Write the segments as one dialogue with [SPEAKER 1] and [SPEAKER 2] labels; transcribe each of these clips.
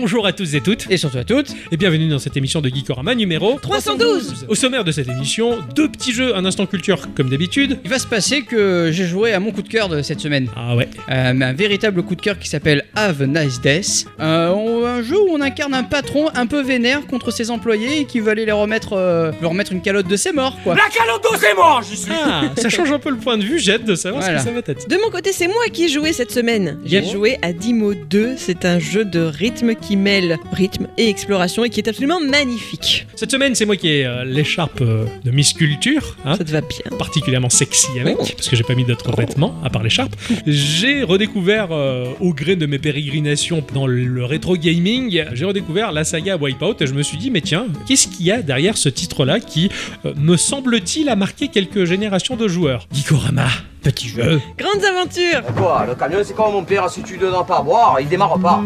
[SPEAKER 1] bonjour à tous et toutes,
[SPEAKER 2] Et surtout à toutes.
[SPEAKER 1] et bienvenue dans cette émission de Geekorama numéro
[SPEAKER 3] 312.
[SPEAKER 1] Au sommaire de cette émission, deux petits jeux, un instant culture comme d'habitude.
[SPEAKER 2] Il va se passer que j'ai joué à mon coup de cœur de cette semaine.
[SPEAKER 1] Ah ouais,
[SPEAKER 2] Euh, un véritable coup de cœur qui s'appelle Have a Nice Death. Euh, on- un jeu où on incarne un patron un peu vénère contre ses employés et qui veut aller les remettre, euh, leur remettre une calotte de ses morts, quoi.
[SPEAKER 4] La calotte c'est moi, j'y suis
[SPEAKER 1] ah, ça change un peu le point de vue, j'ai hâte de savoir
[SPEAKER 2] Voilà.
[SPEAKER 1] ce que ça va être.
[SPEAKER 3] De mon côté, c'est moi qui ai joué cette semaine. J'ai joué à Dimo 2. C'est un jeu de rythme qui mêle rythme et exploration et qui est absolument magnifique.
[SPEAKER 1] Cette semaine, c'est moi qui ai euh, l'écharpe euh, de Miss Culture, hein,
[SPEAKER 3] Ça te va bien.
[SPEAKER 1] particulièrement sexy avec,
[SPEAKER 3] Oh.
[SPEAKER 1] parce que j'ai pas mis d'autres vêtements à part l'écharpe. J'ai redécouvert, euh, au gré de mes pérégrinations dans le rétro gaming, j'ai redécouvert la saga Wipeout et je me suis dit, mais tiens, qu'est-ce qu'il y a derrière ce titre-là qui, euh, me semble-t-il, a marqué quelques générations de joueurs? Geekorama, petit jeu.
[SPEAKER 3] Grandes aventures
[SPEAKER 4] Quoi, le camion c'est comme mon père, si tu ne donnes pas à boire, il démarre pas.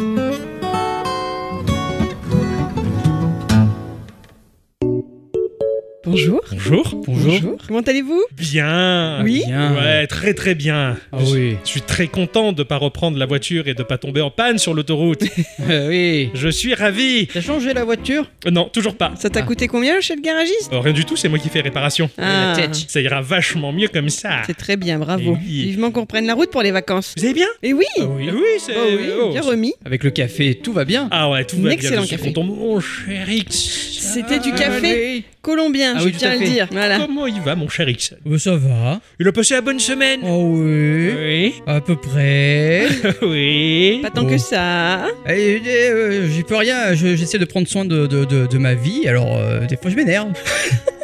[SPEAKER 3] Bonjour.
[SPEAKER 1] Bonjour.
[SPEAKER 2] Bonjour.
[SPEAKER 3] Comment allez-vous?
[SPEAKER 1] Bien.
[SPEAKER 3] Oui
[SPEAKER 2] Bien.
[SPEAKER 1] Ouais, très très bien.
[SPEAKER 2] Ah
[SPEAKER 1] Je-
[SPEAKER 2] oui.
[SPEAKER 1] Je suis très content de pas reprendre la voiture et de pas tomber en panne sur l'autoroute.
[SPEAKER 2] Euh, oui.
[SPEAKER 1] Je suis ravi.
[SPEAKER 2] T'as changé la voiture?
[SPEAKER 1] Euh, Non, toujours pas.
[SPEAKER 3] Ça t'a
[SPEAKER 2] Ah.
[SPEAKER 3] coûté combien chez le garagiste?
[SPEAKER 1] Euh, rien du tout, c'est moi qui fais réparation.
[SPEAKER 3] Ah,
[SPEAKER 2] La tête.
[SPEAKER 1] Ça ira vachement mieux comme ça.
[SPEAKER 3] C'est très bien, bravo.
[SPEAKER 1] Oui.
[SPEAKER 3] Vivement qu'on reprenne la route pour les vacances.
[SPEAKER 1] Vous allez bien?
[SPEAKER 3] Et oui
[SPEAKER 1] Oui, oui, c'est.
[SPEAKER 3] Bah oui,
[SPEAKER 1] oh,
[SPEAKER 3] bien remis.
[SPEAKER 2] Avec le café, tout va bien.
[SPEAKER 1] Ah ouais, tout va
[SPEAKER 3] Excellent
[SPEAKER 1] bien. Suis
[SPEAKER 3] café.
[SPEAKER 1] Mon cher X.
[SPEAKER 3] C'était du
[SPEAKER 2] Ah,
[SPEAKER 3] café
[SPEAKER 2] oui.
[SPEAKER 3] Colombien,
[SPEAKER 2] Ah
[SPEAKER 3] je
[SPEAKER 2] oui,
[SPEAKER 3] tiens
[SPEAKER 2] à
[SPEAKER 3] à le dire. Voilà.
[SPEAKER 1] Comment il va, mon cher X?
[SPEAKER 2] Bah, ça va.
[SPEAKER 1] Il a passé la bonne semaine
[SPEAKER 2] Oh oui.
[SPEAKER 1] Oui.
[SPEAKER 2] À peu près.
[SPEAKER 1] oui.
[SPEAKER 3] Pas tant que ça.
[SPEAKER 2] Et, et, euh, J'y peux rien, je- j'essaie de prendre soin de, de, de- de ma vie, alors euh, des fois je m'énerve.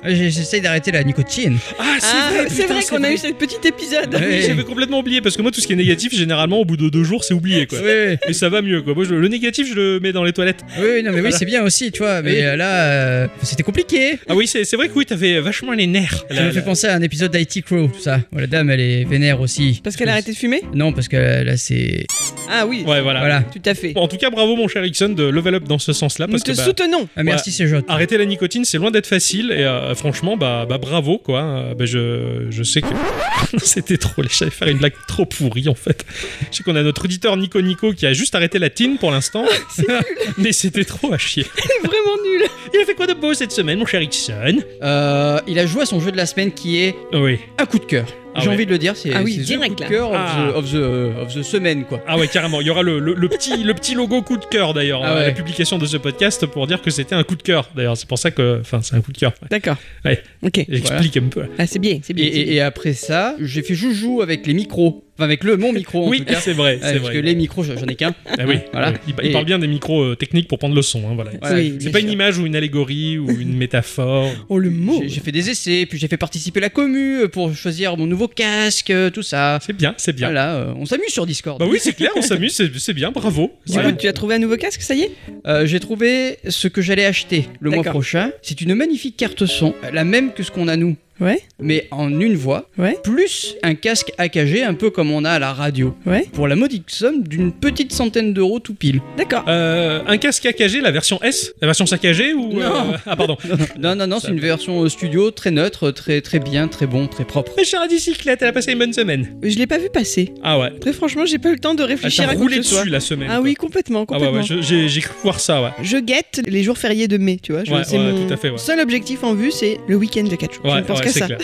[SPEAKER 2] J'essaie d'arrêter la nicotine.
[SPEAKER 1] Ah, c'est
[SPEAKER 3] Ah,
[SPEAKER 1] vrai, putain,
[SPEAKER 3] vrai qu'on a eu ce petit épisode.
[SPEAKER 2] Ouais.
[SPEAKER 1] Oui, j'avais complètement oublié parce que moi tout ce qui est négatif généralement au bout de deux jours c'est oublié quoi.
[SPEAKER 2] Oui,
[SPEAKER 1] Et ça va mieux quoi. Moi je- le négatif je le mets dans les toilettes.
[SPEAKER 2] oui, non, mais oui, c'est bien aussi, tu vois. Mais
[SPEAKER 1] Oui.
[SPEAKER 2] euh, là, euh, c'était compliqué.
[SPEAKER 1] Ah oui c'est c'est vrai que oui t'avais vachement les nerfs.
[SPEAKER 2] Ça me fait penser à un épisode d'IT Crow, tout ça. Bon, la dame, elle est vénère aussi.
[SPEAKER 3] Parce qu'elle a arrêté de fumer?
[SPEAKER 2] Non, parce que là, c'est.
[SPEAKER 3] Ah oui,
[SPEAKER 1] Ouais voilà.
[SPEAKER 2] Voilà.
[SPEAKER 3] tout à fait.
[SPEAKER 1] Bon, en tout cas bravo mon cher Ixon de level up dans ce sens là
[SPEAKER 3] Nous
[SPEAKER 1] parce
[SPEAKER 3] te
[SPEAKER 1] que bah,
[SPEAKER 3] soutenons.
[SPEAKER 2] Ah, merci, c'est joli.
[SPEAKER 1] Arrêter la nicotine, c'est loin d'être facile et euh, franchement, bah, bah bravo quoi. Bah, je, je sais que c'était trop. J'allais faire une blague trop pourrie en fait. Je sais qu'on a notre auditeur Nico Nico qui a juste arrêté la tine pour l'instant, mais c'était trop à chier.
[SPEAKER 3] Vraiment nul.
[SPEAKER 1] Il a fait quoi de beau cette semaine, mon cher Ixon?
[SPEAKER 2] Euh, il a joué à son jeu de la semaine qui est
[SPEAKER 1] Oui.
[SPEAKER 2] un coup de cœur.
[SPEAKER 1] Ah
[SPEAKER 2] J'ai
[SPEAKER 1] ouais.
[SPEAKER 2] envie de le dire, c'est
[SPEAKER 3] Ah oui, direct,
[SPEAKER 2] coup de cœur of,
[SPEAKER 1] Ah.
[SPEAKER 2] the, of, the, euh, of the semaine, quoi.
[SPEAKER 1] Ah ouais, carrément. Il y aura le, le- le petit, le petit logo coup de cœur d'ailleurs
[SPEAKER 2] Ah
[SPEAKER 1] à
[SPEAKER 2] ouais.
[SPEAKER 1] la publication de ce podcast pour dire que c'était un coup de cœur. D'ailleurs, c'est pour ça que, enfin, c'est un coup de cœur.
[SPEAKER 3] D'accord.
[SPEAKER 1] Ouais.
[SPEAKER 3] Ok.
[SPEAKER 1] J'explique un peu.
[SPEAKER 3] Ah, c'est bien, c'est
[SPEAKER 2] Et,
[SPEAKER 3] bien.
[SPEAKER 2] et-
[SPEAKER 3] bien.
[SPEAKER 2] et après ça, j'ai fait joujou avec les micros. Enfin, avec le mon micro en
[SPEAKER 1] Oui,
[SPEAKER 2] tout cas.
[SPEAKER 1] c'est vrai,
[SPEAKER 2] Ouais,
[SPEAKER 1] c'est
[SPEAKER 2] parce
[SPEAKER 1] vrai.
[SPEAKER 2] que les micros, j'en ai qu'un.
[SPEAKER 1] Ah oui,
[SPEAKER 2] Voilà.
[SPEAKER 1] Il, il
[SPEAKER 2] Et-
[SPEAKER 1] parle bien des micros euh, techniques pour prendre le son. hein, voilà.
[SPEAKER 2] Voilà,
[SPEAKER 3] Oui,
[SPEAKER 1] C'est pas une image ou une allégorie ou une métaphore.
[SPEAKER 3] Oh, le mot.
[SPEAKER 2] J'ai j'ai fait des essais, puis j'ai fait participer la commu pour choisir mon nouveau casque, euh, tout ça.
[SPEAKER 1] C'est bien, c'est bien.
[SPEAKER 2] Voilà, euh, on s'amuse sur Discord.
[SPEAKER 1] Bah oui, c'est clair, on s'amuse, c'est c'est bien, bravo.
[SPEAKER 3] Du
[SPEAKER 1] Voilà.
[SPEAKER 3] coup, tu as trouvé un nouveau casque, ça y est?
[SPEAKER 2] Euh, j'ai trouvé ce que j'allais acheter le mois prochain. C'est une magnifique carte son, la même que ce qu'on a nous,
[SPEAKER 3] Ouais.
[SPEAKER 2] mais en une voix,
[SPEAKER 3] Ouais.
[SPEAKER 2] plus un casque AKG, un peu comme on a à la radio,
[SPEAKER 3] Ouais.
[SPEAKER 2] pour la modique somme d'une petite centaine d'euros tout pile.
[SPEAKER 3] D'accord.
[SPEAKER 1] Euh, un casque AKG, la version S? La version saccagée ou.
[SPEAKER 2] Non.
[SPEAKER 1] euh, Ah, pardon.
[SPEAKER 2] Non, non, non, c'est une version euh, studio très neutre, très, très bien, très bon, très propre.
[SPEAKER 1] Ma chère bicyclette, elle a passé une bonne semaine.
[SPEAKER 3] Je l'ai pas vu passer.
[SPEAKER 1] Ah ouais.
[SPEAKER 3] Très franchement, j'ai pas eu le temps de réfléchir
[SPEAKER 1] t'a
[SPEAKER 3] à quoi
[SPEAKER 1] roulé dessus la semaine.
[SPEAKER 3] Ah
[SPEAKER 1] quoi.
[SPEAKER 3] oui, complètement,
[SPEAKER 1] Ah ouais,
[SPEAKER 3] complètement.
[SPEAKER 1] ouais, je- j'ai cru voir ça, ouais.
[SPEAKER 3] Je guette les jours fériés de mai, tu vois. je-
[SPEAKER 1] Ouais,
[SPEAKER 3] c'est
[SPEAKER 1] ouais,
[SPEAKER 3] mon
[SPEAKER 1] tout à fait, ouais.
[SPEAKER 3] seul objectif en vue, c'est le week-end de 4 jours. je
[SPEAKER 1] Ouais,
[SPEAKER 3] ne pense
[SPEAKER 1] ouais,
[SPEAKER 3] qu'à
[SPEAKER 1] c'est
[SPEAKER 3] ça.
[SPEAKER 1] clair.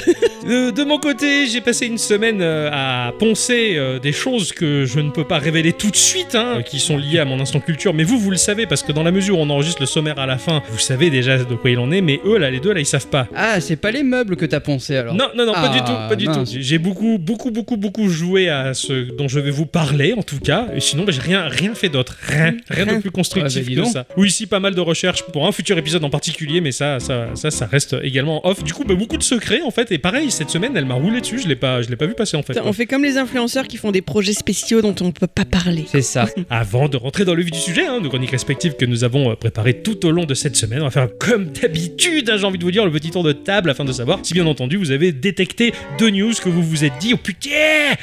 [SPEAKER 1] De mon côté, j'ai passé une semaine euh, à poncer euh, des choses que je ne peux pas révéler tout de suite, hein, euh, qui sont liées à mon instant culture. Mais vous, vous le savez, parce que dans la mesure où on enregistre le sommaire à la fin, vous savez déjà de quoi il en est, mais eux, là, les deux, là, ils savent pas.
[SPEAKER 2] Ah, c'est pas les meubles que t'as poncé alors
[SPEAKER 1] Non, non, non, pas
[SPEAKER 2] Ah,
[SPEAKER 1] du tout, pas du
[SPEAKER 2] mince.
[SPEAKER 1] tout. J'ai- beaucoup, beaucoup, beaucoup, beaucoup joué à ce dont je vais vous parler, en tout cas. Et sinon, bah, j'ai rien, rien fait d'autre. Rien, rien de plus constructif
[SPEAKER 2] Ah, bah,
[SPEAKER 1] que
[SPEAKER 2] donc.
[SPEAKER 1] ça. Oui, ici, pas mal de recherches pour un futur épisode en particulier, mais ça, ça, ça, ça reste également off. Du coup, bah, beaucoup de secrets, en fait. Et pareil, cette semaine, elle m'a roulé dessus. Je l'ai pas, je l'ai pas vu passer, en fait.
[SPEAKER 3] On fait comme les influenceurs qui font des projets spéciaux dont on ne peut pas parler.
[SPEAKER 2] C'est ça.
[SPEAKER 1] Avant de rentrer dans le vif du sujet, hein, nos chroniques respectives que nous avons euh, préparées tout au long de cette semaine, on va faire comme d'habitude, hein, j'ai envie de vous dire, le petit tour de table afin de savoir si bien entendu vous avez détecté deux news que vous vous êtes dit, oh putain,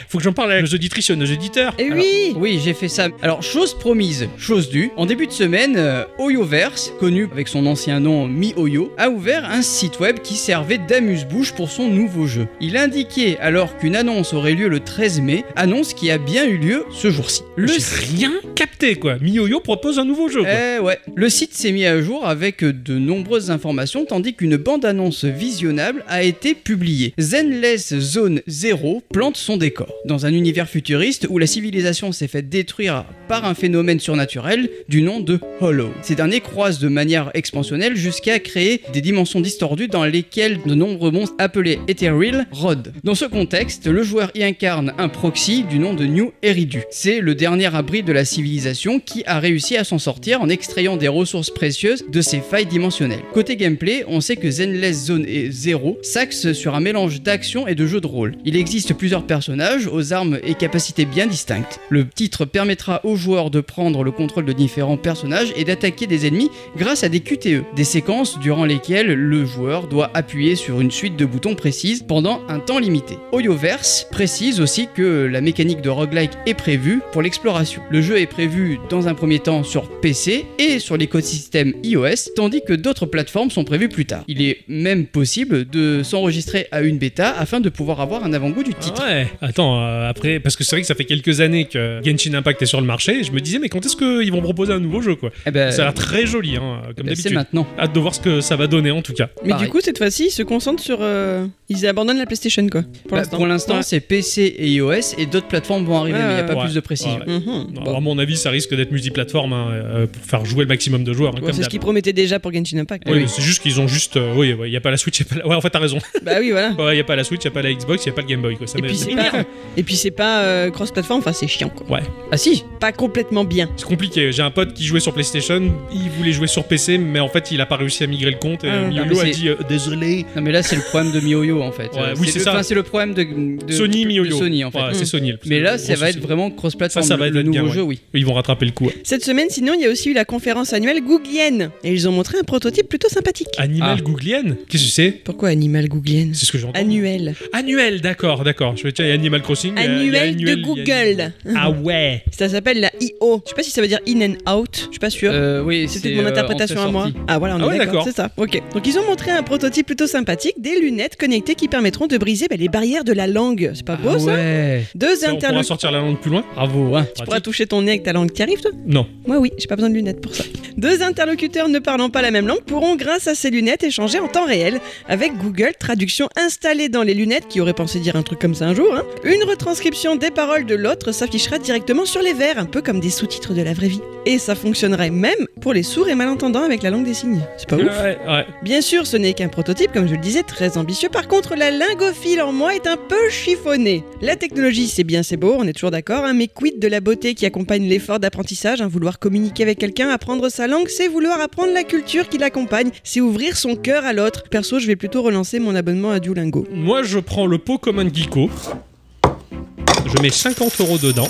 [SPEAKER 1] faut que j'en parle à nos auditrices et à nos auditeurs.
[SPEAKER 3] Et
[SPEAKER 2] Alors,
[SPEAKER 3] oui
[SPEAKER 2] Oui, j'ai fait ça. Alors, chose promise, chose due. En début de semaine, euh, Oyoverse, connu avec son ancien nom Mi-Oyo, a ouvert un site web qui servait d'amuse-bouche pour son nouveau jeu. Il indiquait alors qu'une annonce aurait lieu le 13 mai, annonce qui a bien eu lieu ce jour-ci. Le
[SPEAKER 1] J'ai rien capté quoi. MiYoYo propose un nouveau jeu. quoi.
[SPEAKER 2] eh ouais. Le site s'est mis à jour avec de nombreuses informations tandis qu'une bande-annonce visionnable a été publiée. Zenless Zone 0 plante son décor. Dans un univers futuriste où la civilisation s'est fait détruire par un phénomène surnaturel du nom de Hollow. Ces derniers croisent de manière expansionnelle jusqu'à créer des dimensions distordues dans lesquelles de nombreux appelés Ethereal rôdent. Dans ce contexte, le joueur y incarne un proxy du nom de New Eridu. C'est le dernier abri de la civilisation qui a réussi à s'en sortir en extrayant des ressources précieuses de ses failles dimensionnelles. Côté gameplay, on sait que Zenless Zone et Zero s'axe sur un mélange d'action et de jeu de rôle. Il existe plusieurs personnages aux armes et capacités bien distinctes. Le titre permettra aux joueurs de prendre le contrôle de différents personnages et d'attaquer des ennemis grâce à des QTE, des séquences durant lesquelles le joueur doit appuyer sur une suite de boutons précises pendant un temps limité. Oyoverse précise aussi que la mécanique de roguelike est prévue pour l'exploration. Le jeu est prévu dans un premier temps sur PC et sur l'écosystème iOS, tandis que d'autres plateformes sont prévues plus tard. Il est même possible de s'enregistrer à une bêta afin de pouvoir avoir un avant-goût du
[SPEAKER 1] Ah
[SPEAKER 2] titre.
[SPEAKER 1] ouais, attends, euh, après, parce que c'est vrai que ça fait quelques années que Genshin Impact est sur le marché, et je me disais, mais quand est-ce qu'ils vont proposer un nouveau jeu, quoi?
[SPEAKER 2] Eh ben,
[SPEAKER 1] Ça a l'air très joli, hein, comme
[SPEAKER 2] ben, c'est
[SPEAKER 1] d'habitude.
[SPEAKER 2] maintenant.
[SPEAKER 1] Hâte de voir ce que ça va donner, en tout cas.
[SPEAKER 3] Mais
[SPEAKER 2] Pareil.
[SPEAKER 3] du coup, cette fois-ci, ils se concentrent sur. Euh, Ils abandonnent la PlayStation, quoi. Pour
[SPEAKER 2] Bah,
[SPEAKER 3] l'instant. Ouais.
[SPEAKER 2] c'est PC et iOS et d'autres plateformes vont arriver,
[SPEAKER 3] Ouais,
[SPEAKER 2] mais il n'y a pas
[SPEAKER 1] ouais.
[SPEAKER 2] plus de précision.
[SPEAKER 1] Ouais.
[SPEAKER 3] Mhm.
[SPEAKER 1] Non,
[SPEAKER 3] Bon.
[SPEAKER 1] À mon avis, ça risque d'être multiplateforme hein, euh, pour faire jouer le maximum de joueurs. hein,
[SPEAKER 3] Ouais, c'est ce qu'ils promettaient déjà pour Genshin Impact.
[SPEAKER 1] Oui, c'est juste qu'ils ont juste. euh, oui, il n'y a pas la Switch, y a pas la- Ouais, en fait, t'as raison.
[SPEAKER 3] Bah oui, voilà.
[SPEAKER 1] Il n'y a pas la Switch, il n'y a pas la Xbox, il n'y a pas le Game Boy. Quoi. Ça
[SPEAKER 3] Et puis c'est pas, et puis c'est pas euh, cross-platform, enfin c'est chiant quoi.
[SPEAKER 2] Ah si
[SPEAKER 3] Pas complètement bien.
[SPEAKER 1] C'est compliqué. J'ai un pote qui jouait sur PlayStation, il voulait jouer sur PC, mais en fait, il a pas réussi à migrer le compte. Et
[SPEAKER 3] Ah.
[SPEAKER 1] Miolo
[SPEAKER 2] mais
[SPEAKER 1] a dit euh, désolé.
[SPEAKER 2] Non mais là c'est le problème de MiYoYo en fait.
[SPEAKER 1] Ouais, oui, c'est ça.
[SPEAKER 2] enfin, c'est le problème de, de-
[SPEAKER 1] Sony MiYoYo.
[SPEAKER 2] Sony en fait.
[SPEAKER 1] Ouais, c'est. Sony. le-
[SPEAKER 2] Mais là ça va être vraiment cross-platform.
[SPEAKER 1] Ça, ça va être
[SPEAKER 2] le
[SPEAKER 1] bien,
[SPEAKER 2] nouveau
[SPEAKER 1] ouais.
[SPEAKER 2] jeu, oui.
[SPEAKER 1] Ils vont rattraper le coup. ouais.
[SPEAKER 3] Cette semaine, sinon, il y a aussi eu la conférence annuelle Googlienne. Et ils ont montré un prototype plutôt sympathique.
[SPEAKER 1] Animal
[SPEAKER 2] Ah.
[SPEAKER 1] Googlienne Qu'est-ce que c'est
[SPEAKER 3] Pourquoi Animal Googlienne
[SPEAKER 1] C'est ce que j'entends.
[SPEAKER 3] Annuel.
[SPEAKER 1] Annuel, d'accord, d'accord. Je vais tiens, il y a Animal Crossing.
[SPEAKER 3] Annuel de Google.
[SPEAKER 1] Ah ouais.
[SPEAKER 3] Ça s'appelle la IO. Je sais pas si ça veut dire in and out. Je suis pas sûr.
[SPEAKER 2] Euh, oui,
[SPEAKER 3] peut-être mon
[SPEAKER 2] euh,
[SPEAKER 3] interprétation à moi. Ah voilà, on
[SPEAKER 1] Ah
[SPEAKER 3] est d'accord,
[SPEAKER 1] d'accord.
[SPEAKER 3] c'est ça. Ok. Donc ils ont montré un prototype plutôt sympathique, des lunettes connectées qui permettront de briser bah, les barrières de la langue. C'est pas beau
[SPEAKER 2] Ah
[SPEAKER 3] ça?
[SPEAKER 2] ouais.
[SPEAKER 3] Deux
[SPEAKER 1] Ça, on pourra
[SPEAKER 3] interlocuteurs.
[SPEAKER 1] sortir la langue plus loin?
[SPEAKER 2] Bravo hein.
[SPEAKER 3] Tu pourras toucher ton nez avec ta langue qui arrive, toi?
[SPEAKER 1] Non.
[SPEAKER 3] Moi, oui, j'ai pas besoin de lunettes pour ça. Deux interlocuteurs ne parlant pas la même langue pourront, grâce à ces lunettes, échanger en temps réel avec Google Traduction installée dans les lunettes, qui aurait pensé dire un truc comme ça un jour. hein. Une retranscription des paroles de l'autre s'affichera directement sur les verres, un peu comme des sous-titres de la vraie vie. Et ça fonctionnerait même pour les sourds et malentendants avec la langue des signes. C'est pas ouf?
[SPEAKER 1] Ouais, ouais.
[SPEAKER 3] Bien sûr, ce n'est qu'un prototype, comme je le disais, très ambitieux. Par contre, la lingophile en moi est un peu chiffonnée. La technologie, c'est bien, c'est beau, on est toujours d'accord, hein, mais quid de la beauté qui accompagne l'effort d'apprentissage hein, Vouloir communiquer avec quelqu'un, apprendre sa langue, c'est vouloir apprendre la culture qui l'accompagne, c'est ouvrir son cœur à l'autre. Perso, je vais plutôt relancer mon abonnement à Duolingo.
[SPEAKER 1] Moi, je prends le Pokémon Geeko. Je mets 50 euros dedans.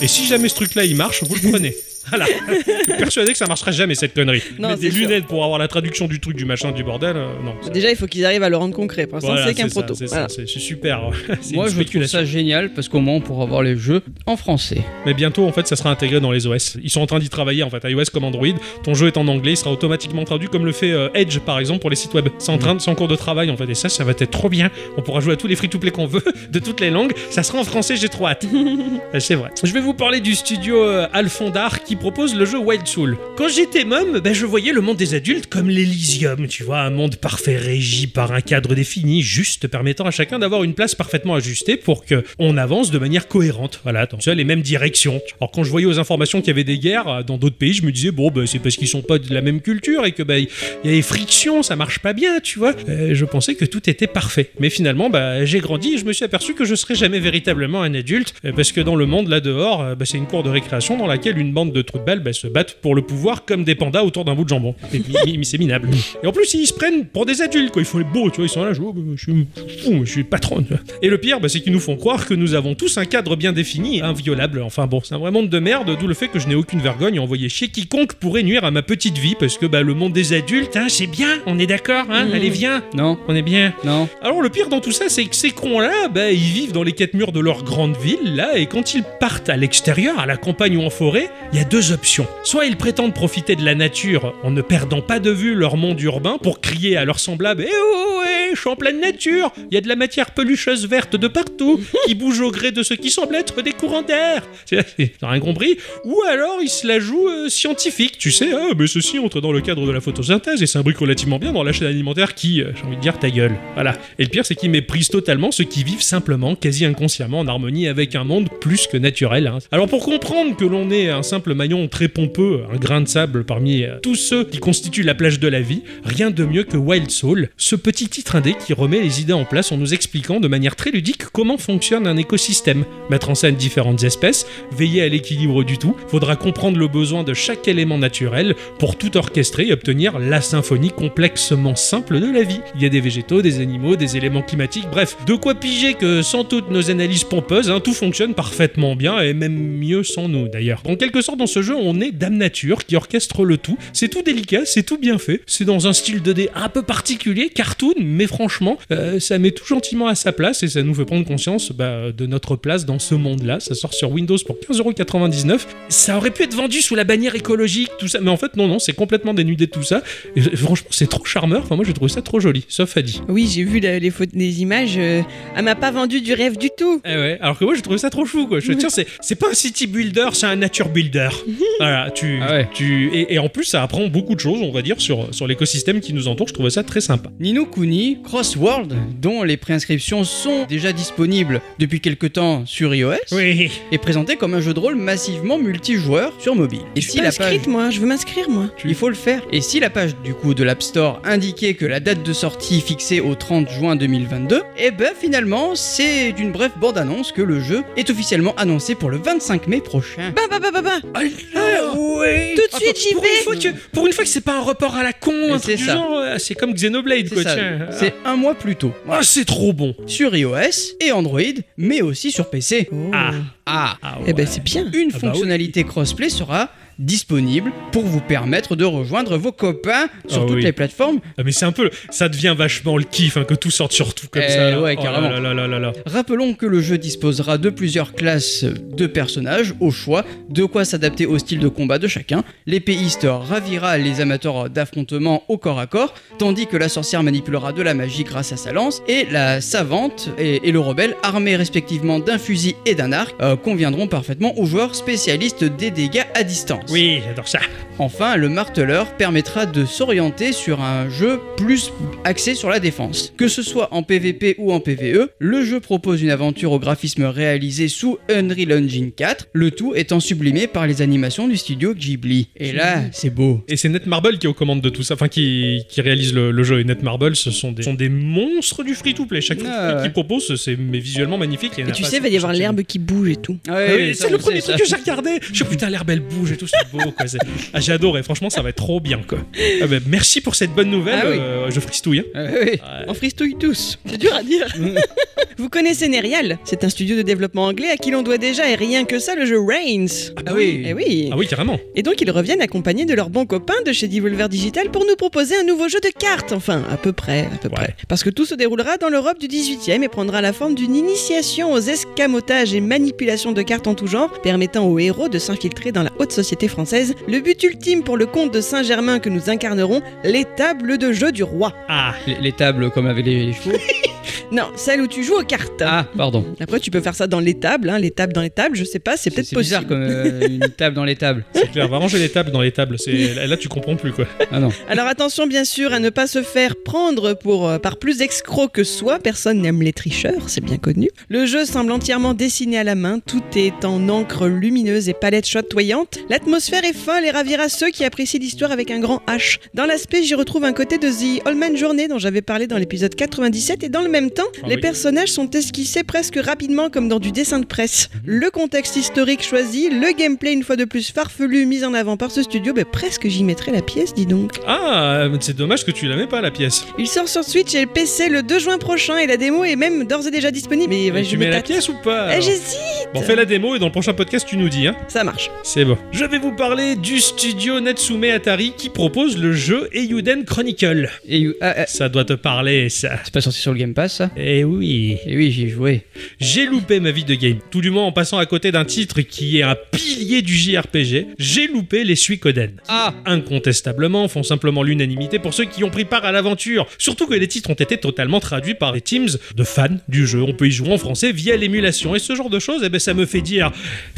[SPEAKER 1] Et si jamais ce truc-là il marche, vous le prenez. Voilà. Je suis persuadé que ça marchera jamais cette connerie.
[SPEAKER 3] Non,
[SPEAKER 1] des
[SPEAKER 3] sûr.
[SPEAKER 1] lunettes pour avoir la traduction du truc, du machin, du bordel, euh, non. ça-
[SPEAKER 3] Déjà, il faut qu'ils arrivent à le rendre concret. Pour l'instant,
[SPEAKER 1] Voilà,
[SPEAKER 3] c'est qu'un
[SPEAKER 1] ça,
[SPEAKER 3] proto.
[SPEAKER 1] C'est ça,
[SPEAKER 3] Voilà.
[SPEAKER 1] c'est c'est super. C'est
[SPEAKER 2] Moi
[SPEAKER 1] une
[SPEAKER 2] je trouve
[SPEAKER 1] spéculation.
[SPEAKER 2] ça génial parce qu'au moins on pourra voir les jeux en français.
[SPEAKER 1] Mais bientôt, en fait, ça sera intégré dans les OS. Ils sont en train d'y travailler, en fait, iOS comme Android. Ton jeu est en anglais, il sera automatiquement traduit comme le fait euh, Edge, par exemple, pour les sites web. C'est en train, de- c'est en cours de travail, en fait. Et ça, ça va être trop bien. On pourra jouer à tous les free-to-play qu'on veut, de toutes les langues. Ça sera en français, j'ai trop hâte. Euh, c'est vrai. Je vais vous parler du studio euh, Alfondar qui propose le jeu Wild Soul. Quand j'étais môme, ben, je voyais le monde des adultes comme l'Elysium, tu vois, un monde parfait régi par un cadre défini, juste permettant à chacun d'avoir une place parfaitement ajustée pour que on avance de manière cohérente, voilà, dans les mêmes directions. Alors quand je voyais aux informations qu'il y avait des guerres euh, dans d'autres pays, je me disais bon, ben, c'est parce qu'ils sont pas de la même culture et que ben, y a des frictions, ça marche pas bien, tu vois. Euh, je pensais que tout était parfait, mais finalement, bah, j'ai grandi et je me suis aperçu que je serais jamais véritablement un adulte, euh, parce que dans le monde là dehors, bah, c'est une cour de récréation dans laquelle une bande de trous de balles bah, se battent pour le pouvoir comme des pandas autour d'un bout de jambon. Mi- c'est minable. Et en plus, ils se prennent pour des adultes, quoi. Ils font les beaux, tu vois. Ils sont là, je, oh, je suis fou, je suis patron. Et le pire, bah, c'est qu'ils nous font croire que nous avons tous un cadre bien défini inviolable. Enfin bon, c'est un vrai monde de merde, d'où le fait que je n'ai aucune vergogne à envoyer chier quiconque pourrait nuire à ma petite vie, parce que bah, le monde des adultes, hein, c'est bien, on est d'accord, hein.
[SPEAKER 3] Mhm.
[SPEAKER 1] Allez, viens,
[SPEAKER 2] Non,
[SPEAKER 1] on est bien.
[SPEAKER 2] non.
[SPEAKER 1] Alors le pire dans tout ça, c'est que ces cons-là, bah, ils vivent dans les quatre murs de leur grande ville, là, et quand ils partent à l'extérieur, à la campagne ou en forêt, il y a deux options. Soit ils prétendent profiter de la nature en ne perdant pas de vue leur monde urbain pour crier à leurs semblables « Eh oh, eh je suis en pleine nature. Il y a de la matière pelucheuse verte de partout qui bouge au gré de ce qui semble être des courants d'air. T'as rien compris Ou alors il se la joue euh, scientifique, tu sais, ah, mais ceci entre dans le cadre de la photosynthèse et s'imbrique relativement bien dans la chaîne alimentaire qui, euh, j'ai envie de dire, ta gueule. Voilà. Et le pire, c'est qu'il méprise totalement ceux qui vivent simplement, quasi inconsciemment, en harmonie avec un monde plus que naturel. hein. Alors pour comprendre que l'on est un simple maillon très pompeux, un grain de sable parmi euh, tous ceux qui constituent la plage de la vie, rien de mieux que Wild Soul, ce petit titre indé qui remet les idées en place en nous expliquant de manière très ludique comment fonctionne un écosystème, mettre en scène différentes espèces, veiller à l'équilibre du tout, faudra comprendre le besoin de chaque élément naturel pour tout orchestrer et obtenir la symphonie complexement simple de la vie. Il y a des végétaux, des animaux, des éléments climatiques, bref, de quoi piger que sans toutes nos analyses pompeuses, hein, tout fonctionne parfaitement bien et même mieux sans nous d'ailleurs. En quelque sorte, dans ce jeu, on est Dame Nature qui orchestre le tout. C'est tout délicat, c'est tout bien fait. C'est dans un style 2D un peu particulier, cartoon, mais franchement, euh, ça met tout gentiment à sa place et ça nous fait prendre conscience bah, de notre place dans ce monde-là. Ça sort sur Windows pour 15,99€. Ça aurait pu être vendu sous la bannière écologique, tout ça, mais en fait, non, non, c'est complètement dénudé de tout ça. Et franchement, c'est trop charmeur. Enfin, moi, j'ai trouvé ça trop joli, sauf Adi.
[SPEAKER 3] Oui, j'ai vu la- les, photos, les images. euh, elle m'a pas vendu du rêve du tout.
[SPEAKER 1] Eh ouais, alors que moi j'ai trouvé ça trop chou quoi. Je veux dire, c'est, c'est pas un city builder, c'est un nature builder. voilà, tu,
[SPEAKER 2] Ah ouais.
[SPEAKER 1] tu et, et en plus ça apprend beaucoup de choses, on va dire, sur, sur l'écosystème qui nous entoure. Je trouvais ça très sympa.
[SPEAKER 2] Nino Kuni Crossworld, dont les préinscriptions sont déjà disponibles depuis quelque temps sur iOS,
[SPEAKER 1] Oui.
[SPEAKER 2] est présenté comme un jeu de rôle massivement multijoueur sur mobile. Et
[SPEAKER 3] Je suis
[SPEAKER 2] si
[SPEAKER 3] pas
[SPEAKER 2] la page
[SPEAKER 3] inscrite, moi. Je veux m'inscrire, moi.
[SPEAKER 2] Il faut le faire. Et si la page du coup de l'App Store indiquait que la date de sortie fixée au 30 juin 2022, eh ben finalement c'est d'une brève bande-annonce que le jeu est officiellement annoncé pour le 25 mai prochain.
[SPEAKER 3] Bah, bah, bah, bah, bah.
[SPEAKER 1] Ah ouais.
[SPEAKER 3] Tout de suite, j'y
[SPEAKER 1] pour
[SPEAKER 3] vais.
[SPEAKER 1] Une fois que, pour une fois que c'est pas un report à la con, un
[SPEAKER 2] C'est
[SPEAKER 1] truc du
[SPEAKER 2] ça.
[SPEAKER 1] genre, euh, c'est comme Xenoblade
[SPEAKER 2] C'est
[SPEAKER 1] quoi.
[SPEAKER 2] ça. Un mois plus tôt.
[SPEAKER 1] Ah, c'est trop bon.
[SPEAKER 2] Sur iOS et Android, mais aussi sur PC.
[SPEAKER 3] Oh.
[SPEAKER 1] Ah.
[SPEAKER 2] Ah
[SPEAKER 1] Ah
[SPEAKER 3] Eh ben, c'est bien.
[SPEAKER 2] Une
[SPEAKER 1] Ah bah
[SPEAKER 2] fonctionnalité crossplay sera disponible pour vous permettre de rejoindre vos copains sur
[SPEAKER 1] Ah
[SPEAKER 2] toutes
[SPEAKER 1] oui.
[SPEAKER 2] les plateformes.
[SPEAKER 1] Ah, mais c'est un peu, ça devient vachement le kiff hein, que tout sorte sur tout comme
[SPEAKER 2] Eh
[SPEAKER 1] ça.
[SPEAKER 2] ouais,
[SPEAKER 1] Oh
[SPEAKER 2] carrément.
[SPEAKER 1] là là là là là.
[SPEAKER 2] Rappelons que le jeu disposera de plusieurs classes de personnages au choix, de quoi s'adapter au style de combat de chacun. L'épéiste ravira les amateurs d'affrontement au corps à corps, tandis que la sorcière manipulera de la magie grâce à sa lance, et la savante et, et le rebelle, armés respectivement d'un fusil et d'un arc, euh, conviendront parfaitement aux joueurs spécialistes des dégâts à distance.
[SPEAKER 1] Oui, j'adore ça.
[SPEAKER 2] Enfin, le marteleur permettra de s'orienter sur un jeu plus axé sur la défense. Que ce soit en PvP ou en PvE, le jeu propose une aventure au graphisme réalisé sous Unreal Engine 4, le tout étant sublimé par les animations du studio Ghibli. Et là, c'est beau.
[SPEAKER 1] Et c'est Netmarble qui est aux commandes de tout ça, enfin qui, qui réalise le, le jeu. Et Netmarble, ce sont des, sont des monstres du free-to-play. Chaque
[SPEAKER 2] Ah,
[SPEAKER 1] free-to-play
[SPEAKER 2] ouais.
[SPEAKER 1] qu'ils proposent, c'est mais visuellement magnifique.
[SPEAKER 3] Et tu sais, il va y avoir l'herbe qui bouge et tout.
[SPEAKER 2] Ah
[SPEAKER 1] Ah oui, c'est le premier truc que j'ai regardé. Je suis putain, l'herbe elle bouge et tout, c'est beau quoi. Ah, j'ai adoré, franchement, ça va être trop bien quoi. Ah, bah, merci pour cette bonne nouvelle.
[SPEAKER 2] Ah oui.
[SPEAKER 1] euh, je fristouille. hein.
[SPEAKER 2] Ouais.
[SPEAKER 3] On fristouille tous. C'est dur à dire. Vous connaissez Nerial? C'est un studio de développement anglais à qui l'on doit déjà, et rien que ça, le jeu Reigns.
[SPEAKER 2] Ah oui.
[SPEAKER 3] Eh oui.
[SPEAKER 1] Ah oui, carrément.
[SPEAKER 3] Et donc ils reviennent accompagnés de leurs bons copains de chez Devolver Digital pour nous proposer un nouveau jeu de cartes, enfin à peu près, à peu
[SPEAKER 1] Ouais.
[SPEAKER 3] près. Parce que tout se déroulera dans l'Europe du 18e et prendra la forme d'une initiation aux escamotages et manipulations de cartes en tout genre, permettant aux héros de s'infiltrer dans la haute société française. Le but ultime pour le comte de Saint-Germain que nous incarnerons, les tables de jeu du roi.
[SPEAKER 1] Ah,
[SPEAKER 2] Les, les tables comme avec les, les chevaux.
[SPEAKER 3] Non, celle où tu joues aux cartes.
[SPEAKER 2] Ah, pardon.
[SPEAKER 3] Après tu peux faire ça dans les tables, hein, les tables dans les tables, je sais pas, c'est peut-être
[SPEAKER 2] c'est
[SPEAKER 3] possible.
[SPEAKER 2] bizarre comme euh, une table dans les tables.
[SPEAKER 1] c'est clair, va ranger les tables dans les tables. C'est... Là, là, tu comprends plus quoi.
[SPEAKER 2] Ah non.
[SPEAKER 3] Alors attention bien sûr à ne pas se faire prendre pour, euh, par plus escroc que soi, personne n'aime les tricheurs, c'est bien connu. Le jeu semble entièrement dessiné à la main, tout est en encre lumineuse et palette chatoyante. L'atmosphère est folle et ravira ceux qui apprécient l'histoire avec un grand H. Dans l'aspect, j'y retrouve un côté de The Allman Journey dont j'avais parlé dans l'épisode 97 et dans le même temps,
[SPEAKER 1] Ah
[SPEAKER 3] les
[SPEAKER 1] oui.
[SPEAKER 3] personnages sont esquissés presque rapidement comme dans du dessin de presse. Le contexte historique choisi, le gameplay une fois de plus farfelu mis en avant par ce studio, ben presque j'y mettrais la pièce, dis donc.
[SPEAKER 1] Ah, c'est dommage que tu la mets pas la pièce.
[SPEAKER 3] Il sort sur Switch et le PC le 2 juin prochain et la démo est même d'ores et déjà disponible. Mais je
[SPEAKER 1] tu
[SPEAKER 3] me
[SPEAKER 1] mets la pièce ou pas
[SPEAKER 3] Eh, J'hésite
[SPEAKER 1] Bon, fais la démo et dans le prochain podcast, tu nous dis, hein.
[SPEAKER 3] Ça marche.
[SPEAKER 1] C'est bon. Je vais vous parler du studio Natsume Atari qui propose le jeu Eiyuden Chronicle.
[SPEAKER 2] Et ah, ah,
[SPEAKER 1] Ça doit te parler, ça.
[SPEAKER 2] c'est pas sorti sur le Game Pass, ça?
[SPEAKER 1] Eh oui.
[SPEAKER 2] Et oui, j'y ai joué.
[SPEAKER 1] J'ai loupé ma vie de game. Tout du moins en passant à côté d'un titre qui est un pilier du JRPG, j'ai loupé les Suikoden.
[SPEAKER 2] Ah
[SPEAKER 1] Incontestablement, font simplement l'unanimité pour ceux qui ont pris part à l'aventure. Surtout que les titres ont été totalement traduits par des teams de fans du jeu. On peut y jouer en français via l'émulation. Et ce genre de choses, eh ben, ça me fait dire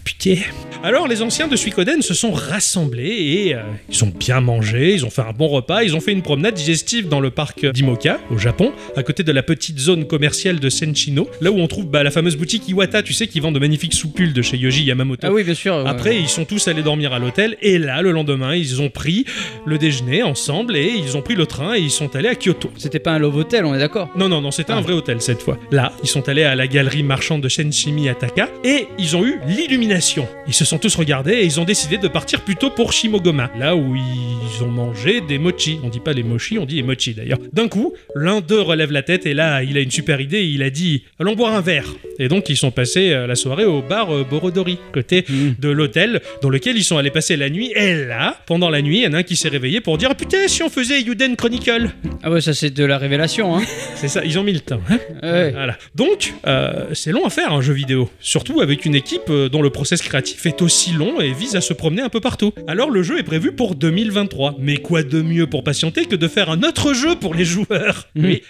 [SPEAKER 1] putain. Alors les anciens de Suikoden se sont rassemblés et euh, ils ont bien mangé, ils ont fait un bon repas, ils ont fait une promenade digestive dans le parc d'Imoka, au Japon, à côté de la petite zone commerciale de Senchino, là où on trouve bah, la fameuse boutique Iwata, tu sais, qui vend de magnifiques soupules de chez Yoji Yamamoto.
[SPEAKER 2] Ah oui, bien sûr. ouais.
[SPEAKER 1] Après, ils sont tous allés dormir à l'hôtel et là, le lendemain, ils ont pris le déjeuner ensemble et ils ont pris le train et ils sont allés à Kyoto.
[SPEAKER 2] C'était pas un Love Hotel, on est d'accord?
[SPEAKER 1] Non, non, non, c'était un
[SPEAKER 2] Ah.
[SPEAKER 1] vrai hôtel cette fois. Là, ils sont allés à la galerie marchande de Shenshimi Ataka et ils ont eu l'illumination. Ils se sont tous regardés et ils ont décidé de partir plutôt pour Shimogoma, là où ils ont mangé des mochi. On dit pas les mochi, on dit les mochi d'ailleurs. D'un coup, l'un d'eux relève la tête et là, il a une super idée. Il a dit Allons boire un verre. Et donc, ils sont passés euh, la soirée au bar euh, Borodori, côté
[SPEAKER 2] Mhm.
[SPEAKER 1] de l'hôtel dans lequel ils sont allés passer la nuit. Et là, pendant la nuit, il y en a un qui s'est réveillé pour dire Ah, Putain, si on faisait Yuden Chronicle
[SPEAKER 2] Ah ouais, ça c'est de la révélation, hein.
[SPEAKER 1] C'est ça, ils ont mis le temps. hein.
[SPEAKER 2] Ouais.
[SPEAKER 1] Voilà. Donc, euh, c'est long à faire un jeu vidéo. Surtout avec une équipe dont le process créatif est aussi long et vise à se promener un peu partout. Alors, le jeu est prévu pour 2023. Mais quoi de mieux pour patienter que de faire un autre jeu pour les joueurs?
[SPEAKER 2] Mhm.
[SPEAKER 1] Oui.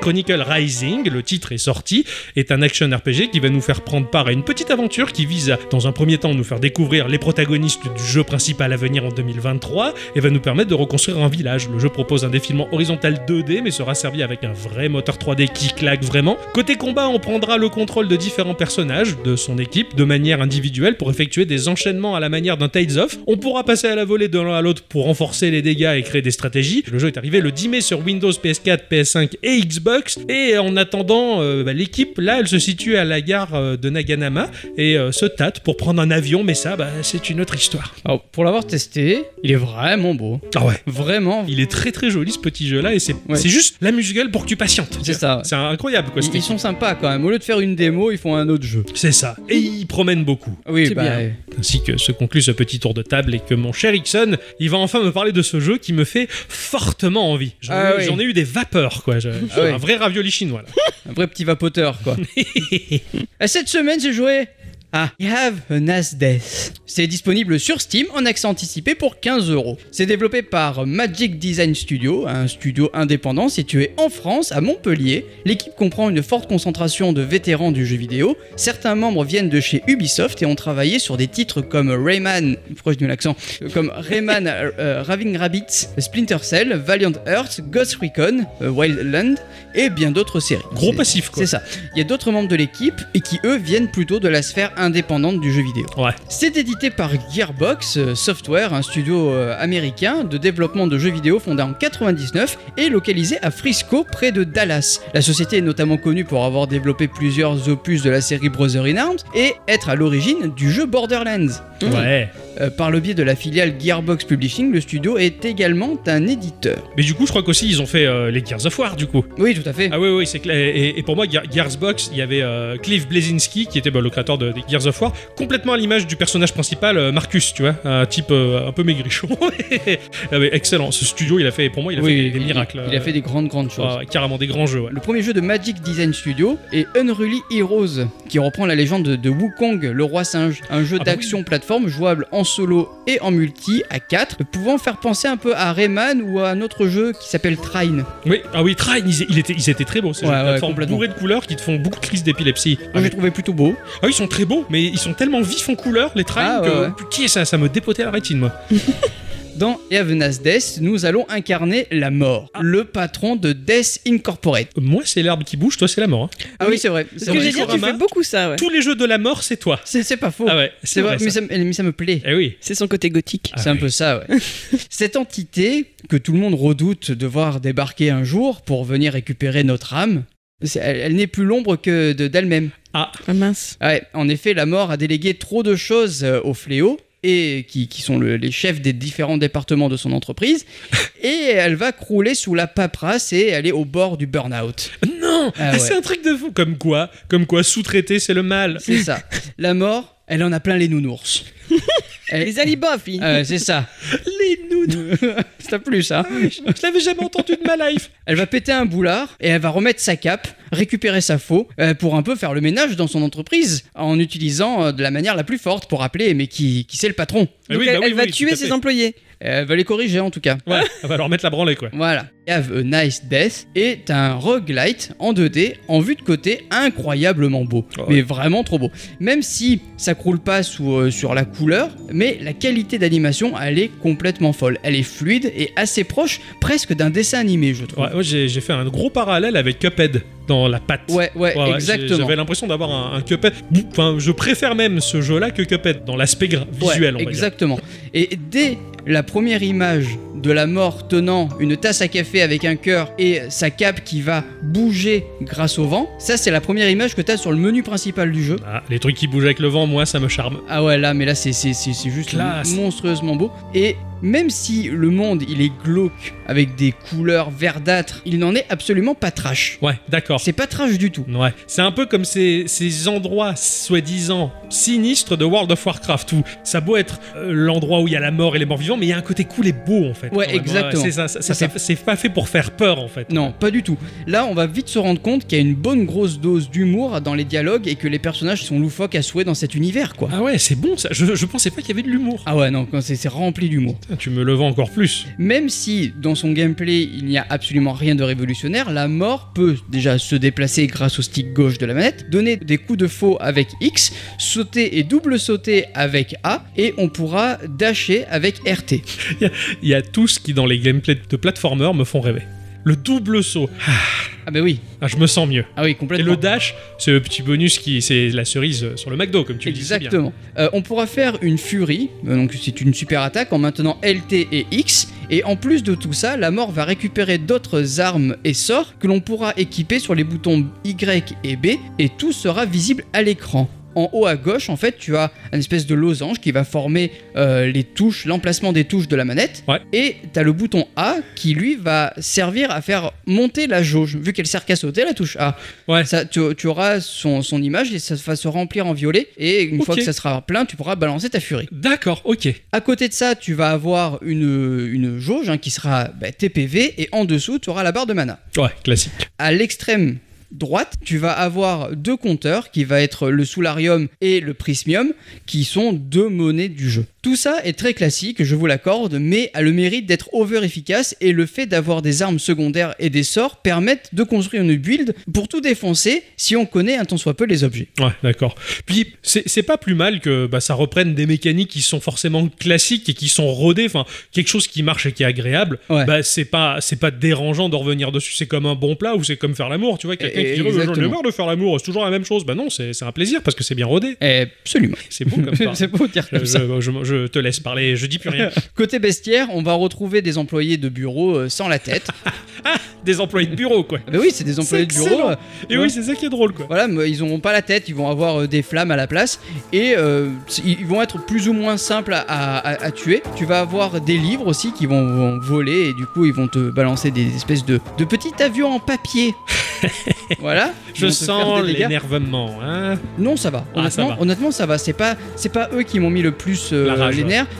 [SPEAKER 1] Chronicle Rising, le titre est sorti, est un action RPG qui va nous faire prendre part à une petite aventure qui vise à, dans un premier temps, nous faire découvrir les protagonistes du jeu principal à venir en 2023 et va nous permettre de reconstruire un village. Le jeu propose un défilement horizontal 2D mais sera servi avec un vrai moteur 3D qui claque vraiment. Côté combat, on prendra le contrôle de différents personnages de son équipe de manière individuelle pour effectuer des enchaînements à la manière d'un Tales of. On pourra passer à la volée de l'un à l'autre pour renforcer les dégâts et créer des stratégies. Le jeu est arrivé le 10 mai sur Windows, PS4, PS5 et Xbox. Et attendant, euh, bah, l'équipe là, elle se situe à la gare euh, de Naganama et euh, se tâte pour prendre un avion. Mais ça, bah, c'est une autre histoire.
[SPEAKER 2] Alors, pour l'avoir testé, il est vraiment beau.
[SPEAKER 1] Ah ouais.
[SPEAKER 2] Vraiment.
[SPEAKER 1] Il est très très joli ce petit jeu là et c'est
[SPEAKER 2] Ouais.
[SPEAKER 1] c'est juste la musique pour que tu patientes.
[SPEAKER 2] C'est ça.
[SPEAKER 1] C'est incroyable quoi.
[SPEAKER 2] Ils,
[SPEAKER 1] cette
[SPEAKER 2] ils sont sympas quand même. Au lieu de faire une démo, ils font un autre jeu.
[SPEAKER 1] C'est ça. Et ils promènent beaucoup.
[SPEAKER 2] Oui,
[SPEAKER 3] C'est
[SPEAKER 2] bah.
[SPEAKER 3] bien.
[SPEAKER 2] ouais.
[SPEAKER 1] Ainsi que se conclut ce petit tour de table et que mon cher Ixon, il va enfin me parler de ce jeu qui me fait fortement envie. J'en
[SPEAKER 2] Ah
[SPEAKER 1] ai,
[SPEAKER 2] oui.
[SPEAKER 1] j'en ai eu des vapeurs, quoi. Je-
[SPEAKER 2] Ah oui.
[SPEAKER 1] Un vrai ravioli chinois,
[SPEAKER 2] Un vrai petit vapoteur, quoi. Euh, Cette semaine, j'ai joué à I Have a Nice Death. C'est disponible sur Steam en accès anticipé pour 15 euros. C'est développé par Magic Design Studio, un studio indépendant situé en France, à Montpellier. L'équipe comprend une forte concentration de vétérans du jeu vidéo. Certains membres viennent de chez Ubisoft et ont travaillé sur des titres comme Rayman, pourquoi je l'accent, comme Rayman euh, euh, Raving Rabbits, Splinter Cell, Valiant Earth, Ghost Recon, euh, Wildland et bien d'autres séries.
[SPEAKER 1] Gros passif, quoi.
[SPEAKER 2] C'est ça. Il y a d'autres membres de l'équipe et qui eux viennent plutôt de la sphère indépendante du jeu vidéo.
[SPEAKER 1] Ouais.
[SPEAKER 2] C'est édité par Gearbox euh, Software, un studio euh, américain de développement de jeux vidéo fondé en 99 et localisé à Frisco près de Dallas. La société est notamment connue pour avoir développé plusieurs opus de la série Brother in Arms et être à l'origine du jeu Borderlands.
[SPEAKER 1] Ouais.
[SPEAKER 2] Euh, par le biais de la filiale Gearbox Publishing, le studio est également un éditeur.
[SPEAKER 1] Mais du coup, je crois qu'aussi, ils ont fait euh, les Gears of War, du coup.
[SPEAKER 2] Oui, tout à fait.
[SPEAKER 1] Ah oui, oui, c'est clair. Et, et pour moi, Gear- Gearsbox, il y avait euh, Cliff Blazinski, qui était bah, le créateur de, des Gears of War, complètement à l'image du personnage principal, euh, Marcus, tu vois. Un type un peu maigrichon. Ah, mais excellent. Ce studio, il a fait, pour moi, il a fait des, miracles.
[SPEAKER 2] Il, a fait des grandes, grandes choses.
[SPEAKER 1] Ah, carrément des grands jeux, ouais.
[SPEAKER 2] Le premier jeu de Magic Design Studio est Unruly Heroes, qui reprend la légende de, de Wukong, le roi singe, un jeu
[SPEAKER 1] Ah bah
[SPEAKER 2] d'action plateforme jouable en solo et en multi à 4, pouvant faire penser un peu à Rayman ou à un autre jeu qui s'appelle Trine.
[SPEAKER 1] Oui, ah oui, Trine, ils, il était, ils étaient très beaux. Ces
[SPEAKER 2] Ouais,
[SPEAKER 1] jeux
[SPEAKER 2] ouais,
[SPEAKER 1] plateforme bourrés de couleurs qui te font beaucoup de crises d'épilepsie. Ah,
[SPEAKER 2] Moi
[SPEAKER 1] mais-
[SPEAKER 2] j'ai trouvé plutôt beau.
[SPEAKER 1] ah oui, ils sont très beaux, mais ils sont tellement vifs en couleurs, les Trine,
[SPEAKER 2] Ah, ouais,
[SPEAKER 1] que putain, ça, ça me dépotait la rétine, moi.
[SPEAKER 2] Dans Evanas Death, nous allons incarner la mort,
[SPEAKER 1] Ah.
[SPEAKER 2] le patron de Death Incorporate.
[SPEAKER 1] Moi, c'est l'herbe qui bouge, toi, c'est la mort. hein.
[SPEAKER 2] Ah oui, c'est vrai.
[SPEAKER 3] Ce
[SPEAKER 2] C'est
[SPEAKER 3] que
[SPEAKER 2] vrai.
[SPEAKER 3] j'ai dit, tu fais beaucoup ça, ouais.
[SPEAKER 1] Tous les jeux de la mort, c'est toi.
[SPEAKER 2] C'est c'est pas faux.
[SPEAKER 1] Ah ouais,
[SPEAKER 2] c'est vrai, mais
[SPEAKER 1] ça.
[SPEAKER 2] ça, me- mais ça me plaît.
[SPEAKER 1] Eh oui.
[SPEAKER 3] C'est son côté gothique.
[SPEAKER 1] Ah
[SPEAKER 2] c'est un
[SPEAKER 1] oui.
[SPEAKER 2] peu ça, ouais. Cette entité que tout le monde redoute de voir débarquer un jour pour venir récupérer notre âme, c'est- elle, elle n'est plus l'ombre que de- d'elle-même.
[SPEAKER 1] Ah,
[SPEAKER 3] Ah mince.
[SPEAKER 2] Ouais, en effet, la mort a délégué trop de choses euh, au fléau. Et qui, qui sont le- les chefs des différents départements de son entreprise, et elle va crouler sous la paperasse et est au bord du burn-out.
[SPEAKER 1] non non
[SPEAKER 2] Ah ouais.
[SPEAKER 1] C'est un truc de fou. Comme quoi, comme quoi sous-traiter, c'est le mal.
[SPEAKER 2] C'est ça. La mort, elle en a plein les nounours. Elle-
[SPEAKER 3] Les alibofs,
[SPEAKER 2] Ah ouais, c'est ça.
[SPEAKER 1] Les nounes.
[SPEAKER 2] Ça t'a plu ça
[SPEAKER 1] Je l'avais jamais entendu de ma life.
[SPEAKER 2] Elle va péter un boulard et elle va remettre sa cape, récupérer sa faux euh, pour un peu faire le ménage dans son entreprise en utilisant euh, de la manière la plus forte pour rappeler mais qui, qui c'est le patron.
[SPEAKER 1] Ah
[SPEAKER 3] Donc
[SPEAKER 1] oui,
[SPEAKER 3] elle,
[SPEAKER 1] bah oui,
[SPEAKER 3] elle va
[SPEAKER 1] oui,
[SPEAKER 3] tuer ses employés.
[SPEAKER 2] Elle va les corriger en tout cas.
[SPEAKER 1] Ouais, elle va leur mettre la branlée, quoi.
[SPEAKER 2] Voilà. Have a Nice Death est un roguelite en 2D en vue de côté incroyablement beau.
[SPEAKER 1] Ouais.
[SPEAKER 2] Mais vraiment trop beau. Même si ça croule pas sous, euh, sur la couleur, mais la qualité d'animation, elle est complètement folle. Elle est fluide et assez proche presque d'un dessin animé, je trouve.
[SPEAKER 1] Ouais, j'ai fait un gros parallèle avec Cuphead dans la patte.
[SPEAKER 2] Ouais, ouais, exactement.
[SPEAKER 1] J'avais l'impression d'avoir un, un Cuphead. Enfin, je préfère même ce jeu-là que Cuphead dans l'aspect visuel, on va dire.
[SPEAKER 2] exactement. Et dès la première image de la mort tenant une tasse à café avec un cœur et sa cape qui va bouger grâce au vent, ça c'est la première image que tu as sur le menu principal du jeu.
[SPEAKER 1] Ah, les trucs qui bougent avec le vent, moi, ça me charme.
[SPEAKER 2] Ah ouais, là, mais là, c'est juste
[SPEAKER 1] Classe.
[SPEAKER 2] monstrueusement beau. Et même si le monde, il est glauque, avec des couleurs verdâtres, il n'en est absolument pas trash.
[SPEAKER 1] Ouais, d'accord.
[SPEAKER 2] C'est pas trash du tout.
[SPEAKER 1] Ouais, c'est un peu comme ces, ces endroits soi-disant sinistres de World of Warcraft où ça beau être euh, l'endroit où il y a la mort et les morts vivants, mais il y a un côté cool et beau en fait.
[SPEAKER 2] Ouais, exactement.
[SPEAKER 1] c'est ça, ça, c'est pas fait pour faire peur en fait.
[SPEAKER 2] Non, pas du tout. Là, on va vite se rendre compte qu'il y a une bonne grosse dose d'humour dans les dialogues et que les personnages sont loufoques à souhait dans cet univers, quoi.
[SPEAKER 1] Ah ouais, c'est bon ça. Je, je pensais pas qu'il y avait de l'humour.
[SPEAKER 2] Ah ouais, non, c'est c'est rempli d'humour.
[SPEAKER 1] Tu me le vends encore plus.
[SPEAKER 2] Même si dans son gameplay il n'y a absolument rien de révolutionnaire, la mort peut déjà se déplacer grâce au stick gauche de la manette, donner des coups de faux avec X, sauter et double sauter avec A, et on pourra dasher avec RT.
[SPEAKER 1] Il y a tout ce qui dans les gameplays de platformer me font rêver. Le double saut. Ah,
[SPEAKER 2] Ah bah oui,
[SPEAKER 1] ah, je me sens mieux.
[SPEAKER 2] ah oui,
[SPEAKER 1] Et
[SPEAKER 2] complètement.
[SPEAKER 1] le dash, c'est le petit bonus qui, c'est la cerise sur le McDo, comme tu le dis. si bien.
[SPEAKER 2] Exactement. Euh, on pourra faire une furie, euh, donc c'est une super attaque en maintenant LT et X. Et en plus de tout ça, la mort va récupérer d'autres armes et sorts que l'on pourra équiper sur les boutons Y et B, et tout sera visible à l'écran. En haut à gauche, en fait, tu as une espèce de losange qui va former euh, les touches, l'emplacement des touches de la manette.
[SPEAKER 1] Ouais.
[SPEAKER 2] Et tu as le bouton A qui, lui, va servir à faire monter la jauge. Vu qu'elle sert qu'à sauter, la touche A.
[SPEAKER 1] Ouais.
[SPEAKER 2] Ça, tu, tu auras son, son image et ça va se remplir en violet. Et une fois que ça sera plein, tu pourras balancer ta furie.
[SPEAKER 1] D'accord, ok.
[SPEAKER 2] À côté de ça, tu vas avoir une, une jauge hein, qui sera bah, TPV. Et en dessous, tu auras la barre de mana.
[SPEAKER 1] Ouais, classique.
[SPEAKER 2] À l'extrême droite, tu vas avoir deux compteurs qui va être le Soularium et le Prismium qui sont deux monnaies du jeu. Tout ça est très classique, je vous l'accorde, mais a le mérite d'être over efficace et le fait d'avoir des armes secondaires et des sorts permettent de construire une build pour tout défoncer si on connaît un tant soit peu les objets.
[SPEAKER 1] Ouais, d'accord. Puis c'est pas plus mal que bah, ça reprenne des mécaniques qui sont forcément classiques et qui sont rodées, enfin quelque chose qui marche et qui est agréable.
[SPEAKER 2] Ouais.
[SPEAKER 1] Bah c'est pas c'est pas dérangeant de revenir dessus. C'est comme un bon plat ou c'est comme faire l'amour. Tu vois, quelqu'un
[SPEAKER 2] Et-
[SPEAKER 1] qui dirait j'en ai
[SPEAKER 2] exactement.
[SPEAKER 1] marre de faire l'amour, c'est toujours la même chose. Bah non, c'est un plaisir parce que c'est bien rodé.
[SPEAKER 2] Absolument.
[SPEAKER 1] C'est bon comme ça.
[SPEAKER 2] C'est beau de dire comme ça.
[SPEAKER 1] je- je- je te laisse parler, je dis plus rien.
[SPEAKER 2] Côté bestiaire, on va retrouver des employés de bureau euh, sans la tête.
[SPEAKER 1] Des employés de bureau, quoi.
[SPEAKER 2] Ah bah oui, c'est des employés de bureau. euh,
[SPEAKER 1] Et
[SPEAKER 2] Ouais.
[SPEAKER 1] oui, c'est ça qui est drôle, quoi.
[SPEAKER 2] Voilà, mais ils n'auront pas la tête, ils vont avoir euh, des flammes à la place et euh, ils vont être plus ou moins simples à, à- à tuer. Tu vas avoir des livres aussi qui vont, vont voler et du coup ils vont te balancer des espèces de, de petits avions en papier. voilà.
[SPEAKER 1] Je sens l'énervement, hein.
[SPEAKER 2] Non, ça va.
[SPEAKER 1] Ah,
[SPEAKER 2] Honnêtement,
[SPEAKER 1] ça va.
[SPEAKER 2] honnêtement, ça va. C'est pas, c'est pas eux qui m'ont mis le plus euh,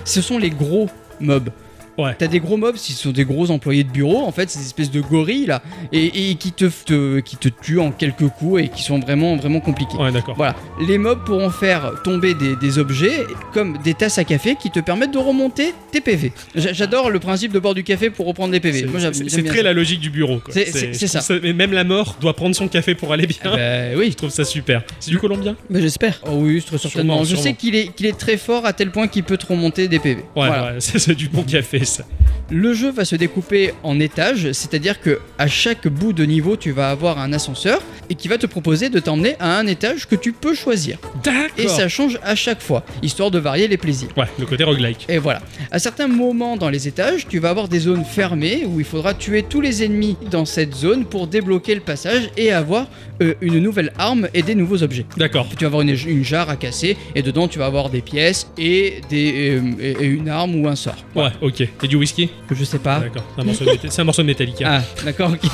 [SPEAKER 2] Ce sont les gros mobs.
[SPEAKER 1] Ouais.
[SPEAKER 2] T'as des gros mobs, ce sont des gros employés de bureau, en fait, ces espèces de gorilles là, et, et qui, te, te- qui te tuent en quelques coups et qui sont vraiment, vraiment compliqués.
[SPEAKER 1] Ouais, d'accord.
[SPEAKER 2] Voilà, les mobs pourront faire tomber des, des objets comme des tasses à café qui te permettent de remonter tes PV. J'a- J'adore le principe de boire du café pour reprendre des PV.
[SPEAKER 1] C'est- c'est c'est très
[SPEAKER 2] ça.
[SPEAKER 1] la logique du bureau.
[SPEAKER 2] C'est- c'est- c'est ça.
[SPEAKER 1] Mais même la mort doit prendre son café pour aller bien.
[SPEAKER 2] Ah bah oui.
[SPEAKER 1] Je trouve ça super. C'est du colombien?
[SPEAKER 3] Bah, J'espère.
[SPEAKER 2] Oh oui, très certainement.
[SPEAKER 1] Sûrement,
[SPEAKER 2] Je
[SPEAKER 1] sûrement.
[SPEAKER 2] sais qu'il est, qu'il est très fort à tel point qu'il peut te remonter des PV.
[SPEAKER 1] Ouais,
[SPEAKER 2] Voilà.
[SPEAKER 1] ouais, c'est c'est du bon café, ça.
[SPEAKER 2] Le jeu va se découper en étages, c'est-à-dire que à chaque bout de niveau, tu vas avoir un ascenseur et qui va te proposer de t'emmener à un étage que tu peux choisir.
[SPEAKER 1] D'accord.
[SPEAKER 2] Et ça change à chaque fois, histoire de varier les plaisirs.
[SPEAKER 1] Ouais, le côté roguelike.
[SPEAKER 2] Et voilà. À certains moments dans les étages, tu vas avoir des zones fermées où il faudra tuer tous les ennemis dans cette zone pour débloquer le passage et avoir euh, une nouvelle arme et des nouveaux objets.
[SPEAKER 1] D'accord.
[SPEAKER 2] Tu vas avoir une, une jarre à casser et dedans tu vas avoir des pièces et, des, euh, et- une arme ou un sort.
[SPEAKER 1] Ouais, ok. Et du whisky?
[SPEAKER 2] que je sais pas.
[SPEAKER 1] D'accord, c'est un morceau de, méta...
[SPEAKER 2] Ah, d'accord, ok.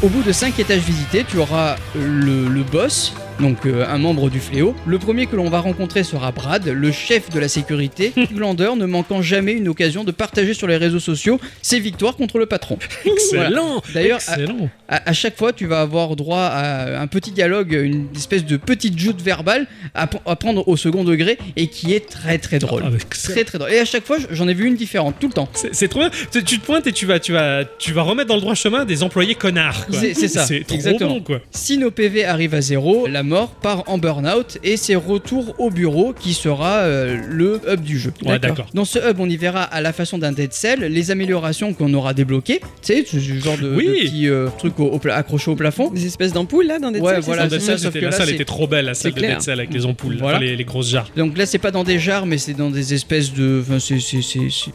[SPEAKER 2] Au bout de 5 étages visités, tu auras le, le boss donc euh, un membre du fléau. Le premier que l'on va rencontrer sera Brad, le chef de la sécurité, glandeur ne manquant jamais une occasion de partager sur les réseaux sociaux ses victoires contre le patron.
[SPEAKER 1] Excellent
[SPEAKER 2] D'ailleurs, à,
[SPEAKER 1] Excellent
[SPEAKER 2] à- à chaque fois, tu vas avoir droit à un petit dialogue, une espèce de petite joute verbale à, prendre au second degré et qui est très très drôle.
[SPEAKER 1] Ah,
[SPEAKER 2] Très très drôle. Et à chaque fois, j'en ai vu une différente, tout le temps.
[SPEAKER 1] C'est trop bien. Tu, tu te pointes et tu vas, tu, vas, tu vas remettre dans le droit chemin des employés connards.
[SPEAKER 2] c'est ça,
[SPEAKER 1] C'est trop
[SPEAKER 2] exactement.
[SPEAKER 1] bon, quoi.
[SPEAKER 2] Si nos PV arrivent à zéro, la mort part en burn-out et c'est retour au bureau qui sera euh, le hub du jeu.
[SPEAKER 1] Ouais, d'accord.
[SPEAKER 2] Dans ce hub, on y verra à la façon d'un Dead Cell les améliorations qu'on aura débloquées. Tu sais, ce genre de,
[SPEAKER 1] Oui.
[SPEAKER 2] de euh, trucs au- au pla- accrochés au plafond.
[SPEAKER 3] Des espèces d'ampoules là dans des
[SPEAKER 2] Ouais,
[SPEAKER 3] c'est
[SPEAKER 2] voilà,
[SPEAKER 3] ça
[SPEAKER 1] Dans Dead Cell,
[SPEAKER 2] ça, sauf que
[SPEAKER 1] la
[SPEAKER 2] là,
[SPEAKER 1] salle était trop belle, la salle de
[SPEAKER 3] clair.
[SPEAKER 1] Dead Cell avec les ampoules,
[SPEAKER 2] Voilà.
[SPEAKER 1] enfin, les, les grosses jarres.
[SPEAKER 2] Donc là, c'est pas dans des jarres, mais c'est dans des espèces de. Enfin, c'est. c'est- c'est- c'est-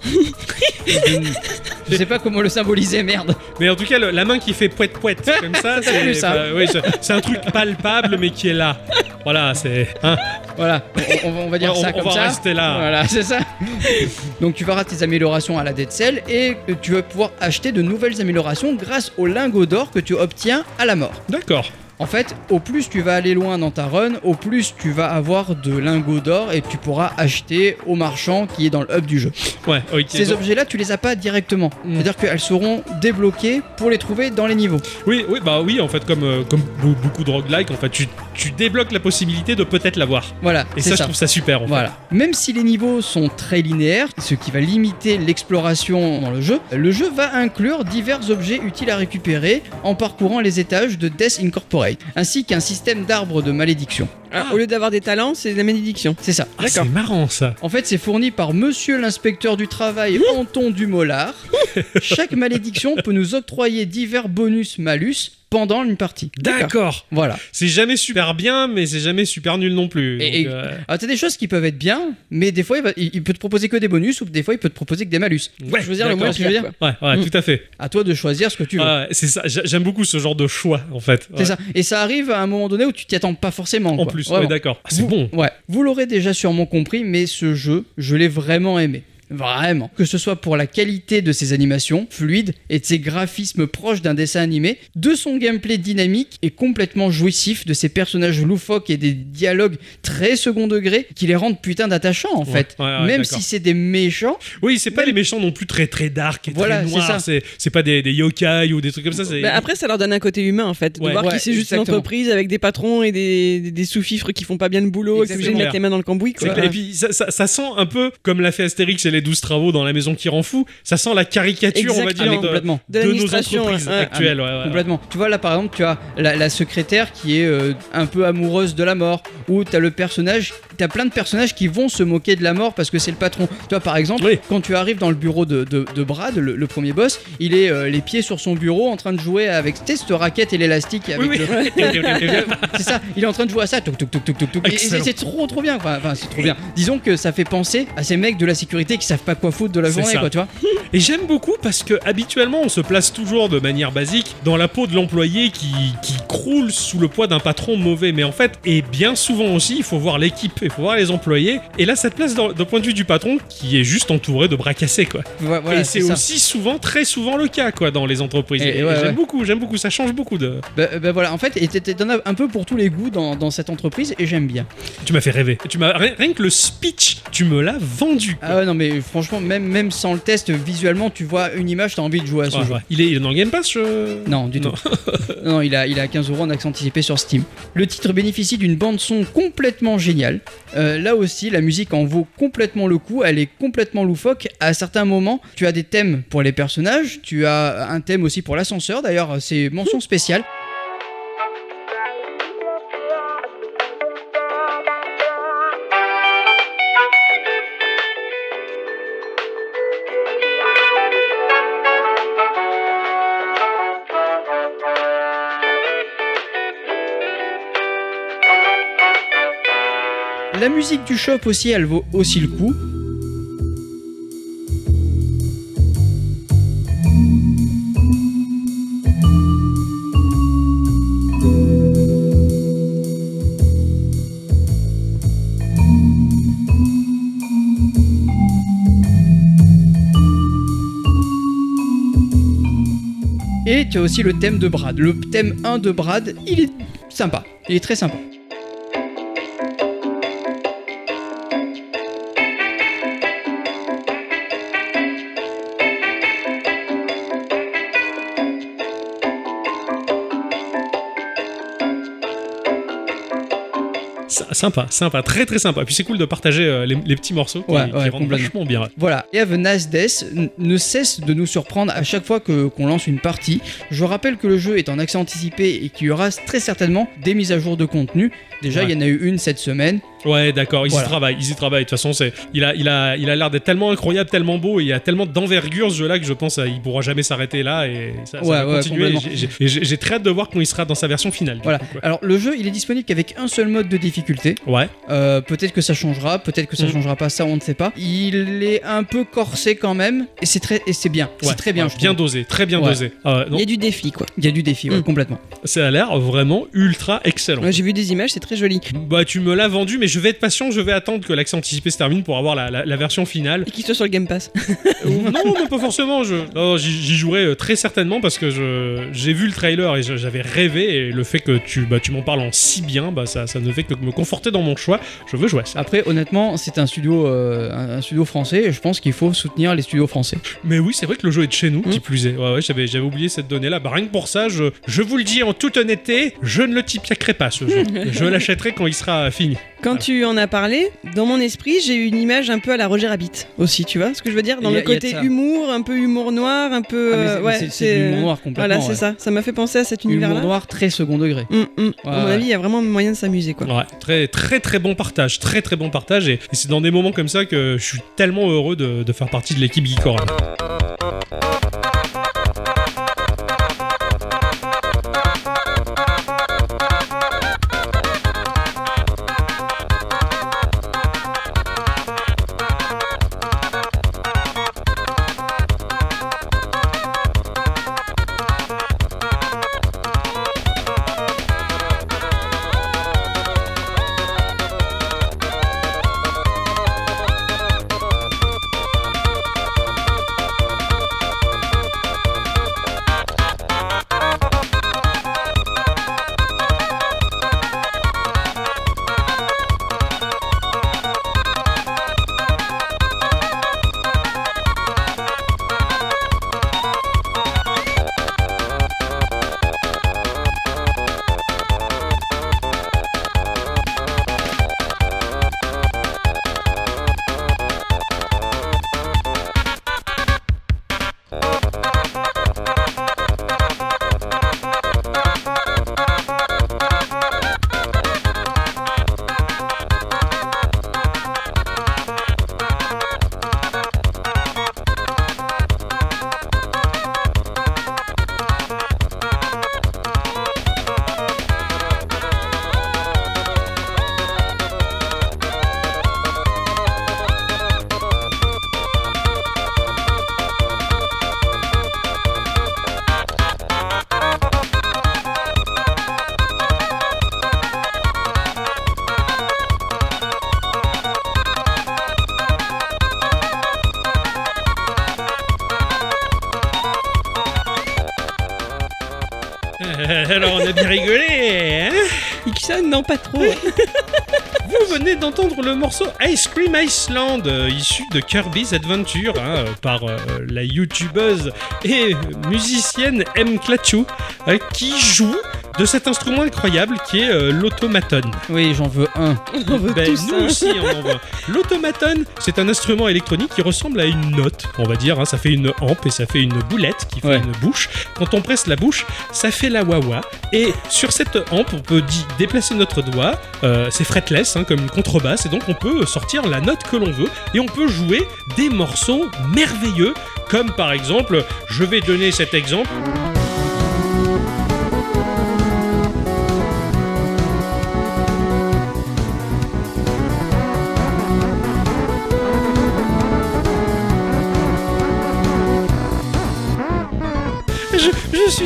[SPEAKER 2] Je sais pas comment le symboliser, merde.
[SPEAKER 1] Mais en tout cas, le- la main qui fait poète poète comme ça, c'est
[SPEAKER 2] ça
[SPEAKER 1] bah, c'est un truc palpable mais qui est là. Voilà, c'est. hein.
[SPEAKER 2] Voilà, on, on va- dire
[SPEAKER 1] on,
[SPEAKER 2] ça
[SPEAKER 1] on
[SPEAKER 2] comme
[SPEAKER 1] va
[SPEAKER 2] ça.
[SPEAKER 1] rester là.
[SPEAKER 2] Voilà, c'est ça. Donc tu verras tes améliorations à la Dead Cell et tu vas pouvoir acheter de nouvelles améliorations grâce au lingot d'or que tu obtiens à la mort.
[SPEAKER 1] D'accord.
[SPEAKER 2] En fait, au plus tu vas aller loin dans ta run, au plus tu vas avoir de lingots d'or et tu pourras acheter au marchand qui est dans le hub du jeu.
[SPEAKER 1] Ouais, ok.
[SPEAKER 2] Ces
[SPEAKER 1] Donc-
[SPEAKER 2] objets-là, tu les as pas directement.
[SPEAKER 1] Mm.
[SPEAKER 2] C'est-à-dire qu'elles seront débloquées pour les trouver dans les niveaux.
[SPEAKER 1] Oui, oui, bah oui, en fait, comme, euh, comme be- beaucoup de roguelike, en fait, tu, tu débloques la possibilité de peut-être l'avoir.
[SPEAKER 2] Voilà,
[SPEAKER 1] Et
[SPEAKER 2] c'est
[SPEAKER 1] ça, je trouve ça super, en fait.
[SPEAKER 2] Voilà. Même si les niveaux sont très linéaires, ce qui va limiter l'exploration dans le jeu, le jeu va inclure divers objets utiles à récupérer en parcourant les étages de Death Incorporate, ainsi qu'un système d'arbres de malédiction.
[SPEAKER 3] Ah, Au lieu d'avoir des talents, c'est de la malédiction.
[SPEAKER 2] C'est ça.
[SPEAKER 1] Ah, c'est marrant, ça.
[SPEAKER 2] En fait, c'est fourni par Monsieur l'inspecteur du travail Anton Dumollard. Chaque malédiction peut nous octroyer divers bonus malus pendant une partie.
[SPEAKER 1] D'accord.
[SPEAKER 2] Voilà.
[SPEAKER 1] C'est jamais super bien, mais c'est jamais super nul non plus.
[SPEAKER 2] Et-
[SPEAKER 1] euh,
[SPEAKER 2] Alors, t'as des choses qui peuvent être bien, mais des fois, il, va- il- il peut te proposer que des bonus ou des fois, il peut te proposer que des malus.
[SPEAKER 1] ouais,
[SPEAKER 3] choisir le
[SPEAKER 1] d'accord.
[SPEAKER 3] moins
[SPEAKER 2] ce que je veux dire.
[SPEAKER 1] Ouais, ouais,
[SPEAKER 2] Mm.
[SPEAKER 1] tout à fait.
[SPEAKER 2] À toi de choisir ce que tu veux.
[SPEAKER 1] C'est ça. J'a- J'aime beaucoup ce genre de choix, en fait.
[SPEAKER 2] C'est ça. Et ça arrive à un moment donné où tu t'y attends pas forcément.
[SPEAKER 1] En
[SPEAKER 2] quoi.
[SPEAKER 1] plus,
[SPEAKER 2] Vraiment.
[SPEAKER 1] ouais, d'accord. Ah, c'est bon.
[SPEAKER 2] Ouais. Vous l'aurez déjà sûrement compris, mais ce jeu, je l'ai vraiment aimé. Vraiment. Que ce soit pour la qualité de ses animations fluides et de ses graphismes proches d'un dessin animé, de son gameplay dynamique et complètement jouissif, de ses personnages loufoques et des dialogues très second degré qui les rendent putain d'attachants en
[SPEAKER 1] Ouais,
[SPEAKER 2] fait.
[SPEAKER 1] ouais, ouais,
[SPEAKER 2] Même si c'est des méchants,
[SPEAKER 1] Oui, c'est pas les méchants non plus très très dark et
[SPEAKER 2] Voilà,
[SPEAKER 1] très
[SPEAKER 2] c'est
[SPEAKER 1] noirs.
[SPEAKER 2] ça.
[SPEAKER 1] C'est c'est pas des, des yokai ou des trucs comme ça. c'est-
[SPEAKER 3] Bah, après, ça leur donne un côté humain en fait. De
[SPEAKER 1] Ouais.
[SPEAKER 3] voir
[SPEAKER 2] Ouais,
[SPEAKER 3] que c'est juste une entreprise avec des patrons et des, des, des sous-fifres qui font pas bien le boulot et que
[SPEAKER 2] Exactement.
[SPEAKER 3] obligé de mettre les mains dans le cambouis. Quoi.
[SPEAKER 1] Et puis ça, ça- ça sent un peu comme l'a fait Astérix et les 12 travaux dans la maison qui rend fou. Ça sent la caricature, on va dire, de,
[SPEAKER 2] complètement.
[SPEAKER 3] De
[SPEAKER 1] de nos entreprises
[SPEAKER 3] ouais.
[SPEAKER 1] actuelles. ouais, ouais.
[SPEAKER 2] Complètement. Tu vois, là par exemple, tu as la, la secrétaire qui est euh, un peu amoureuse de la mort, ou tu as le personnage, tu as plein de personnages qui vont se moquer de la mort parce que c'est le patron. Tu vois, par exemple,
[SPEAKER 1] Oui.
[SPEAKER 2] quand tu arrives dans le bureau de, de- Brad, le, le premier boss, il est euh, les pieds sur son bureau en train de jouer avec cette raquette et l'élastique. avec
[SPEAKER 1] Oui, oui.
[SPEAKER 2] le- c'est ça, il est en train de jouer à ça. Touk, touk, touk, touk, touk, touk. Et- et
[SPEAKER 1] Excellent.
[SPEAKER 2] C'est trop trop bien. Enfin, c'est trop bien. Disons que ça fait penser à ces mecs de la sécurité qui savent pas quoi foutre de la journée,
[SPEAKER 1] ça.
[SPEAKER 2] quoi, tu vois.
[SPEAKER 1] Et j'aime beaucoup parce que habituellement on se place toujours de manière basique dans la peau de l'employé qui, qui croule sous le poids d'un patron mauvais. Mais en fait, et bien souvent aussi, il faut voir l'équipe, il faut voir les employés. Et là, ça te place d'un point de vue du patron qui est juste entouré de bras cassés, quoi.
[SPEAKER 2] Voilà,
[SPEAKER 1] et c'est aussi souvent, très souvent le cas, quoi, dans les entreprises.
[SPEAKER 2] Et-
[SPEAKER 1] Et,
[SPEAKER 2] et ouais,
[SPEAKER 1] j'aime
[SPEAKER 2] ouais.
[SPEAKER 1] beaucoup, j'aime beaucoup, ça change beaucoup de.
[SPEAKER 2] Bah, bah voilà, en fait, t'en as un peu pour tous les goûts dans, dans cette entreprise et j'aime bien.
[SPEAKER 1] Tu m'as fait rêver. Tu m'as rien, rien que le speech, tu me l'as vendu. quoi.
[SPEAKER 2] Ah ouais, non, mais franchement, même, même sans le test, visuellement, tu vois une image, t'as envie de jouer à ce
[SPEAKER 1] Ouais,
[SPEAKER 2] jeu.
[SPEAKER 1] ouais. Il, est, il est dans le Game Pass je-
[SPEAKER 2] Non, du
[SPEAKER 1] Non.
[SPEAKER 2] tout. non, il a, il a 15 euros en accent anticipé sur Steam. Le titre bénéficie d'une bande-son complètement géniale. Euh, là aussi, la musique en vaut complètement le coup. Elle est complètement loufoque. À certains moments, tu as des thèmes pour les personnages. Tu as un thème aussi pour l'ascenseur. D'ailleurs, c'est mention spéciale. La musique du shop aussi, elle vaut aussi le coup. Et tu as aussi le thème de Brad. Le thème 1 de Brad, il est sympa. Il est très sympa.
[SPEAKER 1] Sympa, sympa, très très sympa. Et puis c'est cool de partager euh, les, les petits morceaux qui,
[SPEAKER 2] Ouais,
[SPEAKER 1] qui
[SPEAKER 2] ouais,
[SPEAKER 1] rendent
[SPEAKER 2] complètement.
[SPEAKER 1] vachement bien.
[SPEAKER 2] Voilà, et Have a Nice Death ne cesse de nous surprendre à chaque fois que- qu'on lance une partie. Je rappelle que le jeu est en accès anticipé et qu'il y aura très certainement des mises à jour de contenu. Déjà,
[SPEAKER 1] Ouais.
[SPEAKER 2] il y en a eu une cette semaine.
[SPEAKER 1] Ouais, d'accord, ils
[SPEAKER 2] Voilà.
[SPEAKER 1] y travaillent, ils y travaillent. De toute façon, c'est, il a, il a, il a l'air d'être tellement incroyable, tellement beau, et il y a tellement d'envergure ce jeu-là que je pense qu'il pourra jamais s'arrêter là et ça, ça
[SPEAKER 2] Ouais,
[SPEAKER 1] va
[SPEAKER 2] ouais,
[SPEAKER 1] continuer. J'ai- très hâte de voir quand il sera dans sa version finale.
[SPEAKER 2] Voilà.
[SPEAKER 1] coup.
[SPEAKER 2] Alors, le jeu, il est disponible qu'avec un seul mode de difficulté.
[SPEAKER 1] Ouais,
[SPEAKER 2] Euh, peut-être que ça changera, peut-être que ça
[SPEAKER 1] Mm.
[SPEAKER 2] changera pas, ça on ne sait pas. Il est un peu corsé quand même, et c'est très, et c'est bien.
[SPEAKER 1] ouais,
[SPEAKER 2] c'est très bien.
[SPEAKER 1] ouais,
[SPEAKER 2] je
[SPEAKER 1] bien
[SPEAKER 2] trouve.
[SPEAKER 1] dosé, très bien
[SPEAKER 2] Ouais.
[SPEAKER 1] dosé. Non,
[SPEAKER 3] Il y a du défi, quoi.
[SPEAKER 2] Il y a du défi, ouais,
[SPEAKER 3] Mm.
[SPEAKER 2] complètement.
[SPEAKER 1] ça a l'air vraiment ultra excellent.
[SPEAKER 3] Ouais, J'ai vu des images, c'est très joli.
[SPEAKER 1] Bah, tu me l'as vendu, mais je vais être patient, je vais attendre que l'accès anticipé se termine pour avoir la, la- la version finale.
[SPEAKER 3] Et qu'il soit sur le Game Pass.
[SPEAKER 1] Euh, non, non, pas forcément. Je... non, j'y, jouerai euh, très certainement parce que je... j'ai vu le trailer et j'avais rêvé. Et le fait que tu, bah, tu m'en parles en si bien, bah, ça, ça ne fait que me conforter dans mon choix. Je veux jouer à ça.
[SPEAKER 2] Après, honnêtement, c'est un studio, euh, un, studio français, et je pense qu'il faut soutenir les studios français.
[SPEAKER 1] Mais oui, c'est vrai que le jeu est de chez nous,
[SPEAKER 3] Mm.
[SPEAKER 1] qui plus est. Ouais, ouais, j'avais, j'avais oublié cette donnée-là. Bah, rien que pour ça, je, je vous le dis en toute honnêteté, je ne le typiaquerai pas ce jeu. je l'achèterai quand il sera fini.
[SPEAKER 3] Quand tu en as parlé, dans mon esprit, j'ai eu une image un peu à la Roger Rabbit aussi, tu vois ce que je veux dire Dans
[SPEAKER 2] a-
[SPEAKER 3] le côté humour, un peu humour noir, un peu.
[SPEAKER 2] Ah, mais
[SPEAKER 3] euh,
[SPEAKER 2] c'est-
[SPEAKER 3] ouais,
[SPEAKER 2] c'est- noir complètement.
[SPEAKER 3] Voilà, c'est
[SPEAKER 2] ouais.
[SPEAKER 3] ça. Ça m'a fait penser à cet
[SPEAKER 2] Humour
[SPEAKER 3] univers-là.
[SPEAKER 2] noir très second degré.
[SPEAKER 3] Hum, hum. à mon
[SPEAKER 2] ouais.
[SPEAKER 3] avis, il y a vraiment moyen de s'amuser, quoi.
[SPEAKER 1] Ouais, très très très bon partage, très très bon partage et, et c'est dans des moments comme ça que je suis tellement heureux de, de faire partie de l'équipe Geekorama. Rigolé, hein
[SPEAKER 3] Ixon, non, pas trop.
[SPEAKER 1] Vous venez d'entendre le morceau Ice Cream Iceland, euh, issu de Kirby's Adventure, hein, euh, par euh, la youtubeuse et musicienne M. Klatchou, qui joue de cet instrument incroyable qui est euh, l'automaton.
[SPEAKER 2] Oui, j'en veux un.
[SPEAKER 3] On veut
[SPEAKER 1] Ben,
[SPEAKER 3] tous
[SPEAKER 1] nous
[SPEAKER 3] ça.
[SPEAKER 1] aussi, on en voit. L'automaton, c'est un instrument électronique qui ressemble à une note, on va dire. hein. Ça fait une hampe et ça fait une boulette qui fait
[SPEAKER 2] Ouais.
[SPEAKER 1] une bouche. Quand on presse la bouche, ça fait la wawa. Et sur cette hampe, on peut déplacer notre doigt. Euh, c'est fretless, hein, comme une contrebasse. Et donc, on peut sortir la note que l'on veut. Et on peut jouer des morceaux merveilleux. Comme par exemple, je vais donner cet exemple.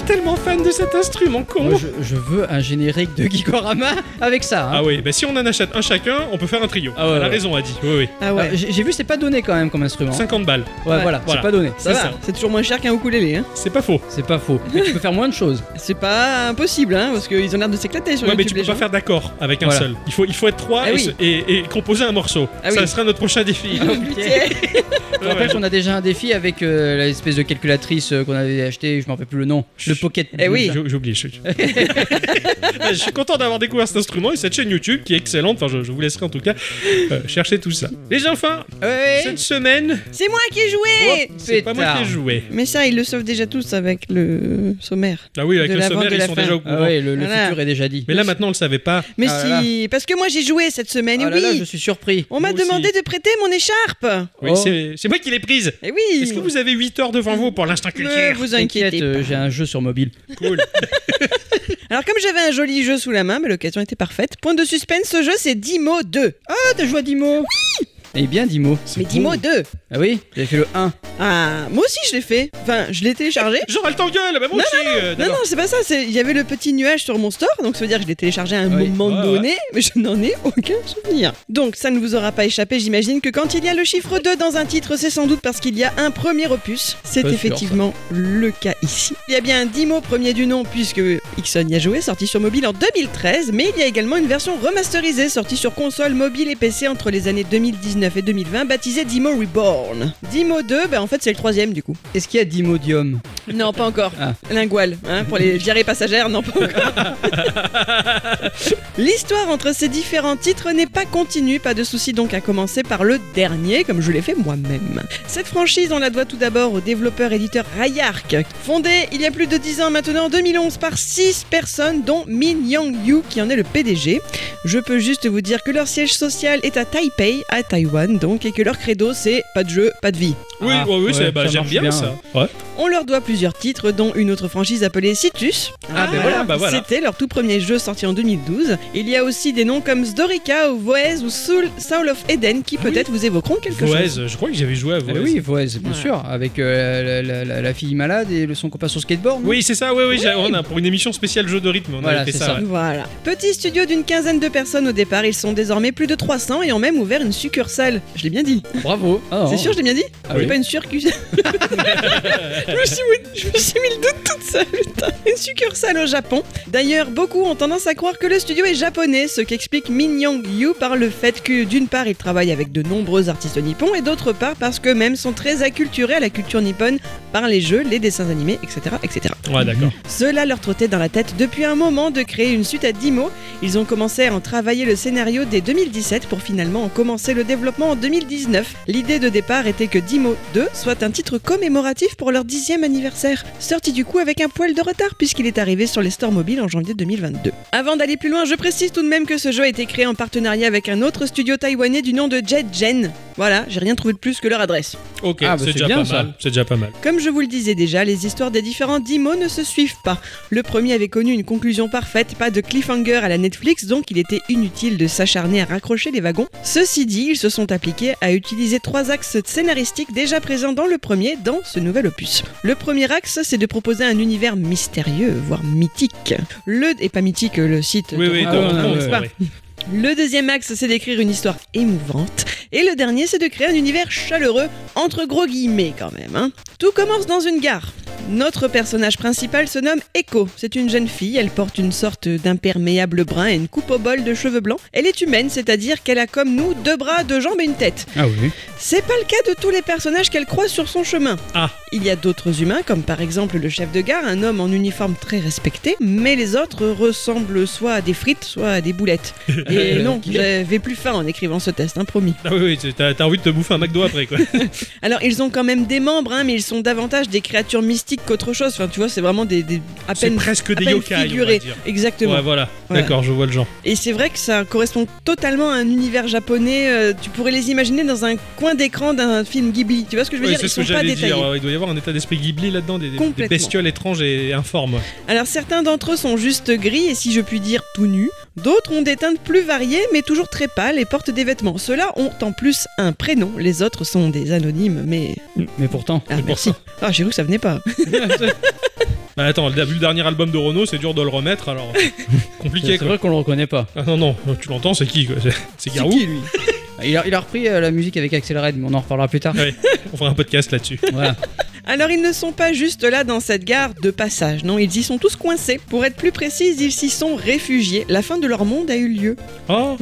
[SPEAKER 1] Tellement fan de cet instrument con.
[SPEAKER 2] Moi, je, je veux un générique de Gikorama avec ça. hein.
[SPEAKER 1] Ah oui, bah si on en achète un chacun, on peut faire un trio.
[SPEAKER 2] Ah ouais,
[SPEAKER 1] Elle a
[SPEAKER 2] ouais.
[SPEAKER 1] raison, a dit. Oui, oui.
[SPEAKER 3] Ah ouais.
[SPEAKER 2] Euh, J'ai vu, c'est pas donné quand même comme instrument.
[SPEAKER 1] 50 balles.
[SPEAKER 2] Ouais,
[SPEAKER 3] Ouais.
[SPEAKER 2] voilà,
[SPEAKER 1] Voilà.
[SPEAKER 2] c'est pas donné.
[SPEAKER 3] Ça
[SPEAKER 1] ça.
[SPEAKER 3] c'est toujours moins cher qu'un ukulélé. Hein.
[SPEAKER 1] C'est pas faux.
[SPEAKER 2] C'est pas faux. Mais tu peux faire moins de choses.
[SPEAKER 3] C'est pas impossible, hein, parce qu'ils ont l'air de s'éclater sur
[SPEAKER 1] Ouais, mais
[SPEAKER 3] YouTube,
[SPEAKER 1] tu peux
[SPEAKER 3] les
[SPEAKER 1] pas
[SPEAKER 3] gens.
[SPEAKER 1] faire d'accord avec un
[SPEAKER 2] Voilà.
[SPEAKER 1] seul. Il faut, il faut être trois
[SPEAKER 3] Ah
[SPEAKER 1] et,
[SPEAKER 3] oui.
[SPEAKER 1] se- et- et composer un morceau.
[SPEAKER 3] Ah
[SPEAKER 1] Ça
[SPEAKER 3] oui.
[SPEAKER 1] sera notre prochain défi.
[SPEAKER 3] Pitié.
[SPEAKER 2] Je rappelle qu'on a déjà un défi avec euh, l'espèce de calculatrice euh, qu'on avait acheté, je m'en rappelle plus le nom. Le Pocket.
[SPEAKER 3] Eh oui.
[SPEAKER 1] J'ai- J'ai oublié. Je, suis content d'avoir découvert cet instrument et cette chaîne YouTube qui est excellente. Enfin, je, je vous laisserai en tout cas euh, chercher tout ça. Les enfants,
[SPEAKER 2] Ouais.
[SPEAKER 1] cette semaine,
[SPEAKER 3] C'est moi qui ai joué
[SPEAKER 1] c'est pas moi qui ai joué.
[SPEAKER 3] Mais ça, ils le savent déjà tous avec le sommaire.
[SPEAKER 1] Ah oui, avec le
[SPEAKER 3] la vente
[SPEAKER 1] sommaire,
[SPEAKER 3] de
[SPEAKER 1] ils
[SPEAKER 3] la
[SPEAKER 1] sont
[SPEAKER 3] fin.
[SPEAKER 1] déjà au courant.
[SPEAKER 2] Ah ouais, le, le
[SPEAKER 3] Voilà.
[SPEAKER 2] futur est déjà dit.
[SPEAKER 1] Mais là, maintenant, on le savait pas.
[SPEAKER 3] Mais
[SPEAKER 2] Ah
[SPEAKER 3] si, parce que moi j'ai joué cette semaine,
[SPEAKER 2] Ah
[SPEAKER 3] et
[SPEAKER 2] là là,
[SPEAKER 3] oui
[SPEAKER 2] je suis surpris.
[SPEAKER 3] On m'a
[SPEAKER 1] Moi aussi.
[SPEAKER 3] demandé de prêter mon écharpe
[SPEAKER 1] Oui,
[SPEAKER 2] Oh.
[SPEAKER 1] c'est c'est moi qui l'ai prise.
[SPEAKER 3] Et oui
[SPEAKER 1] Est-ce que vous avez 8 heures devant vous pour l'instant
[SPEAKER 3] Ne
[SPEAKER 1] culture
[SPEAKER 3] vous
[SPEAKER 2] T'inquiète,
[SPEAKER 3] inquiétez pas.
[SPEAKER 2] j'ai un jeu sur mobile.
[SPEAKER 1] Cool.
[SPEAKER 3] Alors comme j'avais un joli jeu sous la main, mais l'occasion était parfaite. Point de suspense, ce jeu c'est Dimo 2.
[SPEAKER 2] Ah, t'as joué à Dimo Oui Eh bien, Dimo.
[SPEAKER 3] Mais Dimo 2
[SPEAKER 2] Ah oui J'avais fait le 1.
[SPEAKER 3] Ah, moi aussi je l'ai fait. Enfin, je l'ai téléchargé.
[SPEAKER 1] Genre, elle t'engueule, bah moi
[SPEAKER 3] Non,
[SPEAKER 1] aussi. euh,
[SPEAKER 3] Non,
[SPEAKER 1] d'accord.
[SPEAKER 3] non, c'est pas ça. c'est- Il y avait le petit nuage sur mon store, donc ça veut dire que je l'ai téléchargé à un
[SPEAKER 2] Oui.
[SPEAKER 3] moment
[SPEAKER 1] Ouais,
[SPEAKER 3] donné, mais je n'en ai aucun souvenir. Donc ça ne vous aura pas échappé, j'imagine que quand il y a le chiffre 2 dans un titre, c'est sans doute parce qu'il y a un premier opus. C'est
[SPEAKER 2] sûr,
[SPEAKER 3] effectivement le cas ici. Il y a bien Dimo premier du nom, puisque Ixon y a joué, sorti sur mobile en 2013, mais il y a également une version remasterisée, sortie sur console, mobile et PC entre les années 2019 et 2020, baptisée Dimo Reborn. Dimo 2, ben en fait c'est le troisième du coup.
[SPEAKER 2] Est-ce qu'il y a Dimodium
[SPEAKER 3] Non, pas encore.
[SPEAKER 2] Ah.
[SPEAKER 3] Lingual, hein, pour les diarrhées passagères, non pas encore. L'histoire entre ces différents titres n'est pas continue, pas de souci donc à commencer par le dernier, comme je l'ai fait moi-même. Cette franchise, on la doit tout d'abord au développeur-éditeur Rayark, fondé il y a plus de 10 ans maintenant, en 2011, par 6 personnes, dont Min Young Yu, qui en est le PDG. Je peux juste vous dire que leur siège social est à Taipei, à Taïwan, donc, et que leur credo c'est pas de jeu, pas de vie.
[SPEAKER 1] Oui,
[SPEAKER 2] Ah,
[SPEAKER 1] ouais, oui,
[SPEAKER 2] ouais,
[SPEAKER 1] bah, j'aime bien,
[SPEAKER 2] bien,
[SPEAKER 1] ça. Ouais.
[SPEAKER 3] On leur doit plusieurs titres, dont une autre franchise appelée Citus.
[SPEAKER 1] Ah, ben voilà, bah voilà.
[SPEAKER 3] C'était leur tout premier jeu sorti en 2012. Il y a aussi des noms comme Zdorica ou Voez ou Soul, Soul of Eden qui peut-être vous évoqueront quelque
[SPEAKER 1] Voez,
[SPEAKER 3] chose.
[SPEAKER 1] je crois que j'avais joué à
[SPEAKER 2] Ah
[SPEAKER 1] Voez.
[SPEAKER 2] oui, ouais, bien
[SPEAKER 3] Ouais.
[SPEAKER 2] sûr. Avec euh, la, la- la- la fille malade et le son copain sur skateboard.
[SPEAKER 1] Oui, c'est ça, oui, oui, on a pour une émission spéciale jeu de rythme, on
[SPEAKER 2] Voilà,
[SPEAKER 1] avait fait
[SPEAKER 2] c'est
[SPEAKER 1] ça.
[SPEAKER 2] ça.
[SPEAKER 1] ouais.
[SPEAKER 3] Voilà. Petit studio d'une quinzaine de personnes au départ, ils sont désormais plus de 300 et ont même ouvert une succursale. Je l'ai bien dit.
[SPEAKER 2] Bravo. Ah, Non.
[SPEAKER 3] sûr, je l'ai bien dit
[SPEAKER 2] Ah
[SPEAKER 3] C'est
[SPEAKER 2] oui.
[SPEAKER 3] pas une succursale. je, me suis, je me suis mis le doute toute seule, putain. Une succursale au Japon. D'ailleurs, beaucoup ont tendance à croire que le studio est japonais, ce qu'explique Min Young Yu par le fait que d'une part, il travaille avec de nombreux artistes nippons et d'autre part parce qu'eux-mêmes sont très acculturés à la culture nippone par les jeux, les dessins animés, etc. etc.
[SPEAKER 1] Ouais, d'accord.
[SPEAKER 3] Cela leur trottait dans la tête depuis un moment de créer une suite à Dimo. Ils ont commencé à en travailler le scénario dès 2017 pour finalement en commencer le développement en 2019. L'idée de départ était que Dimo 2 soit un titre commémoratif pour leur dixième anniversaire, sorti du coup avec un poil de retard puisqu'il est arrivé sur les stores mobiles en janvier 2022. Avant d'aller plus loin, je précise tout de même que ce jeu a été créé en partenariat avec un autre studio taïwanais du nom de Jet Gen. Voilà, j'ai rien trouvé de plus que leur adresse.
[SPEAKER 1] Ok,
[SPEAKER 2] Ah, bah,
[SPEAKER 1] c'est
[SPEAKER 2] c'est
[SPEAKER 1] déjà
[SPEAKER 2] bien,
[SPEAKER 1] pas
[SPEAKER 2] ça.
[SPEAKER 1] mal. C'est déjà pas mal.
[SPEAKER 3] Comme je vous le disais déjà, les histoires des différents Dimo ne se suivent pas. Le premier avait connu une conclusion parfaite, pas de cliffhanger à la Netflix, donc il était inutile de s'acharner à raccrocher les wagons. Ceci dit, ils se sont appliqués à utiliser trois axes scénaristiques déjà présents dans le premier, dans ce nouvel opus. Le premier axe, c'est de proposer un univers mystérieux, voire mythique. Le, et pas mythique, le site.
[SPEAKER 1] Oui, oui,
[SPEAKER 2] Ah, ouais,
[SPEAKER 3] pas. Le deuxième axe, c'est d'écrire une histoire émouvante. Et le dernier, c'est de créer un univers chaleureux, entre gros guillemets quand même. hein. Tout commence dans une gare. Notre personnage principal se nomme Echo. C'est une jeune fille, elle porte une sorte d'imperméable brun et une coupe au bol de cheveux blancs. Elle est humaine, c'est-à-dire qu'elle a comme nous deux bras, deux jambes et une tête.
[SPEAKER 2] Ah oui.
[SPEAKER 3] C'est pas le cas de tous les personnages qu'elle croise sur son chemin.
[SPEAKER 1] Ah.
[SPEAKER 3] Il y a d'autres humains, comme par exemple le chef de gare, un homme en uniforme très respecté, mais les autres ressemblent soit à des frites, soit à des boulettes. Et non, j'avais plus faim en écrivant ce test, hein, promis.
[SPEAKER 1] Ah oui, oui, t'as envie de te bouffer un McDo après, quoi.
[SPEAKER 3] Alors, ils ont quand même des membres, hein, mais ils sont davantage des créatures mystiques qu'autre chose. Enfin, tu vois, c'est vraiment des, des à
[SPEAKER 1] C'est
[SPEAKER 3] peine,
[SPEAKER 1] presque
[SPEAKER 3] à
[SPEAKER 1] des
[SPEAKER 3] peine
[SPEAKER 1] yokai, on va
[SPEAKER 3] figurés.
[SPEAKER 1] dire.
[SPEAKER 3] Exactement.
[SPEAKER 1] Ouais, voilà.
[SPEAKER 3] Voilà.
[SPEAKER 1] D'accord, je vois le genre.
[SPEAKER 3] Et c'est vrai que ça correspond totalement à un univers japonais. euh, tu pourrais les imaginer dans un coin d'écran d'un film Ghibli. Tu vois ce que je veux
[SPEAKER 1] Ouais,
[SPEAKER 3] dire? Ils
[SPEAKER 1] ce que
[SPEAKER 3] sont pas détaillés.
[SPEAKER 1] dire. Il doit y avoir un état d'esprit Ghibli là-dedans, des, bestioles étranges et informes.
[SPEAKER 3] Alors certains d'entre eux sont juste gris et si je puis dire tout nus. D'autres ont des teintes plus variées mais toujours très pâles et portent des vêtements. Ceux-là ont en plus un prénom. Les autres sont des anonymes mais...
[SPEAKER 2] Mais pourtant.
[SPEAKER 3] Ah merci. Ah j'ai cru que ça venait pas.
[SPEAKER 1] Bah attends, vu le dernier album de Renault, c'est dur de le remettre, alors compliqué
[SPEAKER 2] C'est
[SPEAKER 1] quoi.
[SPEAKER 2] vrai qu'on le reconnaît pas.
[SPEAKER 1] Ah non, non, tu l'entends, c'est qui quoi? C'est- C'est Garou?
[SPEAKER 2] qui lui? Il a, il a repris euh, la musique avec Axel Red, mais on en reparlera plus tard.
[SPEAKER 1] Ouais, on fera un podcast là-dessus.
[SPEAKER 2] voilà.
[SPEAKER 3] Alors ils ne sont pas juste là dans cette gare de passage, non, ils y sont tous coincés. Pour être plus précise, ils s'y sont réfugiés. La fin de leur monde a eu lieu.
[SPEAKER 1] Oh,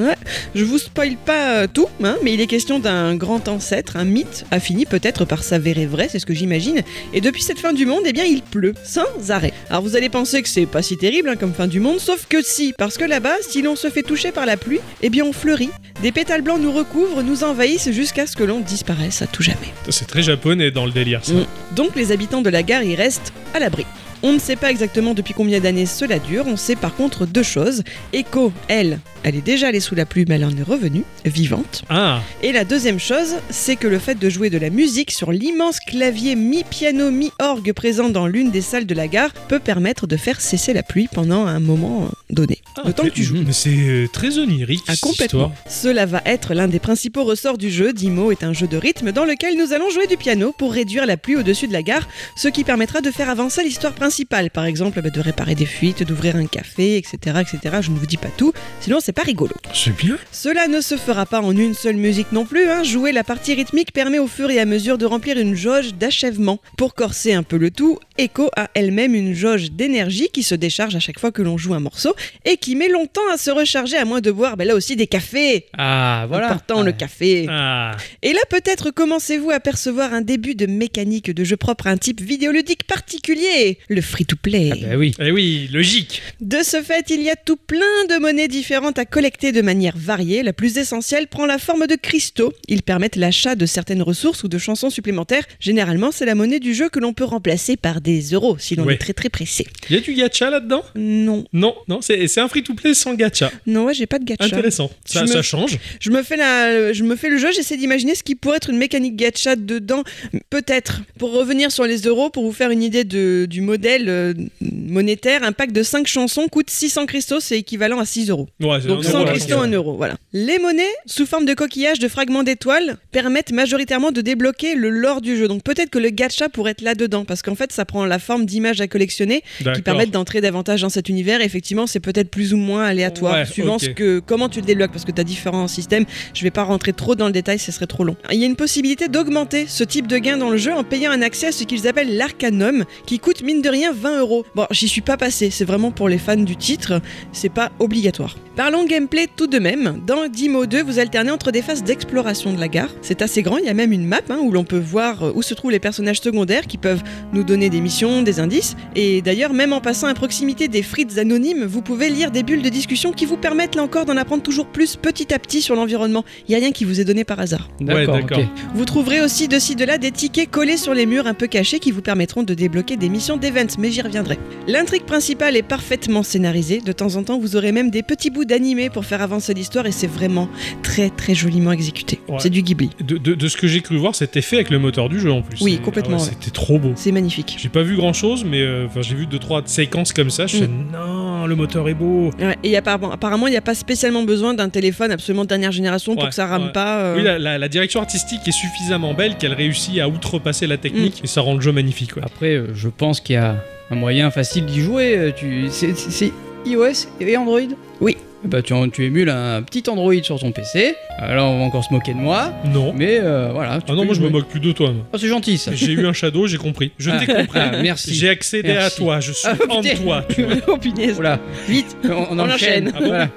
[SPEAKER 3] Je vous spoil pas euh, tout, hein, mais il est question d'un grand ancêtre, un mythe, a fini peut-être par s'avérer vrai, c'est ce que j'imagine. Et depuis cette fin du monde, eh bien il pleut, sans arrêt. Alors vous allez penser que c'est pas si terrible hein, comme fin du monde, sauf que si, parce que là-bas, si l'on se fait toucher par la pluie, eh bien on fleurit. Des pétales blancs nous recouvrent, nous envahissent jusqu'à ce que l'on disparaisse à tout jamais.
[SPEAKER 1] c'est très japonais dans le délire ça.
[SPEAKER 3] Mm. Donc les habitants de la gare y restent à l'abri. On ne sait pas exactement depuis combien d'années cela dure, on sait par contre deux choses. Echo, elle, elle est déjà allée sous la pluie mais elle en est revenue, vivante.
[SPEAKER 1] Ah,
[SPEAKER 3] Et la deuxième chose, c'est que le fait de jouer de la musique sur l'immense clavier mi-piano, mi-orgue présent dans l'une des salles de la gare peut permettre de faire cesser la pluie pendant un moment donné.
[SPEAKER 1] ah,
[SPEAKER 3] le temps que tu joues.
[SPEAKER 1] Mais c'est euh, très onirique.
[SPEAKER 3] Ah,
[SPEAKER 1] cette
[SPEAKER 3] complètement.
[SPEAKER 1] histoire.
[SPEAKER 3] Cela va être l'un des principaux ressorts du jeu. Dimo est un jeu de rythme dans lequel nous allons jouer du piano pour réduire la pluie au-dessus de la gare, ce qui permettra de faire avancer l'histoire principale. Par exemple, bah, de réparer des fuites, d'ouvrir un café, etc., etc. Je ne vous dis pas tout, sinon c'est pas rigolo.
[SPEAKER 1] C'est bien.
[SPEAKER 3] Cela ne se fera pas en une seule musique non plus. hein. Jouer la partie rythmique permet au fur et à mesure de remplir une jauge d'achèvement. Pour corser un peu le tout, Echo a elle-même une jauge d'énergie qui se décharge à chaque fois que l'on joue un morceau et qui met longtemps à se recharger à moins de boire bah, là aussi des cafés.
[SPEAKER 2] Ah, voilà.
[SPEAKER 3] Important le
[SPEAKER 2] Ah,
[SPEAKER 3] café.
[SPEAKER 1] Ah,
[SPEAKER 3] Et là peut-être commencez-vous à percevoir un début de mécanique de jeu propre à un type vidéoludique particulier, le free-to-play.
[SPEAKER 2] Ah, bah oui.
[SPEAKER 1] eh oui, logique.
[SPEAKER 3] De ce fait, il y a tout plein de monnaies différentes à collecter de manière variée. La plus essentielle prend la forme de cristaux. Ils permettent l'achat de certaines ressources ou de chansons supplémentaires. Généralement, c'est la monnaie du jeu que l'on peut remplacer par des euros si l'on
[SPEAKER 1] Ouais.
[SPEAKER 3] est très très pressé.
[SPEAKER 1] Y a du gacha là-dedans?
[SPEAKER 3] Non,
[SPEAKER 1] Non, non, c'est c'est un free-to-play sans gacha.
[SPEAKER 3] non, ouais, j'ai pas de gacha.
[SPEAKER 1] Intéressant. Ça,
[SPEAKER 3] Je me-
[SPEAKER 1] ça change.
[SPEAKER 3] Je me fais la, je me fais le jeu, j'essaie d'imaginer ce qui pourrait être une mécanique gacha dedans, peut-être. Pour revenir sur les euros, pour vous faire une idée de, du modèle euh, monétaire, un pack de 5 chansons coûte 600 cristaux, c'est équivalent à 6 euros.
[SPEAKER 1] Ouais,
[SPEAKER 3] Donc
[SPEAKER 1] un
[SPEAKER 3] 100
[SPEAKER 1] euro, là,
[SPEAKER 3] cristaux,
[SPEAKER 1] c'est-
[SPEAKER 3] 1 euro, voilà. Les monnaies, sous forme de coquillages, de fragments d'étoiles, permettent majoritairement de débloquer le lore du jeu. Donc peut-être que le gacha pourrait être là-dedans, parce qu'en fait, ça prend la forme d'images à collectionner qui permettent d'entrer davantage dans cet univers. Effectivement, c'est peut-être plus ou moins aléatoire,
[SPEAKER 1] Ouais,
[SPEAKER 3] suivant ce que, comment tu le débloques, parce que tu as différents systèmes. Je vais pas rentrer trop dans le détail, ce serait trop long. Il y a une possibilité d'augmenter ce type de gain dans le jeu en payant un accès à ce qu'ils appellent l'arcanum, qui coûte mine de rien 20 euros. Bon, j'y suis pas passé, c'est vraiment pour les fans du titre, c'est pas obligatoire. Parlons gameplay tout de même. Dans Dimo 2, vous alternez entre des phases d'exploration de la gare. C'est assez grand, il y a même une map hein, où l'on peut voir euh, où se trouvent les personnages secondaires qui peuvent nous donner des missions, des indices. Et d'ailleurs, même en passant à proximité des frites anonymes, vous pouvez lire des bulles de discussion qui vous permettent là encore d'en apprendre toujours plus petit à petit sur l'environnement. Il n'y a rien qui vous est donné par hasard.
[SPEAKER 1] Ouais, d'accord.
[SPEAKER 2] ok.
[SPEAKER 3] Vous trouverez aussi de ci de là des tickets collés sur les murs un peu cachés qui vous permettront de débloquer des missions mais j'y reviendrai. L'intrigue principale est parfaitement scénarisée. De temps en temps, vous aurez même des petits bouts d'animé pour faire avancer l'histoire et c'est vraiment très très joliment exécuté.
[SPEAKER 1] Ouais.
[SPEAKER 3] C'est du Ghibli.
[SPEAKER 1] De, de- de ce que j'ai cru voir, c'était fait avec le moteur du jeu en plus.
[SPEAKER 3] Oui, complètement,
[SPEAKER 1] ah ouais,
[SPEAKER 3] ouais.
[SPEAKER 1] C'était trop beau.
[SPEAKER 3] C'est magnifique.
[SPEAKER 1] J'ai pas vu grand chose, mais euh, j'ai vu deux trois séquences comme ça. Je fais non, le moteur est beau.
[SPEAKER 3] Ouais, et apparemment, apparemment, il n'y a pas spécialement besoin d'un téléphone absolument dernière génération pour
[SPEAKER 1] Ouais,
[SPEAKER 3] que ça rame
[SPEAKER 1] ouais.
[SPEAKER 3] pas. euh.
[SPEAKER 1] Oui, la, la- la direction artistique est suffisamment belle qu'elle réussit à outrepasser la technique
[SPEAKER 3] Mm.
[SPEAKER 1] et ça rend le jeu magnifique.
[SPEAKER 2] Après, euh, je pense qu'il y a un moyen facile d'y jouer. euh, Tu... C'est iOS et Android?
[SPEAKER 3] Oui.
[SPEAKER 2] Bah, tu, tu émules un petit Android sur ton PC. Alors, on va encore se moquer de moi.
[SPEAKER 1] Non.
[SPEAKER 2] Mais euh, voilà. tu
[SPEAKER 1] Ah non, moi je me moque plus de toi.
[SPEAKER 2] Oh, c'est gentil ça.
[SPEAKER 1] J'ai eu un shadow, j'ai compris. Je t'ai
[SPEAKER 2] Ah,
[SPEAKER 1] compris.
[SPEAKER 2] ah, merci.
[SPEAKER 1] J'ai accédé
[SPEAKER 2] Merci.
[SPEAKER 1] à toi, je suis
[SPEAKER 2] Ah,
[SPEAKER 1] en
[SPEAKER 2] putain.
[SPEAKER 1] toi. tu
[SPEAKER 3] oh punaise.
[SPEAKER 2] Voilà, vite, on, on
[SPEAKER 3] On
[SPEAKER 2] enchaîne.
[SPEAKER 1] Ah bon
[SPEAKER 2] Voilà.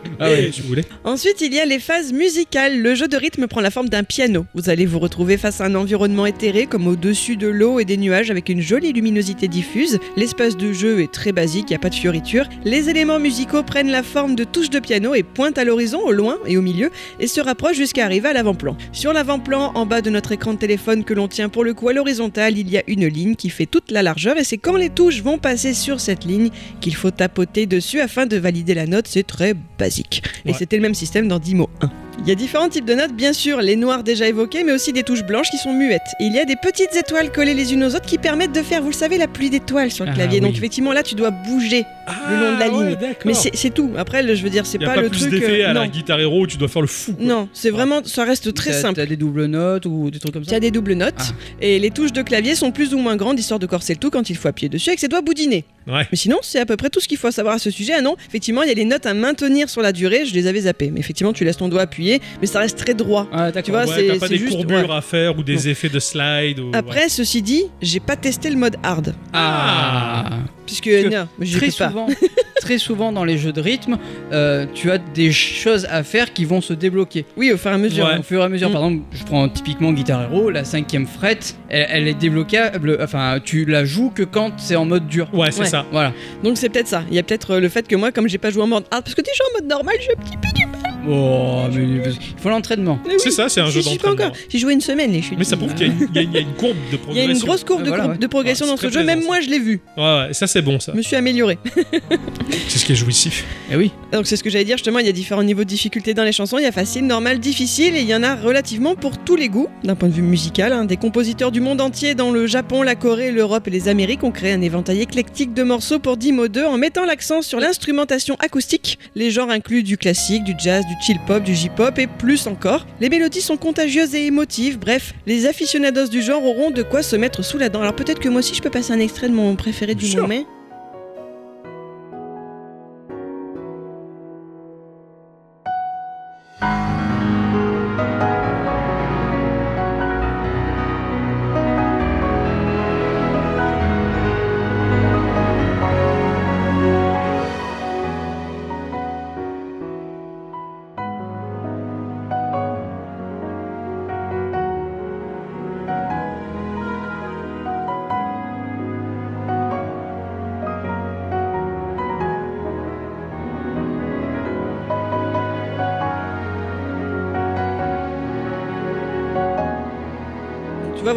[SPEAKER 1] Si vous voulez.
[SPEAKER 3] Ensuite, il y a les phases musicales. Le jeu de rythme prend la forme d'un piano. Vous allez vous retrouver face à un environnement éthéré, comme au-dessus de l'eau et des nuages, avec une jolie luminosité diffuse. L'espace de jeu est très basique, il n'y a pas de fioritures. Les éléments musicaux prennent la forme de touches de piano et pointent à l'horizon, au loin et au milieu, et se rapprochent jusqu'à arriver à l'avant-plan. Sur l'avant-plan, en bas de notre écran de téléphone que l'on tient pour le coup à l'horizontale, il y a une ligne qui fait toute la largeur, et c'est quand les touches vont passer sur cette ligne qu'il faut tapoter dessus afin de valider la note. C'est très basique. Et c'était le même système dans Dimo 1. Il y a différents types de notes, bien sûr, les noires déjà évoquées, mais aussi des touches blanches qui sont muettes. Et il y a des petites étoiles collées les unes aux autres qui permettent de faire, vous le savez, la pluie d'étoiles sur le
[SPEAKER 2] Ah,
[SPEAKER 3] clavier. Donc effectivement, là, tu dois bouger le long de la
[SPEAKER 1] Ah, ouais,
[SPEAKER 3] ligne. Mais c'est tout. Après, le- je veux dire, c'est pas,
[SPEAKER 1] pas,
[SPEAKER 3] le
[SPEAKER 1] plus
[SPEAKER 3] truc.
[SPEAKER 1] d'effet
[SPEAKER 3] euh,
[SPEAKER 1] à
[SPEAKER 3] non,
[SPEAKER 1] la guitare héros où tu dois faire le fou. quoi.
[SPEAKER 3] non, c'est vraiment, ça reste très
[SPEAKER 2] T'as-
[SPEAKER 3] simple.
[SPEAKER 2] T'as des doubles notes ou des trucs comme ça
[SPEAKER 3] a des doubles notes
[SPEAKER 2] Ah.
[SPEAKER 3] et les touches de clavier sont plus ou moins grandes histoire de corser le tout quand il faut appuyer dessus avec ses doigts boudinés.
[SPEAKER 1] Ouais.
[SPEAKER 3] Mais sinon, c'est à peu près tout ce qu'il faut savoir à ce sujet. Ah non, effectivement, il y a les notes à maintenir sur la durée, je les avais zappées. Mais effectivement, tu laisses ton doigt appuyer, mais ça reste très droit.
[SPEAKER 2] Ah.
[SPEAKER 3] Tu vois,
[SPEAKER 1] Ouais,
[SPEAKER 3] c'est-
[SPEAKER 1] t'as pas des
[SPEAKER 3] juste-
[SPEAKER 1] courbures
[SPEAKER 3] ouais.
[SPEAKER 1] à faire ou des
[SPEAKER 3] Non.
[SPEAKER 1] effets de slide. Ou...
[SPEAKER 3] Après, ceci dit, j'ai pas testé le mode hard.
[SPEAKER 2] Ah
[SPEAKER 3] Puisque,
[SPEAKER 2] que
[SPEAKER 3] non,
[SPEAKER 2] Très
[SPEAKER 3] pas.
[SPEAKER 2] souvent, très souvent dans les jeux de rythme, euh, tu as des choses à faire qui vont se débloquer.
[SPEAKER 3] Oui, au fur et à mesure.
[SPEAKER 1] Ouais.
[SPEAKER 2] Au fur et à mesure,
[SPEAKER 3] Mm.
[SPEAKER 2] par exemple, je prends typiquement Guitar Hero, la cinquième frette, elle, elle est débloquable, enfin, tu la joues que quand c'est en mode dur.
[SPEAKER 1] Ouais, c'est
[SPEAKER 3] Ouais.
[SPEAKER 1] ça.
[SPEAKER 2] Voilà.
[SPEAKER 3] Donc c'est peut-être ça. Il y a peut-être euh, le fait que moi, comme j'ai pas joué en mode hard, parce que déjà en mode normal, j'ai un petit peu du.
[SPEAKER 2] Oh, mais il faut l'entraînement.
[SPEAKER 3] Oui,
[SPEAKER 1] C'est ça, c'est un
[SPEAKER 3] j'y
[SPEAKER 1] jeu
[SPEAKER 3] suis pas
[SPEAKER 1] d'entraînement.
[SPEAKER 3] encore. J'ai joué une semaine, les chutes.
[SPEAKER 1] Mais ça prouve qu'il y, a une- il y a une- il y a une courbe de
[SPEAKER 3] Il y a
[SPEAKER 1] progression.
[SPEAKER 3] une grosse courbe de,
[SPEAKER 2] Ah, voilà,
[SPEAKER 3] courbe-
[SPEAKER 2] ouais.
[SPEAKER 3] de progression
[SPEAKER 1] Ah,
[SPEAKER 3] dans ce jeu, même moi je l'ai vu.
[SPEAKER 1] Ouais, ouais, ça c'est bon ça.
[SPEAKER 3] Je me suis amélioré.
[SPEAKER 1] C'est ce qui est jouissif.
[SPEAKER 2] Eh oui.
[SPEAKER 3] Donc c'est ce que j'allais dire justement, il y a différents niveaux de difficulté dans les chansons, il y a facile, normal, difficile et il y en a relativement pour tous les goûts d'un point de vue musical. hein. Des compositeurs du monde entier dans le Japon, la Corée, l'Europe et les Amériques ont créé un éventail éclectique de morceaux pour Dimo 2 en mettant l'accent sur l'instrumentation acoustique. Les genres incluent du classique, du jazz, du chill pop, du J-pop et plus encore. Les mélodies sont contagieuses et émotives, bref, les aficionados du genre auront de quoi se mettre sous la dent. Alors peut-être que moi aussi je peux passer un extrait de mon préféré du moment.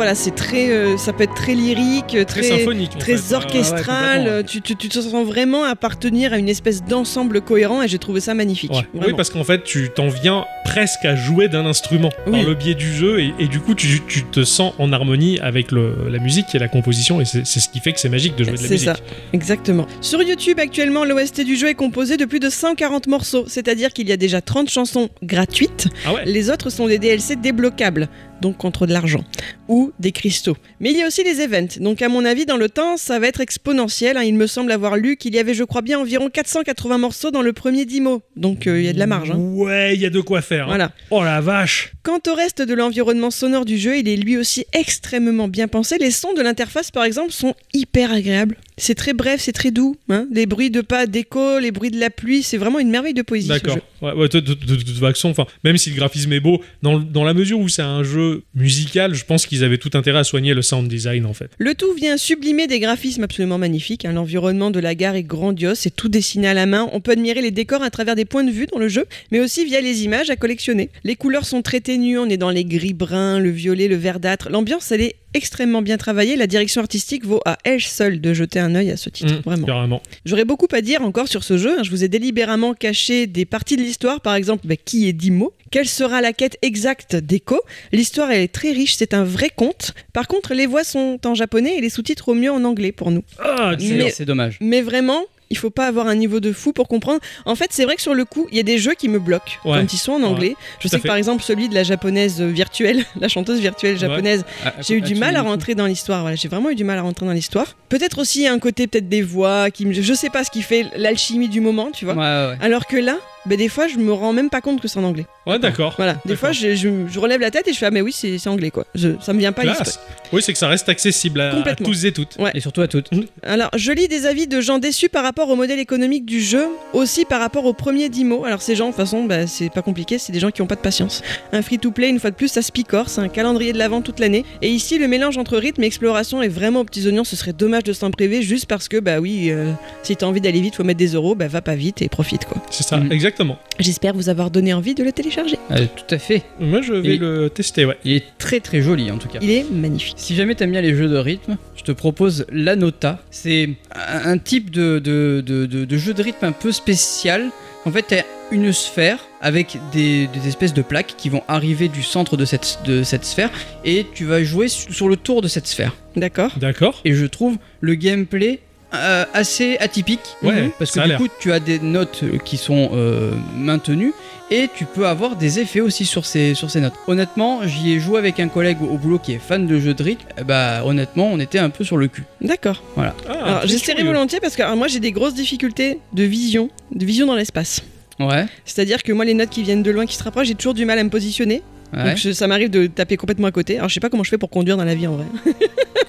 [SPEAKER 3] Voilà, c'est très, euh, ça peut être très lyrique, très,
[SPEAKER 1] Très symphonique.
[SPEAKER 3] très
[SPEAKER 1] fait.
[SPEAKER 3] orchestral. tu, tu- tu te sens vraiment appartenir à une espèce d'ensemble cohérent et j'ai trouvé ça magnifique.
[SPEAKER 1] Ouais. Oui, parce qu'en fait, tu t'en viens presque à jouer d'un instrument
[SPEAKER 3] Oui.
[SPEAKER 1] par le biais du jeu, et, et du coup, tu, tu te sens en harmonie avec le, la musique et la composition, et c'est c'est ce qui fait que c'est magique de jouer de la
[SPEAKER 3] C'est
[SPEAKER 1] musique.
[SPEAKER 3] ça, exactement. Sur YouTube, actuellement, l'OST du jeu est composé de plus de 140 morceaux, c'est-à-dire qu'il y a déjà 30 chansons gratuites.
[SPEAKER 1] Ah ouais
[SPEAKER 3] Les autres sont des DLC débloquables, donc contre de l'argent, ou des cristaux. Mais il y a aussi les events, donc à mon avis, dans le temps, ça va être exponentiel. hein. Il me semble avoir lu qu'il y avait, je crois bien, environ 480 morceaux dans le premier Dimo, donc euh, il y a de la marge. hein.
[SPEAKER 1] Ouais, il y a de quoi faire. hein.
[SPEAKER 3] Voilà.
[SPEAKER 1] Oh la vache
[SPEAKER 3] Quant au reste de l'environnement sonore du jeu, il est lui aussi extrêmement bien pensé. Les sons de l'interface, par exemple, sont hyper agréables. C'est très bref, c'est très doux. hein. Les bruits de pas d'écho, les bruits de la pluie, c'est vraiment une merveille de poésie.
[SPEAKER 1] D'accord. Ouais, ouais, de, de- de- de toute façon, enfin, même si le graphisme est beau, dans, dans la mesure où c'est un jeu musical, je pense qu'ils avaient tout intérêt à soigner le sound design en fait.
[SPEAKER 3] Le tout vient sublimer des graphismes absolument magnifiques. hein. L'environnement de la gare est grandiose, c'est tout dessiné à la main. On peut admirer les décors à travers des points de vue dans le jeu, mais aussi via les images à collectionner. Les couleurs sont très ténues, on est dans les gris bruns, le violet, le verdâtre. L'ambiance, elle est extrêmement bien travaillée. La direction artistique vaut à elle seule de jeter un œil à ce titre,
[SPEAKER 1] Mm,
[SPEAKER 3] vraiment.
[SPEAKER 1] Carrément.
[SPEAKER 3] J'aurais beaucoup à dire encore sur ce jeu. hein. Je vous ai délibérément caché des parties de l'histoire, par exemple, bah, qui est Dimo Quelle sera la quête exacte d'Echo? L'histoire elle est très riche, c'est un vrai conte. Par contre, les voix sont en japonais et les sous-titres au mieux en anglais pour nous.
[SPEAKER 1] Ah,
[SPEAKER 3] Mais-
[SPEAKER 2] c'est dommage.
[SPEAKER 3] Mais vraiment, il faut pas avoir un niveau de fou pour comprendre. En fait, c'est vrai que sur le coup, il y a des jeux qui me bloquent
[SPEAKER 1] Ouais.
[SPEAKER 3] quand ils sont en anglais. Je sais que
[SPEAKER 1] fait.
[SPEAKER 3] par exemple, celui de la japonaise virtuelle, la chanteuse virtuelle japonaise,
[SPEAKER 2] Ah,
[SPEAKER 3] j'ai eu du mal à rentrer dans l'histoire. Voilà, j'ai vraiment eu du mal à rentrer dans l'histoire. Peut-être aussi un côté peut-être des voix qui me... je sais pas ce qui fait l'alchimie du moment, tu vois. Alors que là, ben, des fois, je me rends même pas compte que c'est en anglais.
[SPEAKER 1] Ouais, d'accord.
[SPEAKER 3] Voilà, des fois, je, je- je relève la tête et je fais ah mais oui, c'est c'est anglais quoi. Je- ça me vient pas.
[SPEAKER 1] Classe. Oui, c'est que ça reste accessible à, à
[SPEAKER 3] Complètement.
[SPEAKER 1] tous et toutes.
[SPEAKER 3] Ouais.
[SPEAKER 2] Et surtout à toutes.
[SPEAKER 3] Alors, je lis des avis de gens déçus par rapport au modèle économique du jeu, aussi par rapport au premier Dimo. Alors, ces gens, de toute façon, bah, c'est pas compliqué, c'est des gens qui ont pas de patience. Un free-to-play, une fois de plus, ça se picore, c'est un calendrier de l'avant toute l'année. Et ici, le mélange entre rythme et exploration est vraiment aux petits oignons. Ce serait dommage de s'en priver juste parce que, bah oui, euh, si t'as envie d'aller vite, faut mettre des euros, bah va pas vite et profite quoi.
[SPEAKER 1] C'est ça,
[SPEAKER 2] Mm.
[SPEAKER 1] exactement. Exactement.
[SPEAKER 3] J'espère vous avoir donné envie de le télécharger.
[SPEAKER 2] Euh, tout à fait.
[SPEAKER 1] Moi, je vais
[SPEAKER 2] Et-
[SPEAKER 1] le tester, ouais.
[SPEAKER 2] Il est très très joli en tout cas.
[SPEAKER 3] Il est magnifique.
[SPEAKER 2] Si jamais t'aimes bien les jeux de rythme, je te propose la Nota. C'est un type de, de, de- de- de jeu de rythme un peu spécial. En fait, t'as une sphère avec des, des espèces de plaques qui vont arriver du centre de cette, de cette sphère et tu vas jouer su- sur le tour de cette sphère.
[SPEAKER 3] D'accord.
[SPEAKER 1] D'accord.
[SPEAKER 2] Et je trouve le gameplay euh, assez atypique.
[SPEAKER 1] Ouais,
[SPEAKER 2] Mhm. parce que du coup, tu as des notes euh, qui sont euh, maintenues et tu peux avoir des effets aussi sur ces, sur ces notes. Honnêtement, j'y ai joué avec un collègue au, boulot qui est fan de jeux de rythme. Eh Bah, honnêtement, on était un peu sur le cul.
[SPEAKER 3] D'accord.
[SPEAKER 1] Ah,
[SPEAKER 3] Alors
[SPEAKER 1] très
[SPEAKER 3] j'essaierai volontiers parce que alors, moi j'ai des grosses difficultés de vision, de vision dans l'espace.
[SPEAKER 2] Ouais.
[SPEAKER 3] C'est-à-dire que moi les notes qui viennent de loin, qui se rapprochent, j'ai toujours du mal à me positionner.
[SPEAKER 2] Ouais.
[SPEAKER 3] Donc je- ça m'arrive de taper complètement à côté. Alors je sais pas comment je fais pour conduire dans la vie en vrai.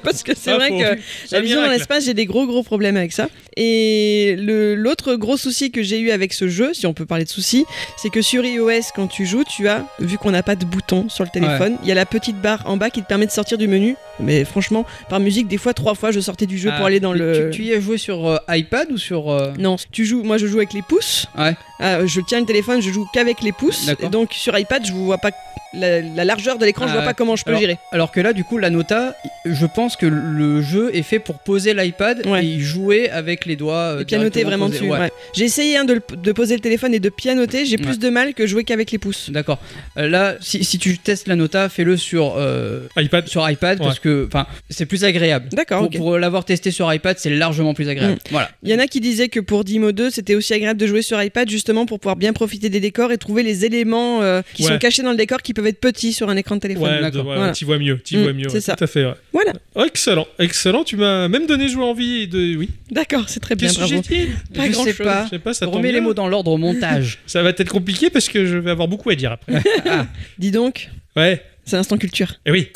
[SPEAKER 3] Parce que c'est vrai que la vision dans l'espace, j'ai des gros gros problèmes avec ça. Et l'autre gros souci que j'ai eu avec ce jeu, si on peut parler de souci, c'est que sur iOS, quand tu joues, tu as, vu qu'on n'a pas de bouton sur le téléphone, il y a la petite barre en bas qui te permet de sortir du menu. Mais franchement, par musique, des fois, trois fois, je sortais du jeu pour
[SPEAKER 2] Ah,
[SPEAKER 3] aller dans le.
[SPEAKER 2] Tu, tu y as joué sur euh, iPad ou sur. euh,
[SPEAKER 3] Non, tu joues. Moi, je joue avec les pouces.
[SPEAKER 2] Ouais.
[SPEAKER 3] Ah, je tiens le téléphone, je joue qu'avec les pouces. Et donc sur iPad, je vois pas la, la largeur de l'écran, je
[SPEAKER 2] Ah
[SPEAKER 3] vois
[SPEAKER 2] ouais.
[SPEAKER 3] pas comment je peux
[SPEAKER 2] Alors,
[SPEAKER 3] gérer.
[SPEAKER 2] Alors que là, du coup, la Nota, je pense que le jeu est fait pour poser l'iPad
[SPEAKER 3] Ouais.
[SPEAKER 2] et y jouer avec les doigts. euh,
[SPEAKER 3] Et pianoter vraiment dessus.
[SPEAKER 2] Ouais.
[SPEAKER 3] ouais. J'ai essayé hein, de, poser le téléphone et de pianoter. J'ai plus
[SPEAKER 2] Ouais.
[SPEAKER 3] de mal que jouer qu'avec les pouces.
[SPEAKER 2] D'accord. Euh, là, si, si tu testes la Nota, fais-le sur, euh,
[SPEAKER 1] iPad.
[SPEAKER 2] sur iPad parce que enfin, c'est plus agréable.
[SPEAKER 3] D'accord.
[SPEAKER 2] Pour, pour l'avoir testé sur iPad, c'est largement plus agréable. Voilà.
[SPEAKER 3] Il y en a qui disaient que pour Dimo 2, c'était aussi agréable de jouer sur iPad justement pour pouvoir bien profiter des décors et trouver les éléments euh, qui
[SPEAKER 1] Ouais.
[SPEAKER 3] sont cachés dans le décor qui peuvent être petits sur un écran de téléphone.
[SPEAKER 1] Ouais,
[SPEAKER 2] d'accord.
[SPEAKER 1] de- ouais,
[SPEAKER 3] Voilà.
[SPEAKER 1] t'y vois mieux, t'y
[SPEAKER 3] Mm,
[SPEAKER 1] vois mieux.
[SPEAKER 3] c'est
[SPEAKER 1] ouais,
[SPEAKER 3] ça.
[SPEAKER 1] Tout à fait. ouais.
[SPEAKER 3] Voilà.
[SPEAKER 1] Oh, excellent, excellent. Tu m'as même donné jouer envie de. Oui.
[SPEAKER 3] D'accord, c'est très bien.
[SPEAKER 1] Qu'est-ce que
[SPEAKER 3] Bravo.
[SPEAKER 1] j'ai dit
[SPEAKER 3] Pas
[SPEAKER 2] je
[SPEAKER 3] grand
[SPEAKER 2] sais
[SPEAKER 3] chose.
[SPEAKER 2] pas.
[SPEAKER 1] Je sais pas, ça tombe
[SPEAKER 2] Remets les mots dans l'ordre au montage.
[SPEAKER 1] Ça va être compliqué parce que je vais avoir beaucoup à dire après.
[SPEAKER 3] Dis donc,
[SPEAKER 1] ouais.
[SPEAKER 3] c'est l'instant culture.
[SPEAKER 1] Et oui.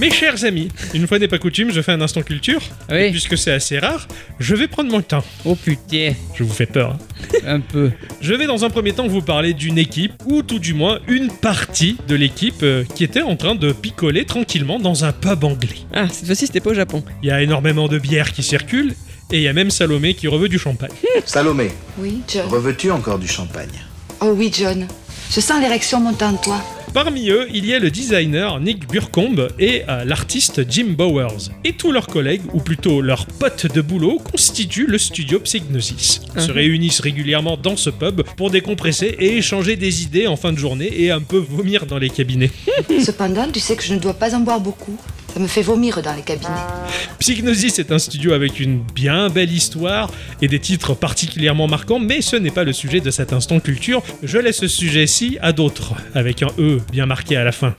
[SPEAKER 1] Mes chers amis, une fois n'est pas coutume, je fais un instant culture. Et puisque c'est assez rare, je vais prendre mon temps.
[SPEAKER 2] Oh putain,
[SPEAKER 1] Je vous fais peur. hein.
[SPEAKER 2] un peu.
[SPEAKER 1] Je vais dans un premier temps vous parler d'une équipe, ou tout du moins une partie de l'équipe euh, qui était en train de picoler tranquillement dans un pub anglais.
[SPEAKER 3] Ah, cette fois-ci, c'était pas au Japon.
[SPEAKER 1] Il y a énormément de bières qui circulent, et il y a même Salomé qui reveut du champagne.
[SPEAKER 5] Salomé,
[SPEAKER 6] Oui, John.
[SPEAKER 5] reveux-tu encore du champagne?
[SPEAKER 6] Oh oui, John. Je sens l'érection monter en toi.
[SPEAKER 1] Parmi eux, il y a le designer Nick Burcombe et euh, l'artiste Jim Bowers. Et tous leurs collègues, ou plutôt leurs potes de boulot, constituent le studio Psygnosis. Ils se
[SPEAKER 3] Mhm.
[SPEAKER 1] réunissent régulièrement dans ce pub pour décompresser et échanger des idées en fin de journée et un peu vomir dans les cabinets.
[SPEAKER 6] Cependant, tu sais que je ne dois pas en boire beaucoup. Ça me fait vomir dans les cabinets.
[SPEAKER 1] Psygnosis est un studio avec une bien belle histoire et des titres particulièrement marquants, mais ce n'est pas le sujet de cet instant culture. Je laisse ce sujet-ci à d'autres, avec un E bien marqué à la fin.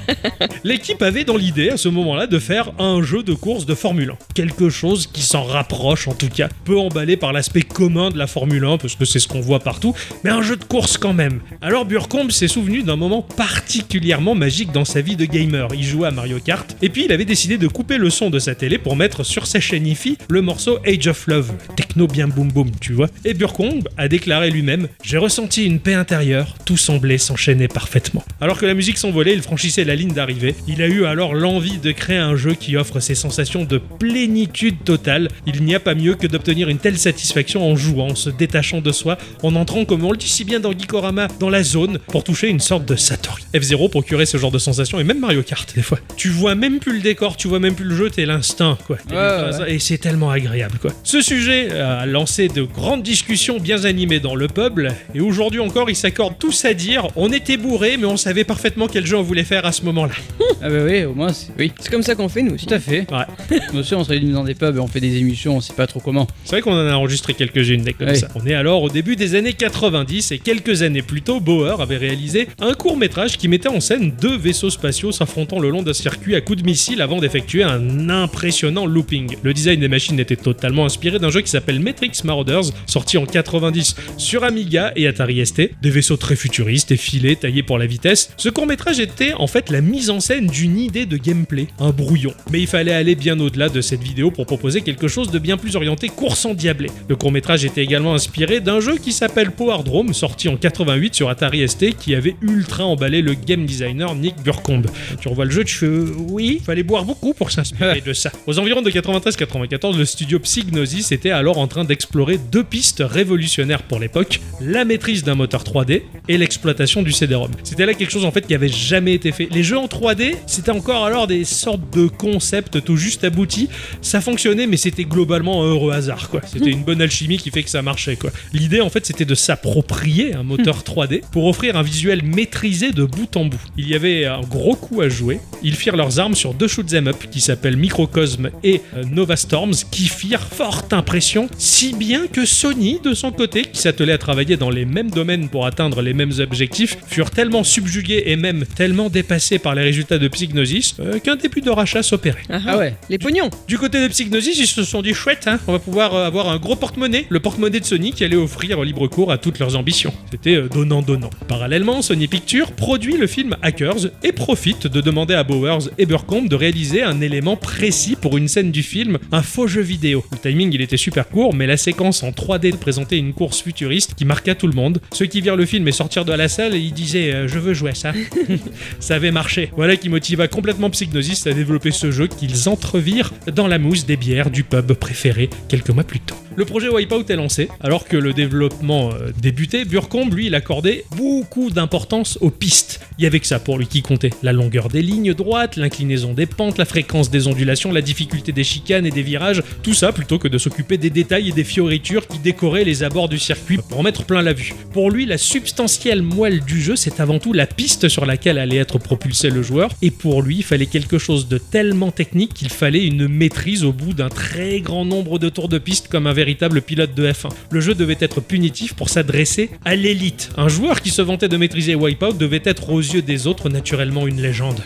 [SPEAKER 1] L'équipe avait dans l'idée à ce moment-là de faire un jeu de course de Formule 1. Quelque chose qui s'en rapproche en tout cas, peu emballé par l'aspect commun de la Formule 1, parce que c'est ce qu'on voit partout, mais un jeu de course quand même. Alors Burcombe s'est souvenu d'un moment particulièrement magique dans sa vie de gamer. Il jouait à Mario Kart, et puis il avait décidé de couper le son de sa télé pour mettre sur sa chaîne IFI le morceau Age of Love, techno bien boum boum, tu vois. Et Burcombe a déclaré lui-même J'ai ressenti une paix intérieure, tout semblait s'enchaîner parfaitement. Alors que la musique s'envolait, il franchissait la ligne d'arrivée. Il a eu alors l'envie de créer un jeu qui offre ces sensations de plénitude totale. Il n'y a pas mieux que d'obtenir une telle satisfaction en jouant, en se détachant de soi, en entrant, comme on le dit si bien dans Gikorama, dans la zone pour toucher une sorte de Satori. F0 procurait ce genre de sensation et même Mario Kart des fois. Tu vois même plus le décor, tu vois même plus le jeu, t'es l'instinct quoi. T'es
[SPEAKER 2] Ouais,
[SPEAKER 1] l'instinct, Et c'est tellement agréable quoi. Ce sujet a lancé de grandes discussions bien animées dans le pub et aujourd'hui encore ils s'accordent tous à dire on était bourrés mais on savait parfaitement quel jeu on voulait faire à ce moment-là.
[SPEAKER 2] Ah bah oui, au moins, c'est- oui.
[SPEAKER 3] C'est comme ça qu'on fait, nous aussi.
[SPEAKER 2] Tout à fait.
[SPEAKER 1] Ouais.
[SPEAKER 2] Nous aussi, on se réunit dans des pubs et on fait des émissions, on sait pas trop comment.
[SPEAKER 1] C'est vrai qu'on en a enregistré quelques-unes des comme ça. On est alors au début des années 90 et quelques années plus tôt, Bauer avait réalisé un court métrage qui mettait en scène deux vaisseaux spatiaux s'affrontant le long d'un circuit à coups de missile avant d'effectuer un impressionnant looping. Le design des machines était totalement inspiré d'un jeu qui s'appelle Matrix Marauders, sorti en 90 sur Amiga et Atari ST. Des vaisseaux très futuristes et filés, taillés pour la vitesse. Ce court métrage était en fait la mise en scène d'une idée de gameplay, un brouillon. Mais il fallait aller bien au-delà de cette vidéo pour proposer quelque chose de bien plus orienté course endiablée. Le court métrage était également inspiré d'un jeu qui s'appelle Power Drome, sorti en 88 sur Atari ST, qui avait ultra emballé le game designer Nick Burcombe. Tu revois le jeu, tu fais euh, oui, fallait boire beaucoup pour s'inspirer de ça. Aux environs de 93-94, le studio Psygnosis était alors en train d'explorer deux pistes révolutionnaires pour l'époque la maîtrise d'un moteur 3D et l'exploitation du CD-ROM. C'était là quelque chose en fait qui avait jamais été fait. Les jeux en 3D, c'était encore alors des sortes de concepts tout juste aboutis. Ça fonctionnait, mais c'était globalement un heureux hasard, quoi. C'était une bonne alchimie qui fait que ça marchait, quoi. L'idée, en fait, c'était de s'approprier un moteur 3D pour offrir un visuel maîtrisé de bout en bout. Il y avait un gros coup à jouer. Ils firent leurs armes sur deux shoot'em up qui s'appellent Microcosm et euh, Nova Storms, qui firent forte impression, si bien que Sony, de son côté, qui s'attelait à travailler dans les mêmes domaines pour atteindre les mêmes objectifs, furent tellement subjugués et même tellement dépassés par les résultats de Psygnosis euh, qu'un début de rachat s'opérait.
[SPEAKER 2] Ah ouais.
[SPEAKER 3] Les pognons.
[SPEAKER 1] Du côté de Psygnosis, ils se sont dit chouette, hein, on va pouvoir euh, avoir un gros porte-monnaie, le porte-monnaie de Sony qui allait offrir libre cours à toutes leurs ambitions. C'était euh, donnant-donnant. Parallèlement, Sony Pictures produit le film Hackers et profite de demander à Bowers et De réaliser un élément précis pour une scène du film, un faux jeu vidéo. Le timing, il était super court, mais la séquence en 3D de présenter une course futuriste qui marqua tout le monde. Ceux qui virent le film et sortirent de la salle, ils disaient euh, je veux jouer à ça. ça avait marché. Voilà qui motiva complètement Psygnosis à développer ce jeu qu'ils entrevirent dans la mousse des bières du pub préféré quelques mois plus tôt. Le projet Wipeout est lancé, alors que le développement euh, débutait, Burcombe, lui, il accordait beaucoup d'importance aux pistes. Il y avait que ça pour lui qui comptait. La longueur des lignes droites, l'inclinaison des pentes, la fréquence des ondulations, la difficulté des chicanes et des virages, tout ça plutôt que de s'occuper des détails et des fioritures qui décoraient les abords du circuit pour en mettre plein la vue. Pour lui, la substantielle moelle du jeu, c'est avant tout la piste sur laquelle allait être propulsé le joueur, et pour lui, il fallait quelque chose de tellement technique qu'il fallait une maîtrise au bout d'un très grand nombre de tours de piste comme un véritable pilote de F1. Le jeu devait être punitif pour s'adresser à l'élite. Un joueur qui se vantait de maîtriser Wipeout devait être aux yeux des autres naturellement une légende.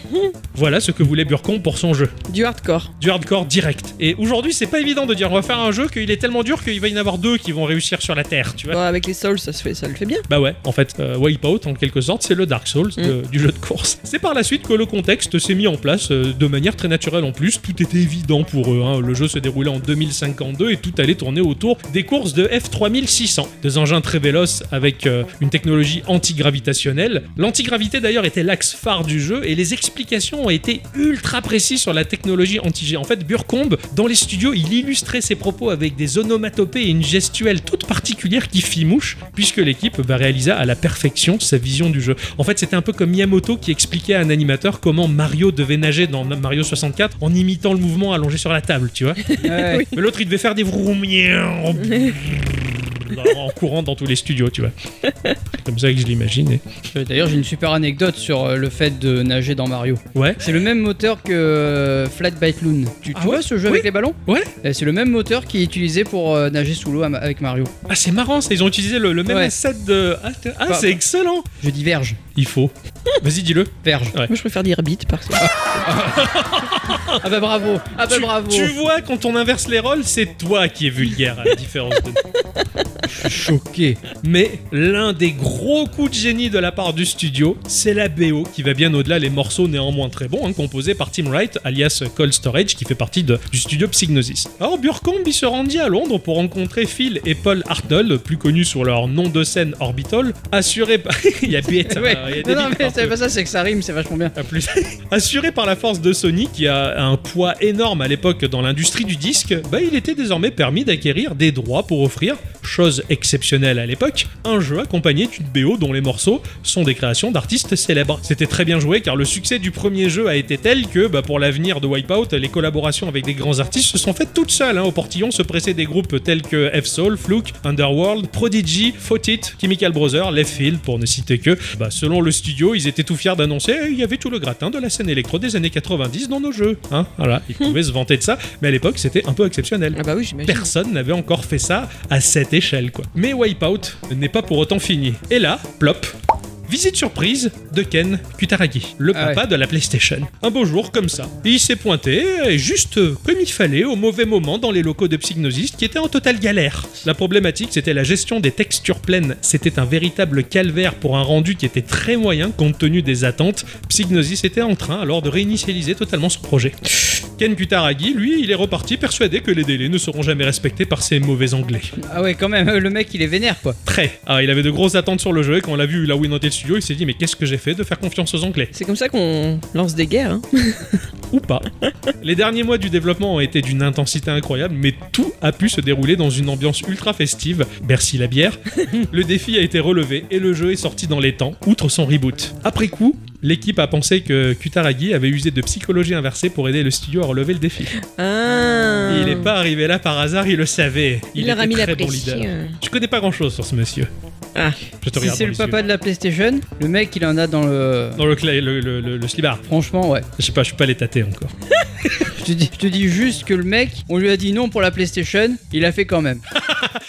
[SPEAKER 1] Voilà ce que voulait Burcombe pour son jeu.
[SPEAKER 3] Du hardcore.
[SPEAKER 1] Du hardcore direct. Et aujourd'hui, c'est pas évident de dire on va faire un jeu qu'il est tellement dur qu'il va y en avoir deux qui vont réussir sur la Terre, tu vois.
[SPEAKER 3] Bah, avec les Souls, ça, se fait, ça le fait bien.
[SPEAKER 1] Bah ouais, en fait, euh, Wipeout, en quelque sorte, c'est le Dark Souls de- du jeu de course. C'est par la suite que le contexte s'est mis en place euh, de manière très naturelle en plus. Tout était évident pour eux. hein. Le jeu se déroulait en 2052 et tout allait tourner autour des courses de F3600. Des engins très véloces avec euh, une technologie antigravitationnelle. L'antigravité d'ailleurs était l'axe phare du jeu et les explications ont été ultra précises sur la technologie anti-G. En fait, Burcombe, dans les studios, il illustrait ses propos avec des onomatopées et une gestuelle toute particulière qui fit mouche, puisque l'équipe bah, réalisa à la perfection sa vision du jeu. En fait, c'était un peu comme Miyamoto qui expliquait à un animateur comment Mario devait nager dans Mario 64 en imitant le mouvement allongé sur la table, tu vois.
[SPEAKER 2] Ouais.
[SPEAKER 1] Mais l'autre, il devait faire des vroom en courant dans tous les studios, tu vois. C'est comme ça que je l'imagine. et-
[SPEAKER 2] Euh, D'ailleurs, j'ai une super anecdote sur euh, le fait de nager dans Mario.
[SPEAKER 1] Ouais.
[SPEAKER 2] C'est le même moteur que euh, Flat Bite Loon. Tu, tu
[SPEAKER 1] Ah
[SPEAKER 2] vois
[SPEAKER 1] ouais
[SPEAKER 2] ce jeu
[SPEAKER 1] Oui.
[SPEAKER 2] avec les ballons
[SPEAKER 1] Ouais.
[SPEAKER 2] C'est le même moteur qui est utilisé pour euh, nager sous l'eau avec Mario.
[SPEAKER 1] Ah, c'est marrant, ça. Ils ont utilisé le, le même
[SPEAKER 2] Ouais.
[SPEAKER 1] asset de. Ah, t- ah,
[SPEAKER 2] Bah,
[SPEAKER 1] c'est excellent.
[SPEAKER 2] Je dis verge.
[SPEAKER 1] Il faut. Vas-y, dis-le.
[SPEAKER 2] Verge.
[SPEAKER 1] Ouais.
[SPEAKER 3] Moi, je préfère dire beat parce que.
[SPEAKER 2] Ah bah bravo. Ah bah
[SPEAKER 1] tu,
[SPEAKER 2] bravo.
[SPEAKER 1] tu vois, quand on inverse les rôles, c'est toi qui es vulgaire, à la différence de nous.
[SPEAKER 2] Je suis choqué.
[SPEAKER 1] Mais l'un des gros coups de génie de la part du studio, c'est la BO qui va bien au-delà les morceaux néanmoins très bons, hein, composés par Tim Wright, alias Cold Storage, qui fait partie de- du studio Psygnosis. Alors Burcombe, se rendit à Londres pour rencontrer Phil et Paul Hartnell, plus connus sous leur nom de scène Orbital, assurés par... il y a bête,
[SPEAKER 2] Ouais.
[SPEAKER 1] il y a des
[SPEAKER 2] Non, mais c'est pas ça, c'est que ça rime, c'est vachement bien.
[SPEAKER 1] Plus. Assuré par la force de Sony, qui a un poids énorme à l'époque dans l'industrie du disque, bah, il était désormais permis d'acquérir des droits pour offrir, chose exceptionnelle à l'époque, un jeu accompagné d'une BO dont les morceaux sont des créations d'artistes célèbres. C'était très bien joué car le succès du premier jeu a été tel que, bah, pour l'avenir de Wipeout, les collaborations avec des grands artistes se sont faites toutes seules. hein. Au portillon se pressaient des groupes tels que F-Soul, Fluke, Underworld, Prodigy, Fautit, Chemical Brothers, Left Field, pour ne citer que. Bah, selon le studio, ils étaient tout fiers d'annoncer eh, il y avait tout le gratin de la scène électro des années 90 dans nos jeux. Hein voilà, ils pouvaient se vanter de ça, mais à l'époque, c'était un peu exceptionnel.
[SPEAKER 3] Ah bah oui.
[SPEAKER 1] Personne n'avait encore fait ça à cette échelle, Mais Wipeout n'est pas pour autant fini. Et là, plop. Visite surprise de Ken Kutaragi, le
[SPEAKER 2] Ah
[SPEAKER 1] papa
[SPEAKER 2] ouais.
[SPEAKER 1] de la PlayStation. Un beau jour comme ça. Et il s'est pointé, et juste comme il fallait, au mauvais moment dans les locaux de Psygnosis qui étaient en totale galère. La problématique, c'était la gestion des textures pleines. C'était un véritable calvaire pour un rendu qui était très moyen compte tenu des attentes. Psygnosis était en train alors de réinitialiser totalement son projet. Ken Kutaragi, lui, il est reparti persuadé que les délais ne seront jamais respectés par ces mauvais anglais.
[SPEAKER 2] Ah ouais, quand même, le mec il est vénère quoi.
[SPEAKER 1] Très. Ah, il avait de grosses attentes sur le jeu et quand on l'a vu là où il studio, il s'est dit mais qu'est-ce que j'ai fait de faire confiance aux anglais?
[SPEAKER 3] C'est comme ça qu'on lance des guerres. hein.
[SPEAKER 1] Ou pas. Les derniers mois du développement ont été d'une intensité incroyable, mais tout a pu se dérouler dans une ambiance ultra festive. Bercy la bière. Le défi a été relevé et le jeu est sorti dans les temps, outre son reboot. Après coup, l'équipe a pensé que Kutaragi avait usé de psychologie inversée pour aider le studio à relever le défi.
[SPEAKER 3] Ah.
[SPEAKER 1] Il n'est pas arrivé là par hasard, il le savait.
[SPEAKER 3] Il, leur a
[SPEAKER 1] était
[SPEAKER 3] mis la
[SPEAKER 1] très bon
[SPEAKER 3] pression.
[SPEAKER 1] leader. Je connais pas grand chose sur ce monsieur.
[SPEAKER 3] Ah.
[SPEAKER 1] Je te
[SPEAKER 2] Si c'est le
[SPEAKER 1] les
[SPEAKER 2] papa de la PlayStation, le mec il en a dans le.
[SPEAKER 1] Dans le, cla- le, le, le- le slibard.
[SPEAKER 2] Franchement, ouais.
[SPEAKER 1] Je sais pas, je suis pas allé tâter encore.
[SPEAKER 2] Je te, dis, je te dis juste que le mec, on lui a dit non pour la PlayStation, il a fait quand même.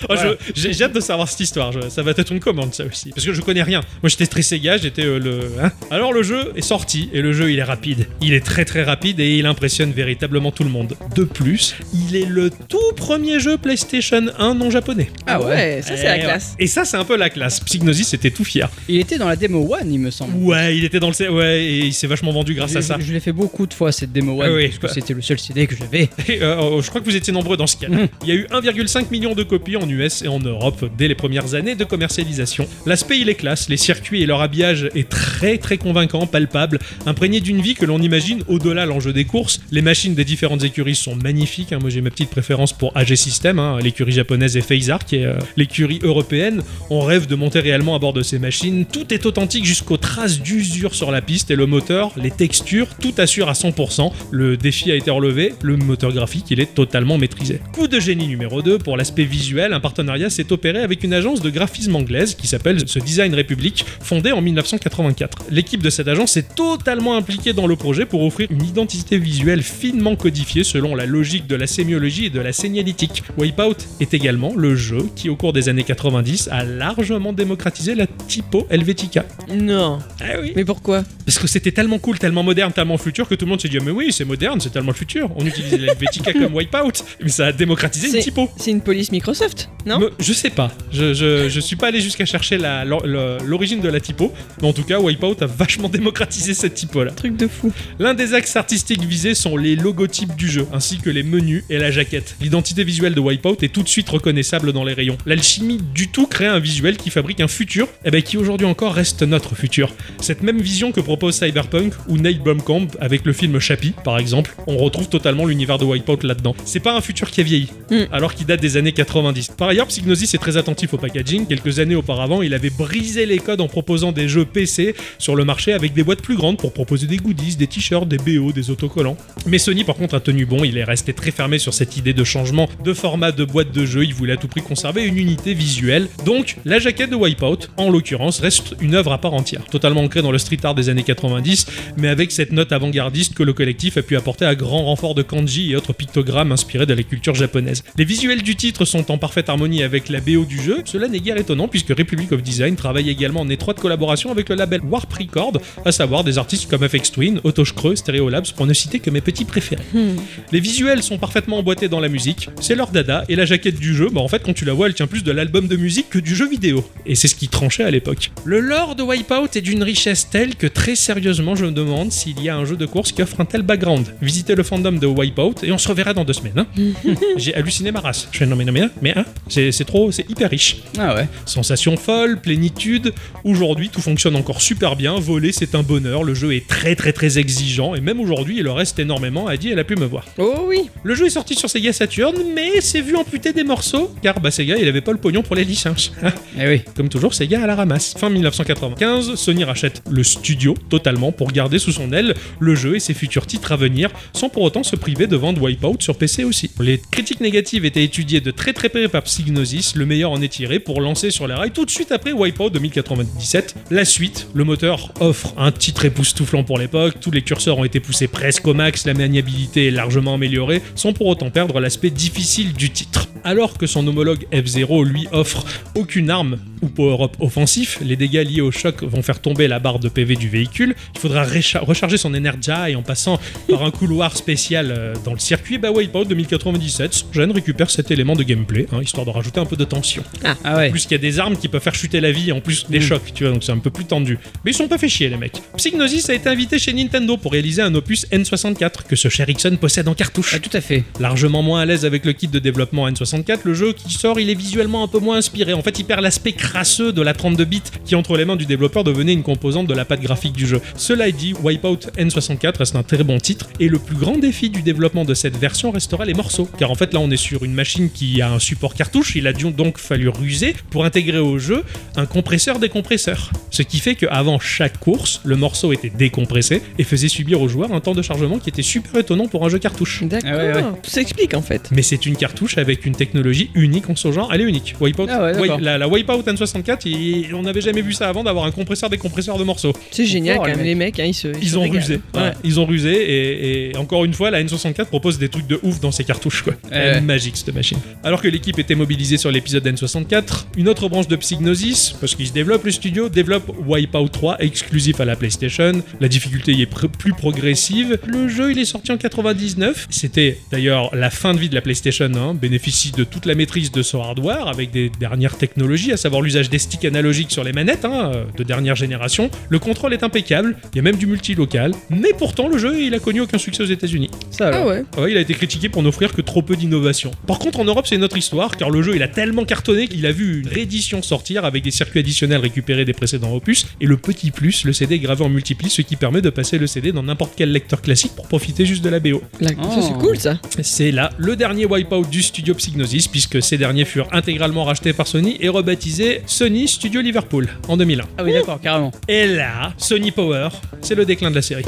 [SPEAKER 1] Oh, je- J'ai hâte de savoir cette histoire. Je- ça va être une commande, ça aussi. Parce que je connais rien. Moi, j'étais très Sega, j'étais euh, le. hein. Alors, le jeu est sorti et le jeu, il est rapide. Il est très très rapide et il impressionne véritablement tout le monde. De plus, il est le tout premier jeu PlayStation 1 non japonais.
[SPEAKER 3] Ah ouais, ça c'est la
[SPEAKER 1] Eh ouais.
[SPEAKER 3] classe.
[SPEAKER 1] Et ça, c'est un peu la classe. Psygnosis était tout fier.
[SPEAKER 2] Il était dans la démo One, il me semble.
[SPEAKER 1] Ouais, il était dans le. C- Ouais, et il s'est vachement vendu grâce
[SPEAKER 2] je,
[SPEAKER 1] à ça.
[SPEAKER 2] je- je l'ai fait beaucoup de fois cette démo One,
[SPEAKER 1] Ah oui,
[SPEAKER 2] parce que
[SPEAKER 1] bah.
[SPEAKER 2] c'était le seul CD que j'avais.
[SPEAKER 1] Euh, oh, je crois que vous étiez nombreux dans ce cas.
[SPEAKER 2] Mhm.
[SPEAKER 1] Il y a eu 1,5 million de copies en US et en Europe dès les premières années de commercialisation. L'aspect il est classe, les circuits et leur habillage est très très convaincant, palpable, imprégné d'une vie que l'on imagine au-delà l'enjeu des courses. Les machines des différentes écuries sont magnifiques. hein. Moi j'ai ma petite préférence pour AG System, hein, l'écurie japonaise et Phasar qui est euh, l'écurie européenne. On rêve de monter réellement à bord de ces machines. Tout est authentique jusqu'aux traces d'usure sur la piste et le moteur, les textures, tout assure à 100%. Le défi a été le moteur graphique il est totalement maîtrisé. Coup de génie numéro 2, pour l'aspect visuel, un partenariat s'est opéré avec une agence de graphisme anglaise qui s'appelle The Design Republic, fondée en 1984. L'équipe de cette agence est totalement impliquée dans le projet pour offrir une identité visuelle finement codifiée selon la logique de la sémiologie et de la sénialytique. Wipeout est également le jeu qui, au cours des années 90, a largement démocratisé la typo Helvetica.
[SPEAKER 3] Non.
[SPEAKER 1] Ah oui
[SPEAKER 3] Mais pourquoi?
[SPEAKER 1] Parce que c'était tellement cool, tellement moderne, tellement futur que tout le monde s'est dit mais oui c'est moderne, c'est tellement le futur. On utilisait l'Helvetica comme Wipeout, mais ça a démocratisé une typo.
[SPEAKER 3] C'est une police Microsoft, non
[SPEAKER 1] Me- je sais pas, je, je, je suis pas allé jusqu'à chercher l'origine de la typo, mais en tout cas Wipeout a vachement démocratisé cette typo là.
[SPEAKER 3] Truc de fou.
[SPEAKER 1] L'un des axes artistiques visés sont les logotypes du jeu, ainsi que les menus et la jaquette. L'identité visuelle de Wipeout est tout de suite reconnaissable dans les rayons. L'alchimie du tout crée un visuel qui fabrique un futur, et ben qui aujourd'hui encore reste notre futur. Cette même vision que propose Cyberpunk ou Nate Blomkamp avec le film Chappie, par exemple, on retrouve totalement l'univers de Wipeout là-dedans. C'est pas un futur qui est vieilli,
[SPEAKER 3] Mm.
[SPEAKER 1] alors qu'il date des années 90. Par ailleurs, Psygnosis est très attentif au packaging. Quelques années auparavant, il avait brisé les codes en proposant des jeux PC sur le marché avec des boîtes plus grandes pour proposer des goodies, des t-shirts, des BO, des autocollants. Mais Sony, par contre, a tenu bon. Il est resté très fermé sur cette idée de changement de format de boîte de jeu. Il voulait à tout prix conserver une unité visuelle. Donc, la jaquette de Wipeout, en l'occurrence, reste une œuvre à part entière, totalement ancrée dans le street art des années 90, mais avec cette note avant-gardiste que le collectif a pu apporter à grand renfort de kanji et autres pictogrammes inspirés de la culture japonaise. Les visuels du titre sont en parfaite harmonie avec la BO du jeu. Cela n'est guère étonnant puisque Republic of Design travaille également en étroite collaboration avec le label Warp Record, à savoir des artistes comme FX Twin, Otosh Creux, Stereolabs, pour ne citer que mes petits préférés. Les visuels sont parfaitement emboîtés dans la musique, c'est leur dada, et la jaquette du jeu, bah en fait quand tu la vois elle tient plus de l'album de musique que du jeu vidéo. Et c'est ce qui tranchait à l'époque. Le lore de Wipeout est d'une richesse telle que très sérieusement je me demande s'il y a un jeu de course qui offre un tel background. Visitez le fandom de Wipeout et on se reverra dans deux semaines. hein. J'ai halluciné ma race. Je fais non mais non mais, hein, mais hein, c'est c'est trop, c'est hyper riche.
[SPEAKER 2] Ah ouais.
[SPEAKER 1] Sensation folle, plénitude. Aujourd'hui, tout fonctionne encore super bien. Voler, c'est un bonheur. Le jeu est très très très exigeant. Et même aujourd'hui, il le reste énormément. A dit, elle a pu me voir.
[SPEAKER 3] Oh oui.
[SPEAKER 1] Le jeu est sorti sur Sega Saturn, mais c'est vu amputer des morceaux. Car bah, Sega, il avait pas le pognon pour les licences.
[SPEAKER 2] Eh oui.
[SPEAKER 1] Comme toujours, Sega à la ramasse. Fin 1995, Sony rachète le studio totalement pour garder sous son aile le jeu et ses futurs titres à venir, sans pour autant se priver de vendre Wipeout sur PC aussi. Les critiques négatives étaient étudiées de très très près par Psygnosis, le meilleur en est tiré pour lancer sur les rails tout de suite après Wipeout 2097. La suite, le moteur offre un titre époustouflant pour l'époque, tous les curseurs ont été poussés presque au max, la maniabilité est largement améliorée, sans pour autant perdre l'aspect difficile du titre. Alors que son homologue F0 lui offre aucune arme ou power-up offensif, les dégâts liés au choc vont faire tomber la barre de PV du véhicule, il faudra recha- recharger son Energy en passant par un couloir spécial euh, dans le circuit, bah Wipeout 2097 sans gêne récupère cet élément de gameplay, hein, histoire de rajouter un peu de tension.
[SPEAKER 2] Ah ouais.
[SPEAKER 1] En plus, il y a des armes qui peuvent faire chuter la vie, en plus des
[SPEAKER 2] Mm.
[SPEAKER 1] chocs, tu vois, donc c'est un peu plus tendu. Mais ils sont pas fait chier, les mecs. Psygnosis a été invité chez Nintendo pour réaliser un opus N64 que ce cher Ixon possède en cartouche.
[SPEAKER 2] Ah, tout à fait.
[SPEAKER 1] Largement moins à l'aise avec le kit de développement N64, le jeu qui sort, il est visuellement un peu moins inspiré. En fait, il perd l'aspect crasseux de la 32 bits qui, entre les mains du développeur, devenait une composante de la patte graphique du jeu. Cela dit, Wipeout N64 reste un très bon titre et le plus grand défi du développement de cette version restera les morceaux. Car en fait, là, on est sur une machine qui a un support cartouche. Il a donc fallu ruser pour intégrer au jeu un compresseur décompresseur. Ce qui fait qu'avant chaque course, le morceau était décompressé et faisait subir aux joueurs un temps de chargement qui était super étonnant pour un jeu cartouche.
[SPEAKER 3] D'accord.
[SPEAKER 2] Ah ouais, ouais.
[SPEAKER 3] Tout s'explique en fait.
[SPEAKER 1] Mais c'est une cartouche avec une technologie unique en son genre. Elle est unique. Wipeout,
[SPEAKER 2] Ah ouais, d'accord.
[SPEAKER 1] La, la Wipeout N64, il- on n'avait jamais vu ça avant d'avoir un compresseur décompresseur de morceaux.
[SPEAKER 3] C'est génial
[SPEAKER 2] fort,
[SPEAKER 3] quand
[SPEAKER 2] les
[SPEAKER 3] même, les mecs, hein, ils se.
[SPEAKER 1] Ils
[SPEAKER 3] se
[SPEAKER 1] ont
[SPEAKER 3] régalent.
[SPEAKER 1] rusé. Ils ont rusé et, et encore une fois, la N64 propose des trucs de ouf dans ses cartouches. Quoi. Elle est magique cette machine. Alors que l'équipe était mobilisée sur l'épisode N64, une autre branche de Psygnosis, parce qu'ils se développent, le studio développe Wipeout 3 exclusif à la PlayStation. La difficulté y est pr- plus progressive. Le jeu, il est sorti en 99. C'était d'ailleurs la fin de vie de la PlayStation 1, bénéficie de toute la maîtrise de son hardware avec des dernières technologies, à savoir l'usage des sticks analogiques sur les manettes hein, de dernière génération. Le contrôle est impeccable, il y a même du multilocal, mais pourtant le jeu, il a connu aucun succès aux États-Unis.
[SPEAKER 2] Ça alors.
[SPEAKER 3] Ah ouais.
[SPEAKER 1] Ouais, il a été critiqué pour n'offrir que trop peu d'innovation. Par contre, en Europe, c'est une autre histoire, car le jeu, il a tellement cartonné qu'il a vu une réédition sortir avec des circuits additionnels récupérés des précédents opus, et le petit plus, le CD est gravé en multipli, ce qui permet de passer le CD dans n'importe quel lecteur classique pour profiter juste de la BO.
[SPEAKER 3] Là,
[SPEAKER 2] Oh.
[SPEAKER 3] ça, c'est cool ça.
[SPEAKER 1] C'est là le dernier Wipeout du studio Psygnosis, puisque ces derniers furent intégralement rachetés par Sony et rebaptisés Sony Studio Liverpool en 2001.
[SPEAKER 2] Ah oui, d'accord, carrément.
[SPEAKER 1] Et là, Sony Power, c'est le déclin de la série.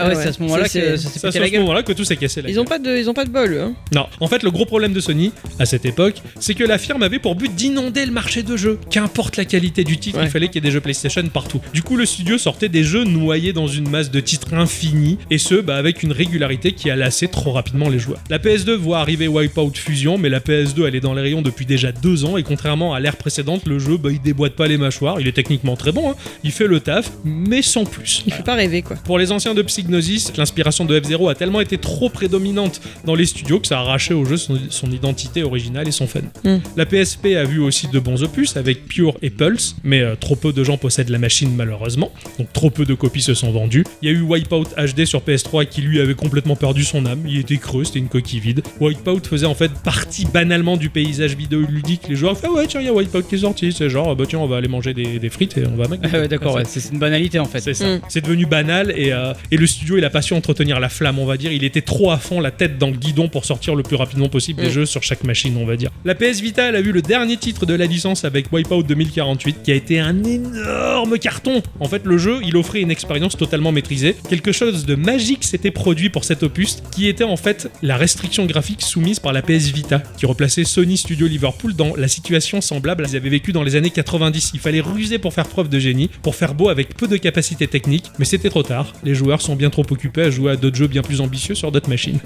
[SPEAKER 2] Ah ouais, c'est à ce moment-là que
[SPEAKER 3] c'est-
[SPEAKER 2] ça s'est
[SPEAKER 1] C'est à
[SPEAKER 2] pété
[SPEAKER 1] ce
[SPEAKER 2] la gueule.
[SPEAKER 1] moment-là que tout s'est cassé
[SPEAKER 3] Ils ont pas de, ils ont pas de bol, eux, hein.
[SPEAKER 1] Non, en fait, le gros problème de Sony, à cette époque, c'est que la firme avait pour but d'inonder le marché de jeux. Qu'importe la qualité du titre,
[SPEAKER 3] Ouais.
[SPEAKER 1] il fallait qu'il y ait des jeux PlayStation partout. Du coup, le studio sortait des jeux noyés dans une masse de titres infinis, et ce, bah, avec une régularité qui a lassé trop rapidement les joueurs. La PS2 voit arriver Wipeout Fusion, mais la PS2, elle est dans les rayons depuis déjà deux ans, et contrairement à l'ère précédente, le jeu, bah, il déboîte pas les mâchoires. Il est techniquement très bon, hein. il fait le taf, mais sans plus.
[SPEAKER 3] Il faut pas rêver quoi.
[SPEAKER 1] Pour les anciens de Psygnosis, l'inspiration de F-Zero a tellement été trop prédominante dans les studios que ça a arraché au jeu son, son identité originale et son fun.
[SPEAKER 3] Mm.
[SPEAKER 1] La PSP a vu aussi de bons opus avec Pure et Pulse, mais euh, trop peu de gens possèdent la machine malheureusement, donc trop peu de copies se sont vendues. Il y a eu Wipeout HD sur PS3 qui lui avait complètement perdu son âme, il était creux, c'était une coquille vide. Wipeout faisait en fait partie banalement du paysage vidéo ludique, les joueurs fait ah ouais tiens il y a Wipeout qui est sorti, c'est genre bah tiens on va aller manger des, des frites et on va
[SPEAKER 2] Ah ouais, d'accord,
[SPEAKER 1] Ouais,
[SPEAKER 2] c'est c'est une banalité en fait.
[SPEAKER 1] c'est ça.
[SPEAKER 3] Mm.
[SPEAKER 1] C'est devenu banal et, euh, et le studio il a pas su entretenir la flamme, on va dire. Il était trop à fond, la tête dans le guidon pour sortir le plus rapidement possible des
[SPEAKER 3] Mm.
[SPEAKER 1] jeux sur chaque machine, on va dire. La PS Vita, elle a vu le dernier titre de la licence avec Wipeout 2048 qui a été un énorme carton. En fait, le jeu il offrait une expérience totalement maîtrisée. Quelque chose de magique s'était produit pour cet opus qui était en fait la restriction graphique soumise par la PS Vita qui replaçait Sony Studio Liverpool dans la situation semblable à ce qu'ils avaient vécu dans les années 90. Il fallait ruser pour faire preuve de génie, pour faire beau avec peu de capacités techniques, mais c'était trop tard. Les joueurs sont bien trop occupés à jouer à d'autres jeux bien plus ambitieux sur d'autres machines.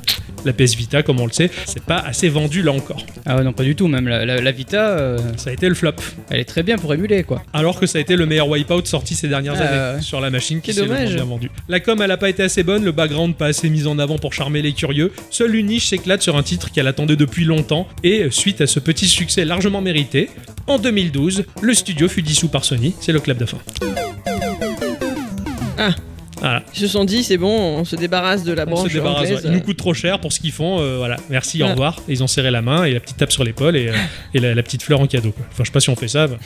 [SPEAKER 1] La PS Vita, comme on le sait, c'est pas assez vendu là encore.
[SPEAKER 2] Ah ouais, non, pas du tout. Même la, la- la Vita, euh,
[SPEAKER 1] Ça a été le flop.
[SPEAKER 2] elle est très bien pour émuler quoi.
[SPEAKER 1] Alors que ça a été le meilleur Wipeout sorti ces dernières
[SPEAKER 2] Ah,
[SPEAKER 1] années
[SPEAKER 2] ouais.
[SPEAKER 1] sur la machine qui s'est bien vendue. La com, elle a pas été assez bonne, le background pas assez mis en avant pour charmer les curieux. Seule une niche s'éclate sur un titre qu'elle attendait depuis longtemps et suite à ce petit succès largement mérité, en 2012, le studio fut dissous par Sony. C'est le club de fin.
[SPEAKER 3] Ah.
[SPEAKER 1] Voilà.
[SPEAKER 3] Ils se sont dit, c'est bon, on se débarrasse de la
[SPEAKER 1] On
[SPEAKER 3] branche
[SPEAKER 1] se débarrasse.
[SPEAKER 3] anglaise.
[SPEAKER 1] ouais. Ils nous coûtent trop cher pour ce qu'ils font. euh, voilà. Merci, au revoir. Et ils ont serré la main et la petite tape sur l'épaule et, euh, et la, la petite fleur en cadeau. quoi. Enfin, je sais pas si on fait ça. bah.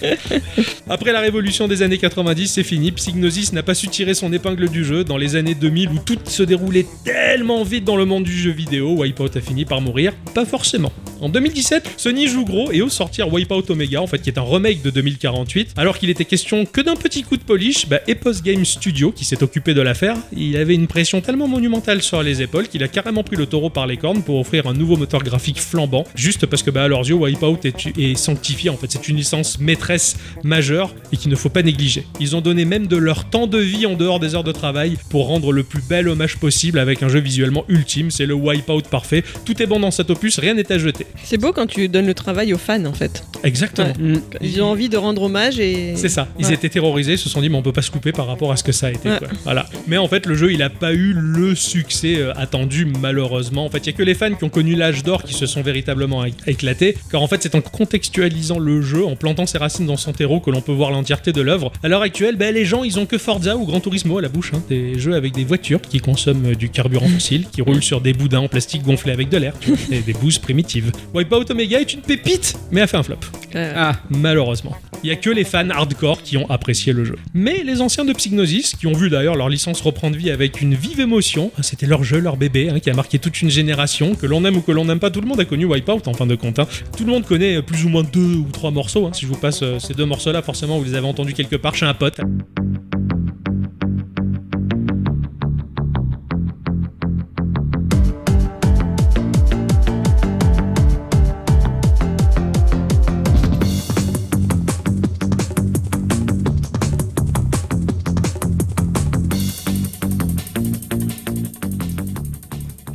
[SPEAKER 1] Après la révolution des années 90, c'est fini. Psygnosis n'a pas su tirer son épingle du jeu. Dans les années 2000 où tout se déroulait tellement vite dans le monde du jeu vidéo, Wipeout a fini par mourir. Pas forcément. En 2017, Sony joue gros et ose sortir Wipeout Omega, en fait, qui est un remake de 2048. Alors qu'il était question que d'un petit coup de polish, bah, Epos Game Studio, qui s'est occupé de l'affaire, il avait une pression tellement monumentale sur les épaules qu'il a carrément pris le taureau par les cornes pour offrir un nouveau moteur graphique flambant, juste parce que bah, à leurs yeux, Wipeout est, est sanctifié. En fait, c'est une licence maîtresse majeure et qu'il ne faut pas négliger. Ils ont donné même de leur temps de vie en dehors des heures de travail pour rendre le plus bel hommage possible avec un jeu visuellement ultime. C'est le Wipeout parfait. Tout est bon dans cet opus, rien n'est à jeter.
[SPEAKER 3] C'est beau quand tu donnes le travail aux fans en fait.
[SPEAKER 1] Exactement.
[SPEAKER 3] Ils ont envie de rendre hommage et.
[SPEAKER 1] C'est ça. Ils
[SPEAKER 3] Ouais.
[SPEAKER 1] étaient terrorisés, se sont dit, mais on peut pas se couper par rapport à ce que ça a été.
[SPEAKER 3] Ouais.
[SPEAKER 1] Voilà. Mais en fait, le jeu, il a pas eu le succès euh, attendu, malheureusement. En fait, il y a que les fans qui ont connu l'âge d'or qui se sont véritablement éc- éclatés. Car en fait, c'est en contextualisant le jeu, en plantant ses racines dans son terreau, que l'on peut voir l'entièreté de l'œuvre. À l'heure actuelle, ben, les gens, ils ont que Forza ou Gran Turismo à la bouche. hein. Des jeux avec des voitures qui consomment euh, du carburant fossile, qui roulent sur des boudins en plastique gonflés avec de l'air. et des bouses primitives. Wipeout Omega est une pépite, mais a fait un flop.
[SPEAKER 3] Euh,
[SPEAKER 2] Ah,
[SPEAKER 1] Malheureusement. Il y a que les fans hardcore qui ont apprécié le jeu. Mais les anciens de Psygnosis, qui ont vu d'ailleurs leur licence reprendre vie avec une vive émotion, c'était leur jeu, leur bébé, hein, qui a marqué toute une génération, que l'on aime ou que l'on n'aime pas, tout le monde a connu Wipeout en fin de compte. hein. Tout le monde connaît plus ou moins deux ou trois morceaux. hein. Si je vous passe euh, ces deux morceaux-là, forcément vous les avez entendus quelque part chez un pote.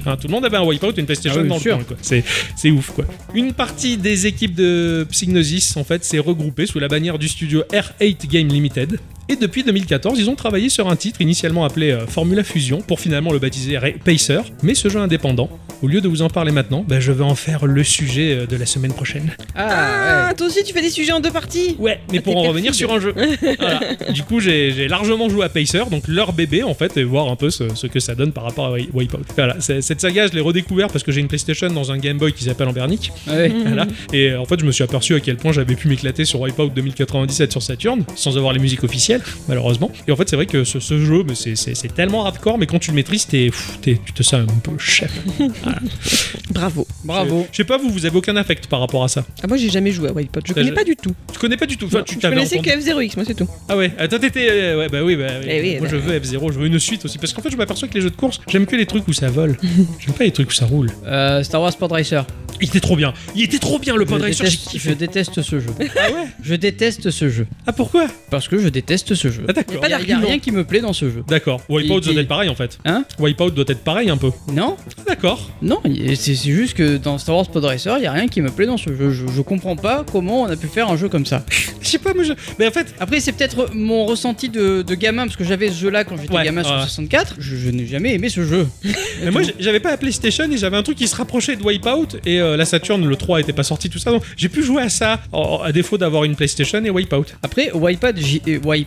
[SPEAKER 1] Enfin, tout le monde avait un Wipeout et une PlayStation
[SPEAKER 2] Ah oui,
[SPEAKER 1] dans le coin. C'est, c'est ouf, quoi. Une partie des équipes de Psygnosis, en fait, s'est regroupée sous la bannière du studio R8 Game Limited. Et depuis 2014, ils ont travaillé sur un titre initialement appelé euh, Formula Fusion pour finalement le baptiser Pacer. Mais ce jeu indépendant, au lieu de vous en parler maintenant, ben, je vais en faire le sujet euh, de la semaine prochaine.
[SPEAKER 2] ah,
[SPEAKER 3] Ah, toi aussi tu fais des sujets en deux parties
[SPEAKER 1] Ouais, mais
[SPEAKER 3] Ah,
[SPEAKER 1] pour en revenir sur un jeu. Voilà. Du coup, j'ai largement joué à Pacer, donc leur bébé en fait, et voir un peu ce, ce que ça donne par rapport à Wi- Wipeout. Voilà, cette saga, je l'ai redécouvert parce que j'ai une PlayStation dans un Game Boy qui s'appelle Ambernic.
[SPEAKER 2] ouais.
[SPEAKER 1] Voilà. Et en fait, je me suis aperçu à quel point j'avais pu m'éclater sur Wipeout 2097 sur Saturn, sans avoir les musiques officielles, malheureusement. Et en fait, c'est vrai que ce, ce jeu, mais c'est- c'est c'est tellement hardcore, mais quand tu le maîtrises, t'es, pff, t'es- tu te sens un peu chef.
[SPEAKER 3] Bravo.
[SPEAKER 2] Bravo.
[SPEAKER 1] Je sais pas, vous, vous avez aucun affect par rapport à ça?
[SPEAKER 3] Ah, moi j'ai jamais joué à Wipeout, je connais pas du tout.
[SPEAKER 1] Tu connais pas du tout. Enfin, tu
[SPEAKER 3] je connaissais que F0X, moi c'est tout.
[SPEAKER 1] Ah ouais, attends, t'étais. euh, ouais, bah oui, bah oui.
[SPEAKER 3] Eh oui,
[SPEAKER 1] Moi,
[SPEAKER 3] bah.
[SPEAKER 1] je veux F0, je veux une suite aussi. Parce qu'en fait, je m'aperçois que les jeux de course, j'aime que les trucs où ça vole. j'aime pas les trucs où ça roule.
[SPEAKER 2] Euh, Star Wars Pod Racer.
[SPEAKER 1] Il était trop bien. Il était trop bien, le
[SPEAKER 2] Je
[SPEAKER 1] Pod Racer. J'ai
[SPEAKER 2] déteste, je déteste ce jeu.
[SPEAKER 1] Ah ouais?
[SPEAKER 2] Je déteste ce jeu.
[SPEAKER 1] Ah pourquoi?
[SPEAKER 2] Parce que je déteste ce jeu.
[SPEAKER 1] Ah d'accord.
[SPEAKER 2] Il y a, rien qui me plaît dans ce jeu.
[SPEAKER 1] D'accord. Wipeout doit être pareil en fait.
[SPEAKER 2] Hein
[SPEAKER 1] Wipeout doit être pareil un peu.
[SPEAKER 2] Non
[SPEAKER 1] Ah, d'accord.
[SPEAKER 2] Non, c'est juste que dans Star Wars Pod Racer, il y a rien qui me plaît dans ce jeu. Je, je comprends pas comment on a pu faire un jeu comme ça.
[SPEAKER 1] Je sais pas, moi je. Mais en fait.
[SPEAKER 2] Après, c'est peut-être mon ressenti de, de gamin, parce que j'avais ce jeu-là quand j'étais
[SPEAKER 1] Ouais,
[SPEAKER 2] gamin sur
[SPEAKER 1] ouais.
[SPEAKER 2] 64. Je, je n'ai jamais aimé ce jeu.
[SPEAKER 1] Mais moi, j'avais pas la PlayStation et j'avais un truc qui se rapprochait de Wipeout et euh, la Saturn, le 3 était pas sorti, tout ça. Donc j'ai pu jouer à ça en- à défaut d'avoir une PlayStation et Wipeout.
[SPEAKER 2] Après, Wipeout,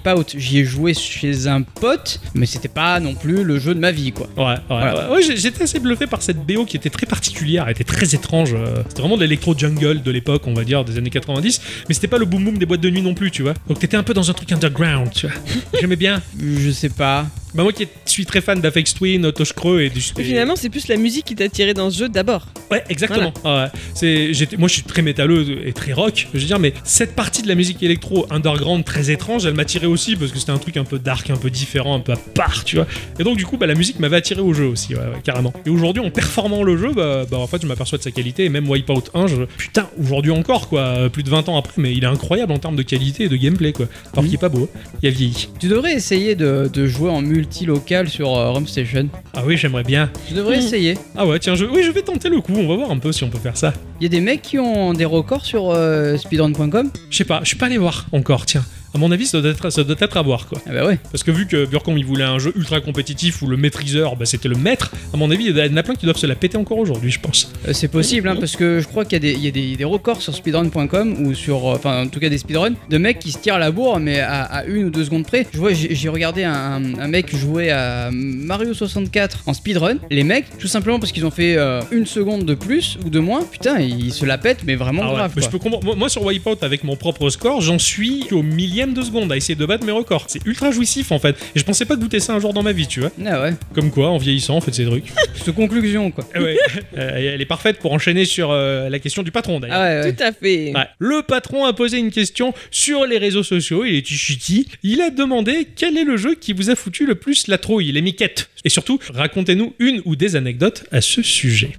[SPEAKER 2] j'y Wipeout, j'y ai joué chez un pote, mais c'était pas non plus le jeu de ma vie, quoi.
[SPEAKER 1] Ouais, ouais,
[SPEAKER 2] Voilà.
[SPEAKER 1] ouais, ouais, j'ai- j'étais assez bluffé par cette BO qui était très particulière, elle était très étrange. euh, C'était vraiment de l'électro jungle de l'époque, on va dire, des années 90, mais c'était pas le boom boom des boîtes de nuit non plus, tu vois. Donc t'étais un peu dans un truc underground, tu vois. J'aimais bien.
[SPEAKER 2] Je sais pas.
[SPEAKER 1] Bah, moi qui suis très fan d'Afex Twin, Tosh Creux et du.
[SPEAKER 3] Et finalement, c'est plus la musique qui t'a tiré dans ce jeu d'abord.
[SPEAKER 1] Ouais, exactement. Ah ouais. C'est, j'étais, moi, je suis très métalleux et très rock, je veux dire, mais cette partie de la musique électro underground très étrange, elle m'attirait aussi parce que c'était un truc un peu dark, un peu différent, un peu à part, tu vois. Et donc, du coup, bah, la musique m'avait attiré au jeu aussi, ouais, ouais, carrément. Et aujourd'hui, en performant le jeu, bah, bah, en fait, je m'aperçois de sa qualité. Et même Wipeout 1, je... putain, aujourd'hui encore, quoi, plus de 20 ans après, mais il est incroyable en termes de qualité et de gameplay, quoi. Alors qu'il est pas beau, hein. il a vieilli.
[SPEAKER 2] Tu devrais essayer de, de jouer en multi-local sur euh, Rum Station.
[SPEAKER 1] Ah oui, j'aimerais bien.
[SPEAKER 2] Tu devrais
[SPEAKER 3] Mhm.
[SPEAKER 2] essayer.
[SPEAKER 1] Ah ouais, tiens, je... oui, je vais tenter le coup. On va voir un peu si on peut faire ça.
[SPEAKER 2] Il y a des mecs qui ont des records sur euh, speedrun.com.
[SPEAKER 1] Je sais pas, je suis pas allé voir encore, tiens. À mon avis, ça doit être, ça doit être à voir, quoi.
[SPEAKER 2] Ah bah ouais.
[SPEAKER 1] Parce que vu que Burcom il voulait un jeu ultra compétitif où le maîtriseur bah, c'était le maître, à mon avis il y en a plein qui doivent se la péter encore aujourd'hui, je pense.
[SPEAKER 2] Euh, c'est possible, hein, parce que je crois qu'il y a, des, il y a des, des records sur speedrun.com ou sur, euh, enfin en tout cas des speedruns, de mecs qui se tirent la bourre, mais à, à une ou deux secondes près. Je vois, j'ai regardé un, un mec jouer à Mario 64 en speedrun. Les mecs, tout simplement parce qu'ils ont fait euh, une seconde de plus ou de moins, putain, ils se la pètent, mais vraiment
[SPEAKER 1] Ah ouais,
[SPEAKER 2] grave.
[SPEAKER 1] mais je peux comprendre. Moi, moi, sur Wipeout avec mon propre score, j'en suis au millième de seconde à essayer de battre mes records. C'est ultra jouissif en fait. Et je pensais pas goûter ça un jour dans ma vie, tu vois.
[SPEAKER 2] Ah ouais,
[SPEAKER 1] Comme quoi, en vieillissant, on fait ces trucs.
[SPEAKER 2] cette conclusion quoi.
[SPEAKER 1] Ah ouais. Euh, elle est parfaite pour enchaîner sur euh, la question du patron d'ailleurs.
[SPEAKER 2] Ah ouais, ouais.
[SPEAKER 3] Tout à fait.
[SPEAKER 1] Ouais. Le patron a posé une question sur les réseaux sociaux, il est chuchuti. Il a demandé quel est le jeu qui vous a foutu le plus la trouille, les miquettes. Et surtout, racontez-nous une ou des anecdotes à ce sujet.